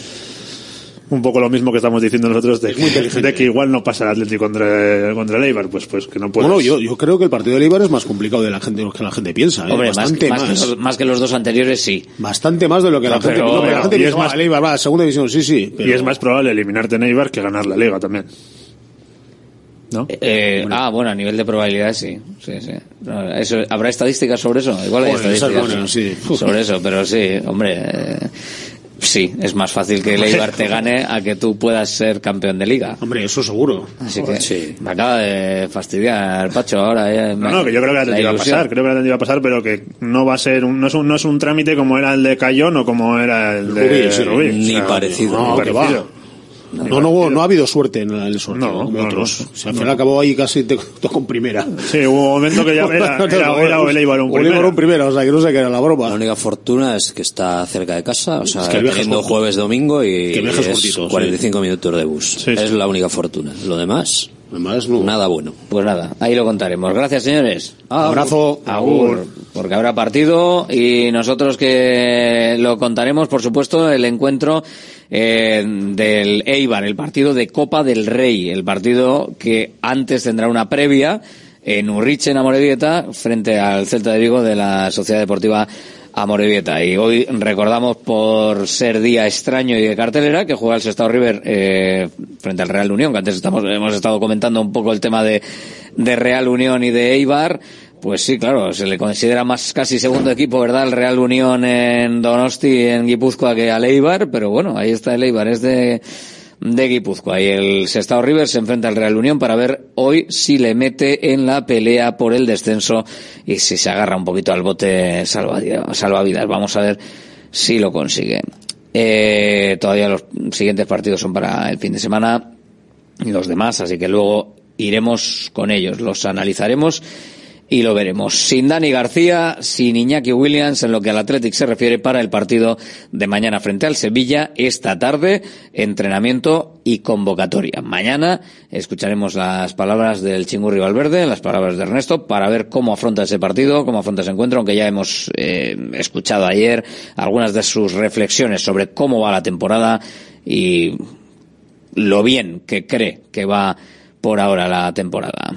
Un poco lo mismo que estamos diciendo nosotros de, de que igual no pasa el Atlético contra, contra el Eibar, pues, pues que no puede. Bueno, yo, yo creo que el partido de Eibar es más complicado de la gente, de lo que la gente piensa. ¿eh? Hombre, más, Bastante más más. que los, más que los dos anteriores, sí. Bastante más de lo que la gente, pero- no, pero la gente y piensa, es más- "Ah, el Eibar va a segunda división, sí, sí. Y es más probable eliminarte en Eibar que ganar la Liga también. ¿No? Eh, Ah, bueno, a nivel de probabilidades sí. sí, sí. No, Eso, ¿Habrá estadísticas sobre eso? Igual hay Joder, esa es estadísticas sí. sobre eso, pero sí, hombre. eh, sí, es más fácil que el Eibar te gane a que tú puedas ser campeón de liga. Hombre, eso seguro. Así que me acaba de fastidiar Pacho ahora. ya No, no, que yo creo que la Atleti va a pasar, creo que Atleti va a pasar, pero que no va a ser un, no es un, no es un trámite como era el de Cayón o como era el de Rubí, sí. Rubí. Ni O sea, parecido. ni No, que parecido. Va. No, no, no ha habido suerte en el sorteo, No, como no, otros. no. O sea, al final acabó ahí casi te, con primera. Sí, hubo un momento que ya era, era, era o el Eibar un O el Eibar un primera, o sea, que no sé qué era la broma. La única fortuna es que está cerca de casa, o sea, Es que jueves, domingo y Que es cortitos, 45 minutos de bus. Es la única fortuna. Lo demás, nada bueno. Pues nada, ahí lo contaremos. Gracias, señores. Abrazo. Agur. Porque habrá partido y nosotros que lo contaremos, por supuesto, el encuentro eh, del Eibar, el partido de Copa del Rey, el partido que antes tendrá una previa en Urriche, en Amorebieta, frente al Celta de Vigo de la Sociedad Deportiva Amorebieta. Y hoy recordamos por ser día extraño y de cartelera que juega el Sestao River eh, frente al Real Unión, que antes estamos, hemos estado comentando un poco el tema de, de Real Unión y de Eibar. Pues sí, claro, se le considera más casi segundo equipo, ¿verdad? El Real Unión en Donosti, en Guipúzcoa, que al Eibar, pero bueno, ahí está el Eibar, es de, de Guipúzcoa. Y el Sestao River se enfrenta al Real Unión para ver hoy si le mete en la pelea por el descenso y si se agarra un poquito al bote salvavidas. Vamos a ver si lo consigue. Eh, todavía los siguientes partidos son para el fin de semana y los demás, así que luego iremos con ellos, los analizaremos y lo veremos. Sin Dani García, sin Iñaki Williams en lo que al Athletic se refiere para el partido de mañana frente al Sevilla, esta tarde, entrenamiento y convocatoria. Mañana escucharemos las palabras del Chingurri Valverde, las palabras de Ernesto, para ver cómo afronta ese partido, cómo afronta ese encuentro, aunque ya hemos eh, escuchado ayer algunas de sus reflexiones sobre cómo va la temporada y lo bien que cree que va por ahora la temporada.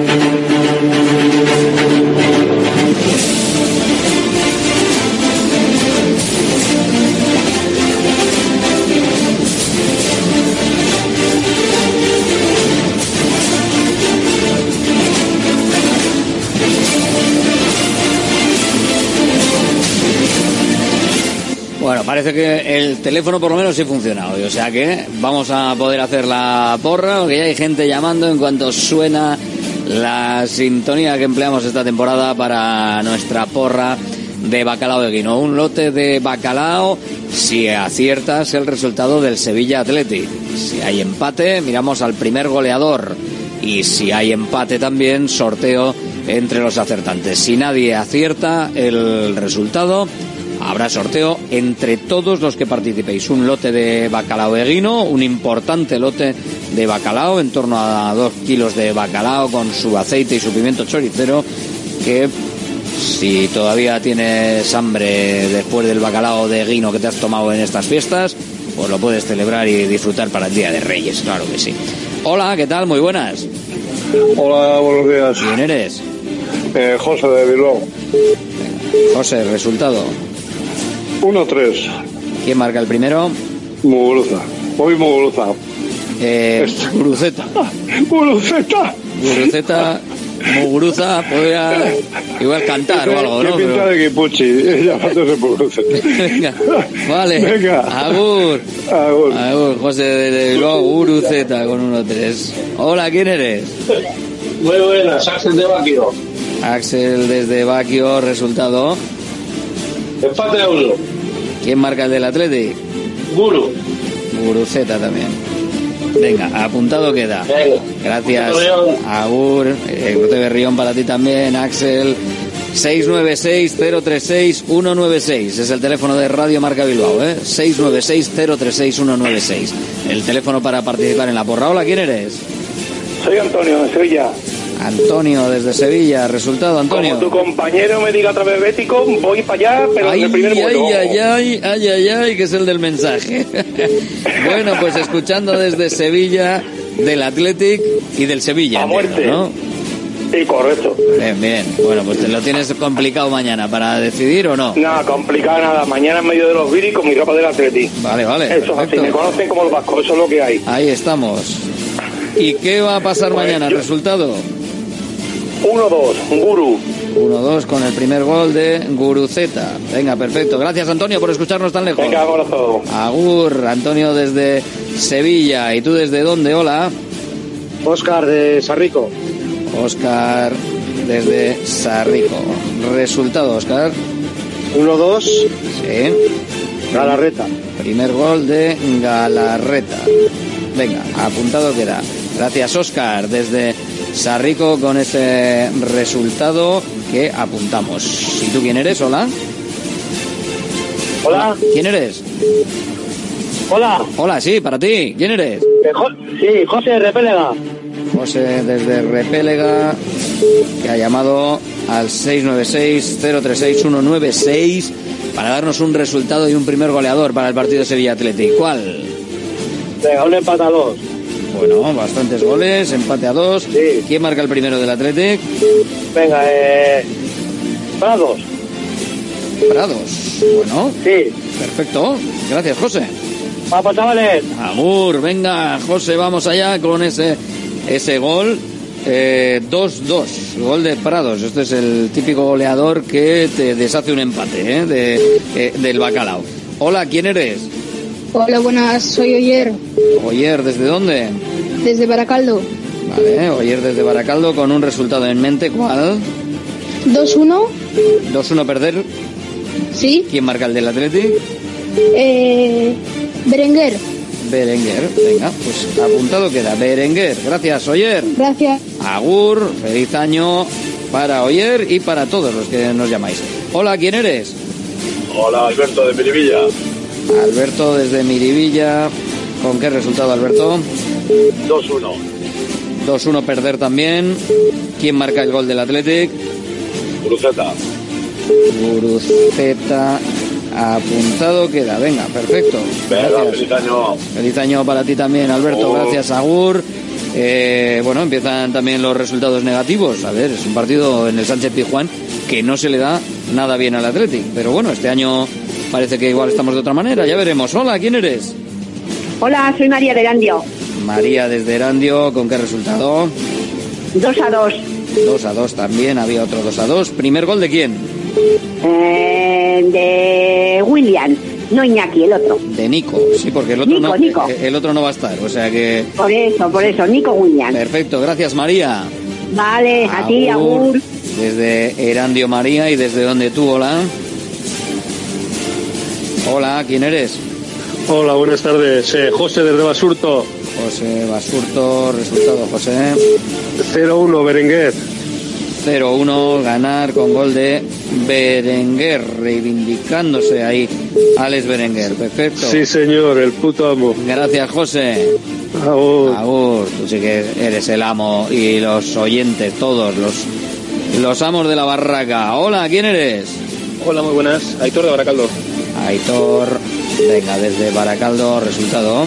parece que el teléfono por lo menos sí funciona hoy, o sea que vamos a poder hacer la porra, porque ya hay gente llamando en cuanto suena la sintonía que empleamos esta temporada para nuestra porra de bacalao de guino. Un lote de bacalao si aciertas el resultado del Sevilla Athletic. Si hay empate, miramos al primer goleador. Y si hay empate también, sorteo entre los acertantes. Si nadie acierta el resultado, Habrá sorteo entre todos los que participéis. Un lote de bacalao eguino, un importante lote de bacalao, en torno a dos kilos de bacalao con su aceite y su pimiento choricero, que si todavía tienes hambre después del bacalao de guino que te has tomado en estas fiestas, pues lo puedes celebrar y disfrutar para el Día de Reyes, claro que sí. Hola, ¿qué tal? Muy buenas. Hola, buenos días. ¿Quién eres? Eh, José de Bilbao. José, resultado. 1-3. ¿Quién marca el primero? Muguruza. Hoy Muguruza. Eh, Guruceta. Guruceta. Guruceta, Muguruza, podría igual cantar o algo, ¿no? Qué pinta de Guipuchi, llamándose Guruceta. Venga, vale. Venga. Agur. Agur. Agur, José de Bilbao, Guruceta con 1-3. Hola, ¿quién eres? Muy buenas, Axel de Baquio. Axel desde Baquio, resultado. Empate a uno. ¿Quién marca el del Athletic? Guru. Guruceta también. Venga, apuntado queda. Venga. Gracias. Agur, el Grupo de Berrión para ti también, Axel. 696-036-196 es el teléfono de Radio Marca Bilbao, ¿eh? 696-036-196. El teléfono para participar en la porra. Hola, ¿quién eres? Soy Antonio de Sevilla. Antonio desde Sevilla. Resultado, Antonio. Como tu compañero me diga otra vez bético, voy para allá, pero Ay, en el primer ay, ay, ay, ay, ay, ay, que es el del mensaje. bueno, pues escuchando desde Sevilla del Athletic y del Sevilla. A muerte. ¿no? Sí, correcto. Bien, bien. Bueno, pues te lo tienes complicado mañana para decidir o no. Nada, complicado nada. Mañana en medio de los viris con mi ropa del Atleti. Vale, vale. Eso es así, me conocen como los vascos, eso es lo que hay. Ahí estamos. ¿Y qué va a pasar Pues mañana? yo- ¿Resultado? 1-2, Guru. 1-2 con el primer gol de Guruceta. Venga, perfecto. Gracias, Antonio, por escucharnos tan lejos. Venga, abrazo. Agur, Antonio desde Sevilla. ¿Y tú desde dónde? Hola. Oscar de Sarrico. Oscar desde Sarrico. Resultado, Oscar. 1-2. Sí. Galarreta. Primer gol de Galarreta. Venga, apuntado queda. Gracias, Oscar, desde Sarrico con ese resultado que apuntamos. ¿Y tú quién eres? Hola. Hola. ¿Quién eres? Hola. Hola, sí, para ti. ¿Quién eres? Sí, José de Repélega. José desde Repélega, que ha llamado al 696-036-196 para darnos un resultado y un primer goleador para el partido Sevilla Athletic. ¿Cuál? Venga, un dos. Bueno, bastantes goles, empate a dos. ¿Quién marca el primero del Athletic? Venga, eh. Prados. Prados. Bueno. Sí. Perfecto. Gracias, José. Vamos, chavales. Amor, venga, José, vamos allá con ese, ese gol. Eh, 2-2, gol de Prados. Este es el típico goleador que te deshace un empate ¿eh? de, eh, del bacalao. Hola, ¿quién eres? Hola, buenas, soy Oyer, Oyer, ¿desde dónde? desde Baracaldo. Vale, Oyer desde Baracaldo con un resultado en mente. ¿Cuál? 2-1, 2-1 perder. sí. ¿Quién marca el del Athletic? Eh, Berenguer, Berenguer. Venga, pues apuntado queda. Berenguer. Gracias, Oyer. gracias. Agur, feliz año para Oyer y para todos los que nos llamáis. Hola, ¿quién eres? Hola, Alberto de Miribilla. Alberto desde Miribilla. ¿Con qué resultado, Alberto? 2-1. 2-1 perder también. ¿Quién marca el gol del Athletic? Cruceta. Guruceta. Apuntado queda. Venga, perfecto. Venga, Gracias. feliz año. Feliz año para ti también, Alberto. Gracias, Agur. Eh, bueno, empiezan también los resultados negativos. A ver, es un partido en el Sánchez Pizjuán que no se le da nada bien al Athletic. Pero bueno, este año parece que igual estamos de otra manera. Ya veremos. Hola, ¿quién eres? Hola, soy María de Erandio. María desde Erandio. ¿Con qué resultado? 2 a 2. 2 a 2 también. Había otro 2 a 2. ¿Primer gol de quién? Eh, de William, no Iñaki, el otro. De Nico. Sí, porque el otro, Nico, no, Nico. eh, el otro no va a estar. O sea que... Por eso, por eso, Nico William. Perfecto. Gracias, María. Vale, a ti, Agur. Desde Erandio María y desde donde tú, hola. Hola, ¿quién eres? Hola, buenas tardes. Eh, José desde Basurto. José Basurto, resultado José. 0-1, Berenguer. 0-1, ganar con gol de Berenguer, reivindicándose ahí Alex Berenguer, perfecto. Sí, señor, el puto amo. Gracias, José. Agur. Agur, tú sí que eres el amo y los oyentes, todos los, los amos de la barraca. Hola, ¿quién eres? Hola, muy buenas. Aitor de Baracaldo. Aitor, venga, desde Baracaldo, resultado.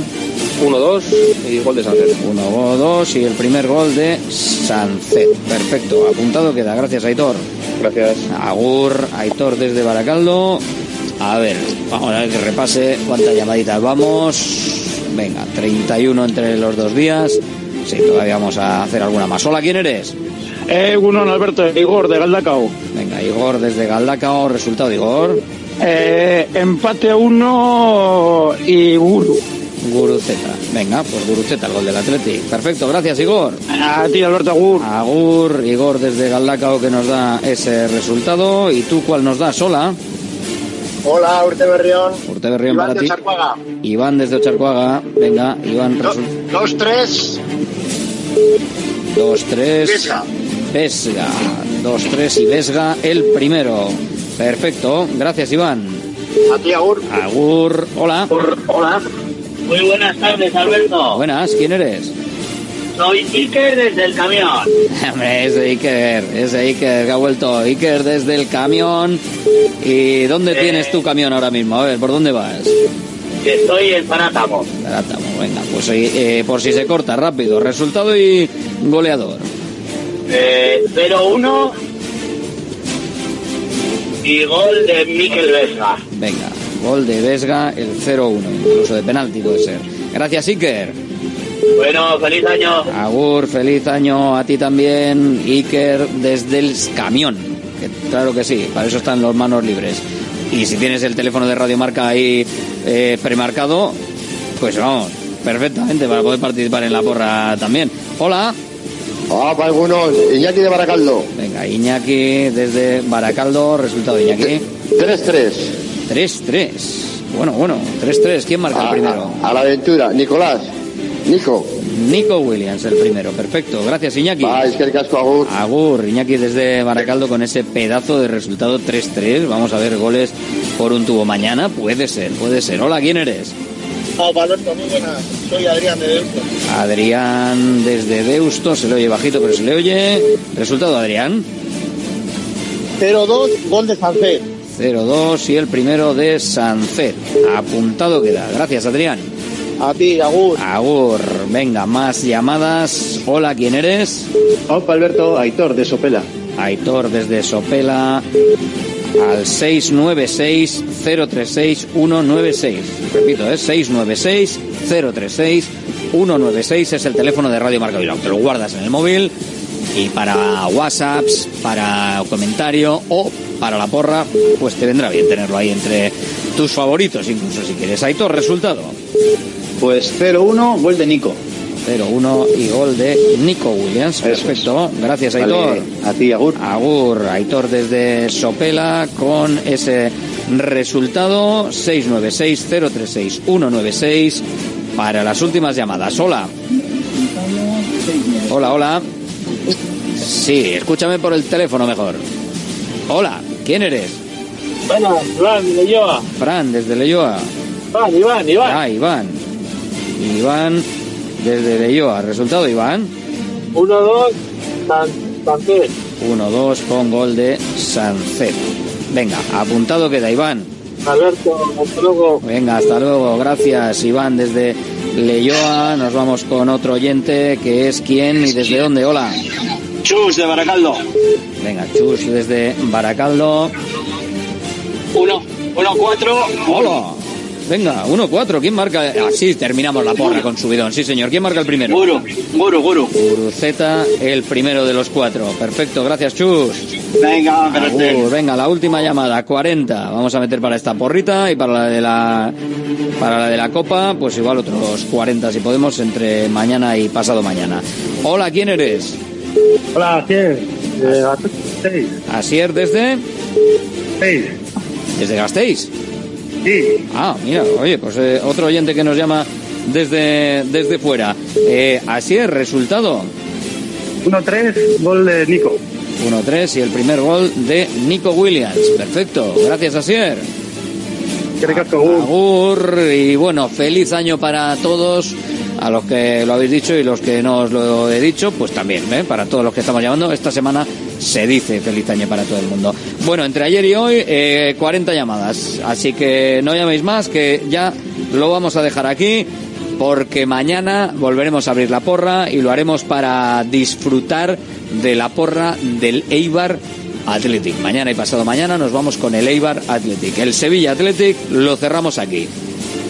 1-2 y gol de Sánchez. 1-2 y el primer gol de Sancet. Perfecto, apuntado queda. Gracias, Aitor. Gracias. Agur, Aitor desde Baracaldo. A ver, vamos a ver que repase cuántas llamaditas vamos. Venga, 31 entre los dos días. Sí, todavía vamos a hacer alguna más. Hola, ¿quién eres? Eh, uno, Alberto, Igor, de Galdacao. Venga, Igor desde Galdacao. Resultado, Igor. Eh, empate a uno y Guru. Guruceta. Venga, pues Guruceta, el gol del Atleti. Perfecto, gracias, Igor. A ti, Alberto Agur. Agur, Igor desde Galdacao que nos da ese resultado. ¿Y tú cuál nos das? Hola. Hola, Urte Berrión. Urte Berrión Iván para ti. Iván desde Ocharcuaga. Venga, Iván. Dos, tres. Dos, tres. Vesga. Vesga. Dos, tres y Vesga el primero. Perfecto. Gracias, Iván. A ti, Agur. Agur. Hola. Hola. Muy buenas tardes, Alberto. Buenas, ¿quién eres? Soy Iker desde el camión. Hombre, es Iker, es Iker que ha vuelto. Iker desde el camión. ¿Y dónde Eh. tienes tu camión ahora mismo? A ver, ¿por dónde vas? Estoy en Parátamo. Parátamo, venga, pues eh, por si se corta, rápido. Resultado y goleador. Eh, 0-1 y gol de Miquel Vesga. Venga, gol de Vesga, el 0-1, incluso de penalti puede ser. Gracias, Iker. Bueno, feliz año. Agur, feliz año a ti también, Iker, desde el camión. Que, claro que sí, para eso están los manos libres. Y si tienes el teléfono de Radio Marca ahí eh, premarcado, pues vamos, perfectamente para poder participar en la porra también. Hola. Hola, para algunos. Iñaki de Baracaldo. Venga, Iñaki desde Baracaldo, resultado de Iñaki. 3-3. 3-3. Bueno, bueno, 3-3. ¿Quién marca el primero? A la aventura. Nicolás. Nico. Nico Williams, el primero. Perfecto. Gracias, Iñaki. Ah, es que el casco Agur. Agur, Iñaki desde Baracaldo con ese pedazo de resultado 3-3. Vamos a ver goles por un tubo mañana. Puede ser, puede ser. Hola, ¿quién eres? Hola, Alberto, muy buenas. Soy Adrián de Deusto. Adrián desde Deusto. Se le oye bajito, pero se le oye. Resultado, Adrián. 0-2, gol de Sancet. 0-2 y el primero de Sancet. Apuntado queda. Gracias, Adrián. A ti, Agur. Agur. Venga, más llamadas. Hola, ¿quién eres? Opa, Alberto, Aitor, de Sopela. Aitor desde Sopela al 696-036-196. Repito, es 696-036-196 es el teléfono de Radio Marca Bilbao. Te lo guardas en el móvil y para WhatsApps, para comentario o para la porra, pues te vendrá bien tenerlo ahí entre tus favoritos, incluso si quieres. Aitor, resultado. Pues 0-1, gol de Nico. 0-1 y gol de Nico Williams. Perfecto. Gracias, Aitor. Vale, a ti, Agur. Agur, Aitor desde Sopela con ese resultado 696-036-196 para las últimas llamadas. Hola. Hola, hola. Sí, escúchame por el teléfono mejor. Hola, ¿quién eres? Bueno, Iván, de Leyoa. Fran, desde Leyoa. Iván, Iván, Iván. Ah, Iván. Iván desde Leyoa. Resultado, Iván. 1-2, San, Sancet. 1-2 con gol de Sancet. Venga, apuntado queda Iván. Alberto, hasta luego. Venga, hasta luego. Gracias, Iván, desde Leyoa. Nos vamos con otro oyente que es quién y desde dónde. Hola. Chus, de Baracaldo. Venga, Chus desde Baracaldo. 1, 1-4. Hola. Venga, 1-4. ¿Quién marca? Así terminamos la porra con subidón. Sí, señor. ¿Quién marca el primero? Guru, Guru, Guru. Guruceta, el primero de los cuatro. Perfecto, gracias, Chus. Venga, Agur, venga, la última llamada, 40. Vamos a meter para esta porrita y para la de la para la de la copa, pues igual otros 40 si podemos entre mañana y pasado mañana. Hola, ¿quién eres? Hola, Gasteiz. Asier desde Seis. desde Gasteiz. Sí. Ah, mira, oye, pues eh, otro oyente que nos llama desde desde fuera. Eh, Asier, resultado 1-3, gol de Nico. 1-3 y el primer gol de Nico Williams. Perfecto, gracias Asier. Agur y bueno, feliz año para todos, a los que lo habéis dicho y los que no os lo he dicho, pues también, ¿eh? para todos los que estamos llamando, esta semana se dice feliz año para todo el mundo. Bueno, entre ayer y hoy, eh, 40 llamadas, así que no llaméis más, que ya lo vamos a dejar aquí, porque mañana volveremos a abrir la porra y lo haremos para disfrutar de la porra del Eibar Athletic. Mañana y pasado mañana nos vamos con el Eibar Athletic. El Sevilla Athletic lo cerramos aquí.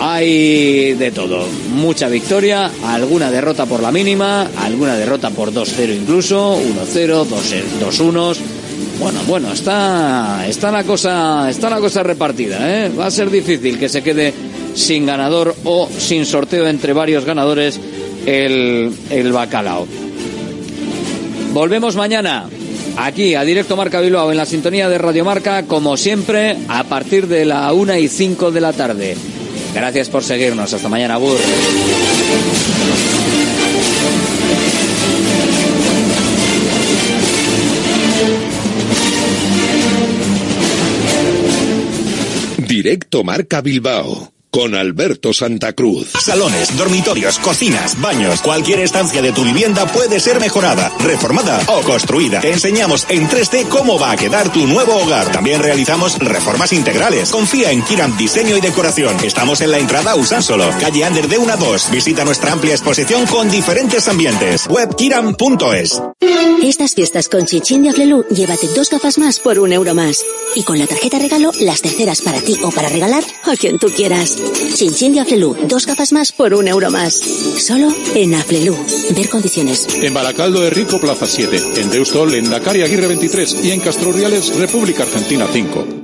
Hay de todo. Mucha victoria, alguna derrota por la mínima, alguna derrota por 2-0 incluso, 1-0, 2-1. Bueno, bueno, está, está la cosa, está la cosa repartida, ¿eh? Va a ser difícil que se quede sin ganador o sin sorteo entre varios ganadores el, el bacalao. Volvemos mañana aquí a Directo Marca Bilbao en la sintonía de Radio Marca, como siempre, a partir de la 1 y 5 de la tarde. Gracias por seguirnos. Hasta mañana, Gur. Directo Marca Bilbao con Alberto Santa Cruz. Salones, dormitorios, cocinas, baños, cualquier estancia de tu vivienda puede ser mejorada, reformada o construida. Te enseñamos en 3D cómo va a quedar tu nuevo hogar. También realizamos reformas integrales. Confía en Kiram Diseño y Decoración. Estamos en la entrada Usánsolo, calle Ander de 1 a 2. Visita nuestra amplia exposición con diferentes ambientes. Webkiram.es. Estas fiestas con Chinchín de Aflelu, llévate dos gafas más por un euro más. Y con la tarjeta regalo, las terceras para ti o para regalar a quien tú quieras. Chinchín de Aflelu, dos gafas más por un euro más. Solo en Aflelu. Ver condiciones. En Baracaldo de Rico, Plaza 7. En Deustol, en Dakar Aguirre 23. Y en Castroriales, República Argentina 5.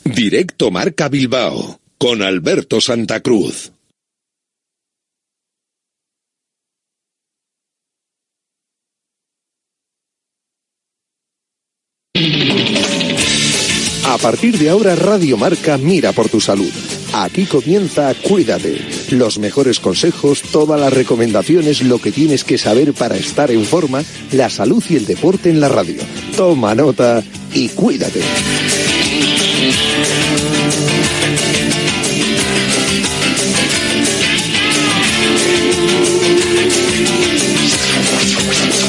Directo Marca Bilbao con Alberto Santa Cruz. A partir de ahora Radio Marca mira por tu salud. Aquí comienza Cuídate. Los mejores consejos, todas las recomendaciones, lo que tienes que saber para estar en forma, la salud y el deporte en la radio. Toma nota y cuídate.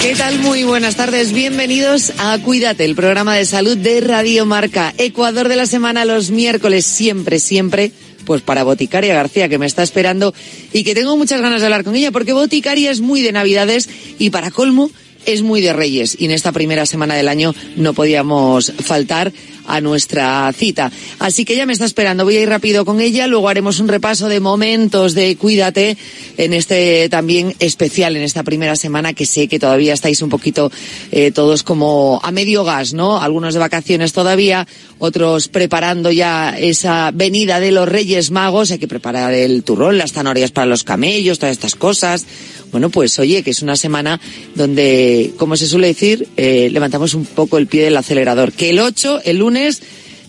¿Qué tal? Muy buenas tardes. Bienvenidos a Cuídate, el programa de salud de Radio Marca. Ecuador de la semana los miércoles, siempre, siempre. Pues para Boticaria García, que me está esperando y que tengo muchas ganas de hablar con ella, porque Boticaria es muy de Navidades y para colmo es muy de Reyes. Y en esta primera semana del año no podíamos faltar a nuestra cita. Así que ella me está esperando. Voy a ir rápido con ella. Luego haremos un repaso de momentos de Cuídate en este también especial, en esta primera semana que sé que todavía estáis un poquito eh, todos como a medio gas, ¿no? Algunos de vacaciones todavía, otros preparando ya esa venida de los Reyes Magos. Hay que preparar el turrón, las zanahorias para los camellos, todas estas cosas. Bueno, pues oye, que es una semana donde, como se suele decir, eh, levantamos un poco el pie del acelerador. Que el 8, el lunes,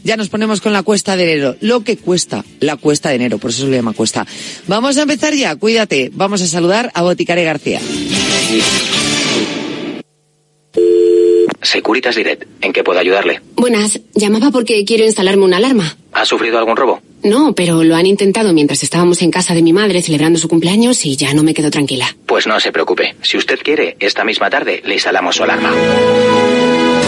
ya nos ponemos con la cuesta de enero. Lo que cuesta la cuesta de enero, por eso se le llama cuesta. Vamos a empezar ya, cuídate. Vamos a saludar a Boticare García. Securitas Direct, ¿en qué puedo ayudarle? Buenas, llamaba porque quiero instalarme una alarma. ¿Ha sufrido algún robo? No, pero lo han intentado mientras estábamos en casa de mi madre celebrando su cumpleaños y ya no me quedo tranquila. Pues no se preocupe. Si usted quiere, esta misma tarde le instalamos su alarma.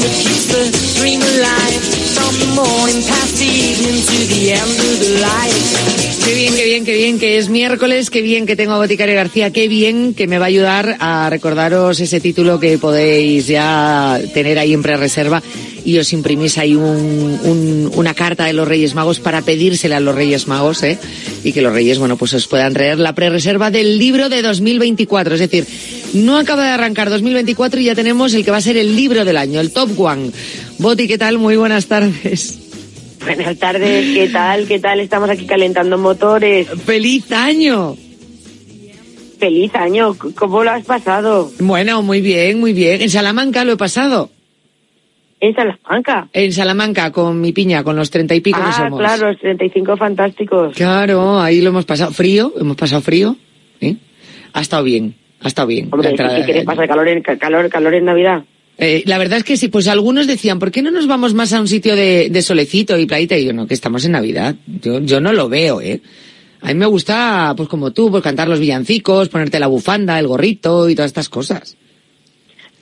That keeps the dream alive. From the morning past the evening to the end of the. Qué bien, qué bien, qué bien que es miércoles, qué bien que tengo a Boticario García, qué bien que me va a ayudar a recordaros ese título que podéis ya tener ahí en pre-reserva y os imprimís ahí un- un- una carta de los Reyes Magos para pedírsela a los Reyes Magos, ¿eh? Y que los Reyes, bueno, pues os puedan leer la pre-reserva del libro de 2024. Es decir, no acaba de arrancar 2024 y ya tenemos el que va a ser el libro del año, el Top One. Boti, ¿qué tal? Muy buenas tardes. Buenas tardes, ¿qué tal? ¿Qué tal? Estamos aquí calentando motores. ¡Feliz año! ¡Feliz año! ¿Cómo lo has pasado? Bueno, muy bien, muy bien. En Salamanca lo he pasado. ¿En Salamanca? En Salamanca, con mi piña, con los treinta y pico que Ah, somos. claro, los 35 fantásticos. Claro, ahí lo hemos pasado. Frío, hemos pasado frío. ¿eh? Ha estado bien, ha estado bien. Hombre, entrada- ¿qué quieres pasar? ¿Calor en, ca- calor, calor en Navidad? Eh, la verdad es que sí, pues algunos decían, ¿por qué no nos vamos más a un sitio de, de solecito y playita? Y yo, no, que estamos en Navidad. Yo, yo no lo veo, ¿eh? A mí me gusta, pues como tú, pues cantar los villancicos, ponerte la bufanda, el gorrito y todas estas cosas.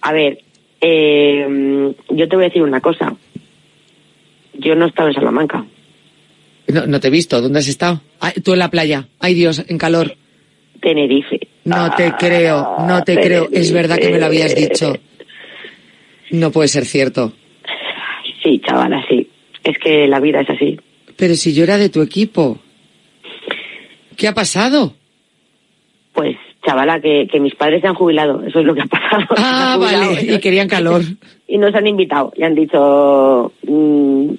A ver, eh, yo te voy a decir una cosa. Yo no he estado en Salamanca. No, no te he visto, ¿dónde has estado? Ah, tú en la playa. Ay Dios, en calor. Tenerife. No te creo, no te creo. Es verdad que me lo habías dicho. No puede ser cierto. Sí, chavala, sí. Es que la vida es así. Pero si yo era de tu equipo. ¿Qué ha pasado? Pues, chavala, que, que mis padres se han jubilado. Eso es lo que ha pasado. Ah, vale, y querían calor. Y nos han invitado. Y han dicho... mm,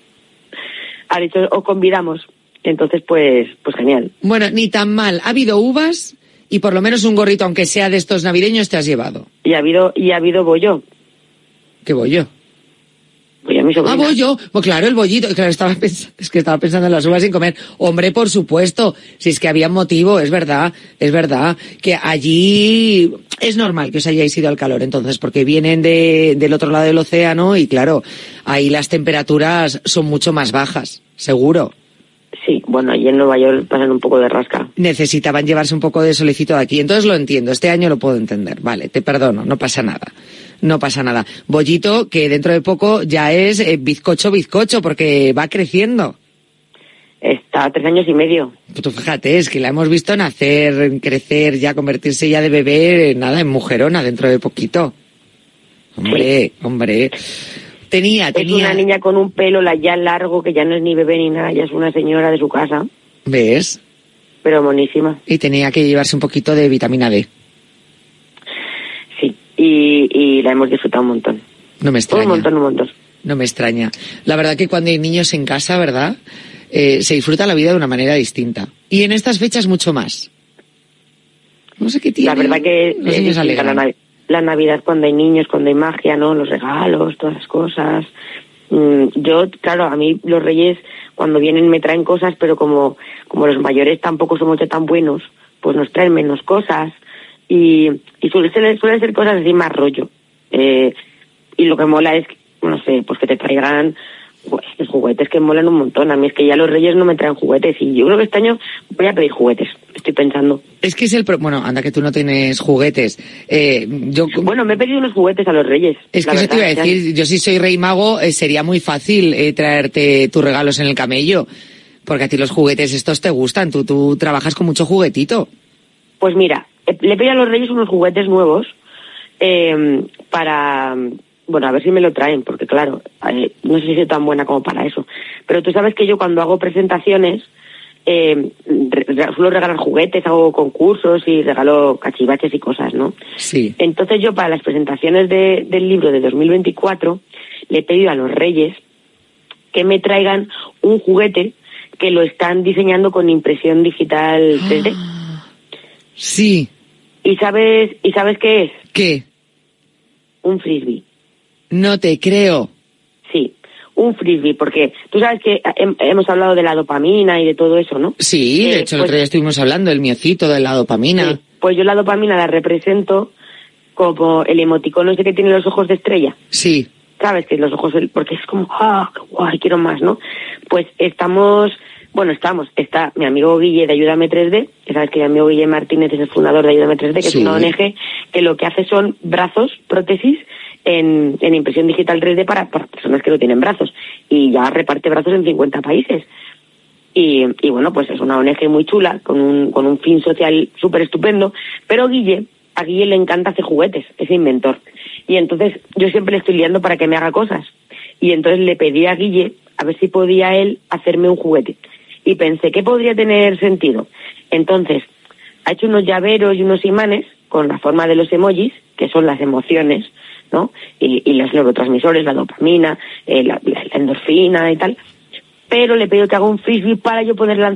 han dicho, os convidamos. Entonces, pues, pues genial. Bueno, ni tan mal. Ha habido uvas y por lo menos un gorrito, aunque sea de estos navideños, te has llevado. Y ha habido, y ha habido bollo. ¿Qué bollo? Bollo a mi sobrina. Ah, bollo. Pues claro, el bollito. Claro, estaba pens- es que estaba pensando en las uvas sin comer. Hombre, por supuesto. Si es que había motivo, es verdad, es verdad. Que allí es normal que os hayáis ido al calor, entonces, porque vienen de, del otro lado del océano y claro, ahí las temperaturas son mucho más bajas, seguro. Sí, bueno, allí en Nueva York pasan un poco de rasca. necesitaban llevarse un poco de solecito de aquí. Entonces lo entiendo, este año lo puedo entender. Vale, te perdono, no pasa nada. No pasa nada. Bollito, que dentro de poco ya es eh, bizcocho, bizcocho, porque va creciendo. Está a tres años y medio. Pues Tú fíjate, es que la hemos visto nacer, crecer, ya convertirse ya de bebé, nada, en mujerona dentro de poquito. Hombre, hombre. Tenía, Es tenía. una niña con un pelo la ya largo, que ya no es ni bebé ni nada, ya es una señora de su casa, ¿Ves? pero monísima. Y tenía que llevarse un poquito de vitamina D. Sí, y, y la hemos disfrutado un montón. No me extraña. Un montón, un montón. No me extraña. La verdad que cuando hay niños en casa, ¿verdad? Eh, se disfruta la vida de una manera distinta. Y en estas fechas mucho más. No sé qué tiene. La verdad que Los niños alegran. La Navidad cuando hay niños, cuando hay magia, ¿no? Los regalos, todas las cosas. Mm, yo, claro, a mí los reyes cuando vienen me traen cosas, pero como, como los mayores tampoco somos ya tan buenos, pues nos traen menos cosas y, y suele, ser, suelen ser cosas así más rollo. Eh, y lo que mola es, no sé, pues que te traigan pues, estos juguetes que molan un montón. A mí es que ya los reyes no me traen juguetes y yo creo que este año voy a pedir juguetes, estoy pensando. Es que es el... pro- Bueno, anda que tú no tienes juguetes. Eh, yo... Bueno, me he pedido unos juguetes a los reyes. Es que eso te iba a decir, yo si soy rey mago, eh, sería muy fácil eh, traerte tus regalos en el camello, porque a ti los juguetes estos te gustan, tú, tú trabajas con mucho juguetito. Pues mira, le pedí a los Reyes unos juguetes nuevos eh, para, bueno, a ver si me lo traen, porque claro, eh, no sé si soy tan buena como para eso. Pero tú sabes que yo cuando hago presentaciones eh, re- suelo regalar juguetes, hago concursos y regalo cachivaches y cosas, ¿no? Sí. Entonces yo para las presentaciones de- del libro de 2024 le he pedido a los Reyes que me traigan un juguete que lo están diseñando con impresión digital 3D. Sí. ¿Y sabes, ¿Y sabes qué es? ¿Qué? Un frisbee. No te creo. Sí, un frisbee, porque tú sabes que hem- hemos hablado de la dopamina y de todo eso, ¿no? Sí, de Eh, hecho el pues- otro día estuvimos hablando del miocito, de la dopamina. Pues yo la dopamina la represento como el emoticono ese que tiene los ojos de estrella. Sí. ¿Sabes? Que los ojos, porque es como, ah, qué guay, quiero más, ¿no? Pues estamos, bueno, estamos, está mi amigo Guille de Ayúdame 3D, que sabes que mi amigo Guille Martínez es el fundador de Ayúdame 3D, que Sí. es una ONG que lo que hace son brazos, prótesis, en, impresión digital 3D para, para personas que no tienen brazos. Y ya reparte brazos en 50 países. Y, y bueno, pues es una ONG muy chula, con un, con un fin social súper estupendo. Pero Guille, a Guille le encanta hacer juguetes, es inventor. Y entonces yo siempre le estoy liando para que me haga cosas. Y entonces le pedí a Guille a ver si podía él hacerme un juguete. Y pensé, ¿qué podría tener sentido? Entonces, ha hecho unos llaveros y unos imanes con la forma de los emojis, que son las emociones, ¿no? Y, y los neurotransmisores, la dopamina, eh, la, endorfina y tal. Pero le pido que haga un frisbee para yo poder lanzar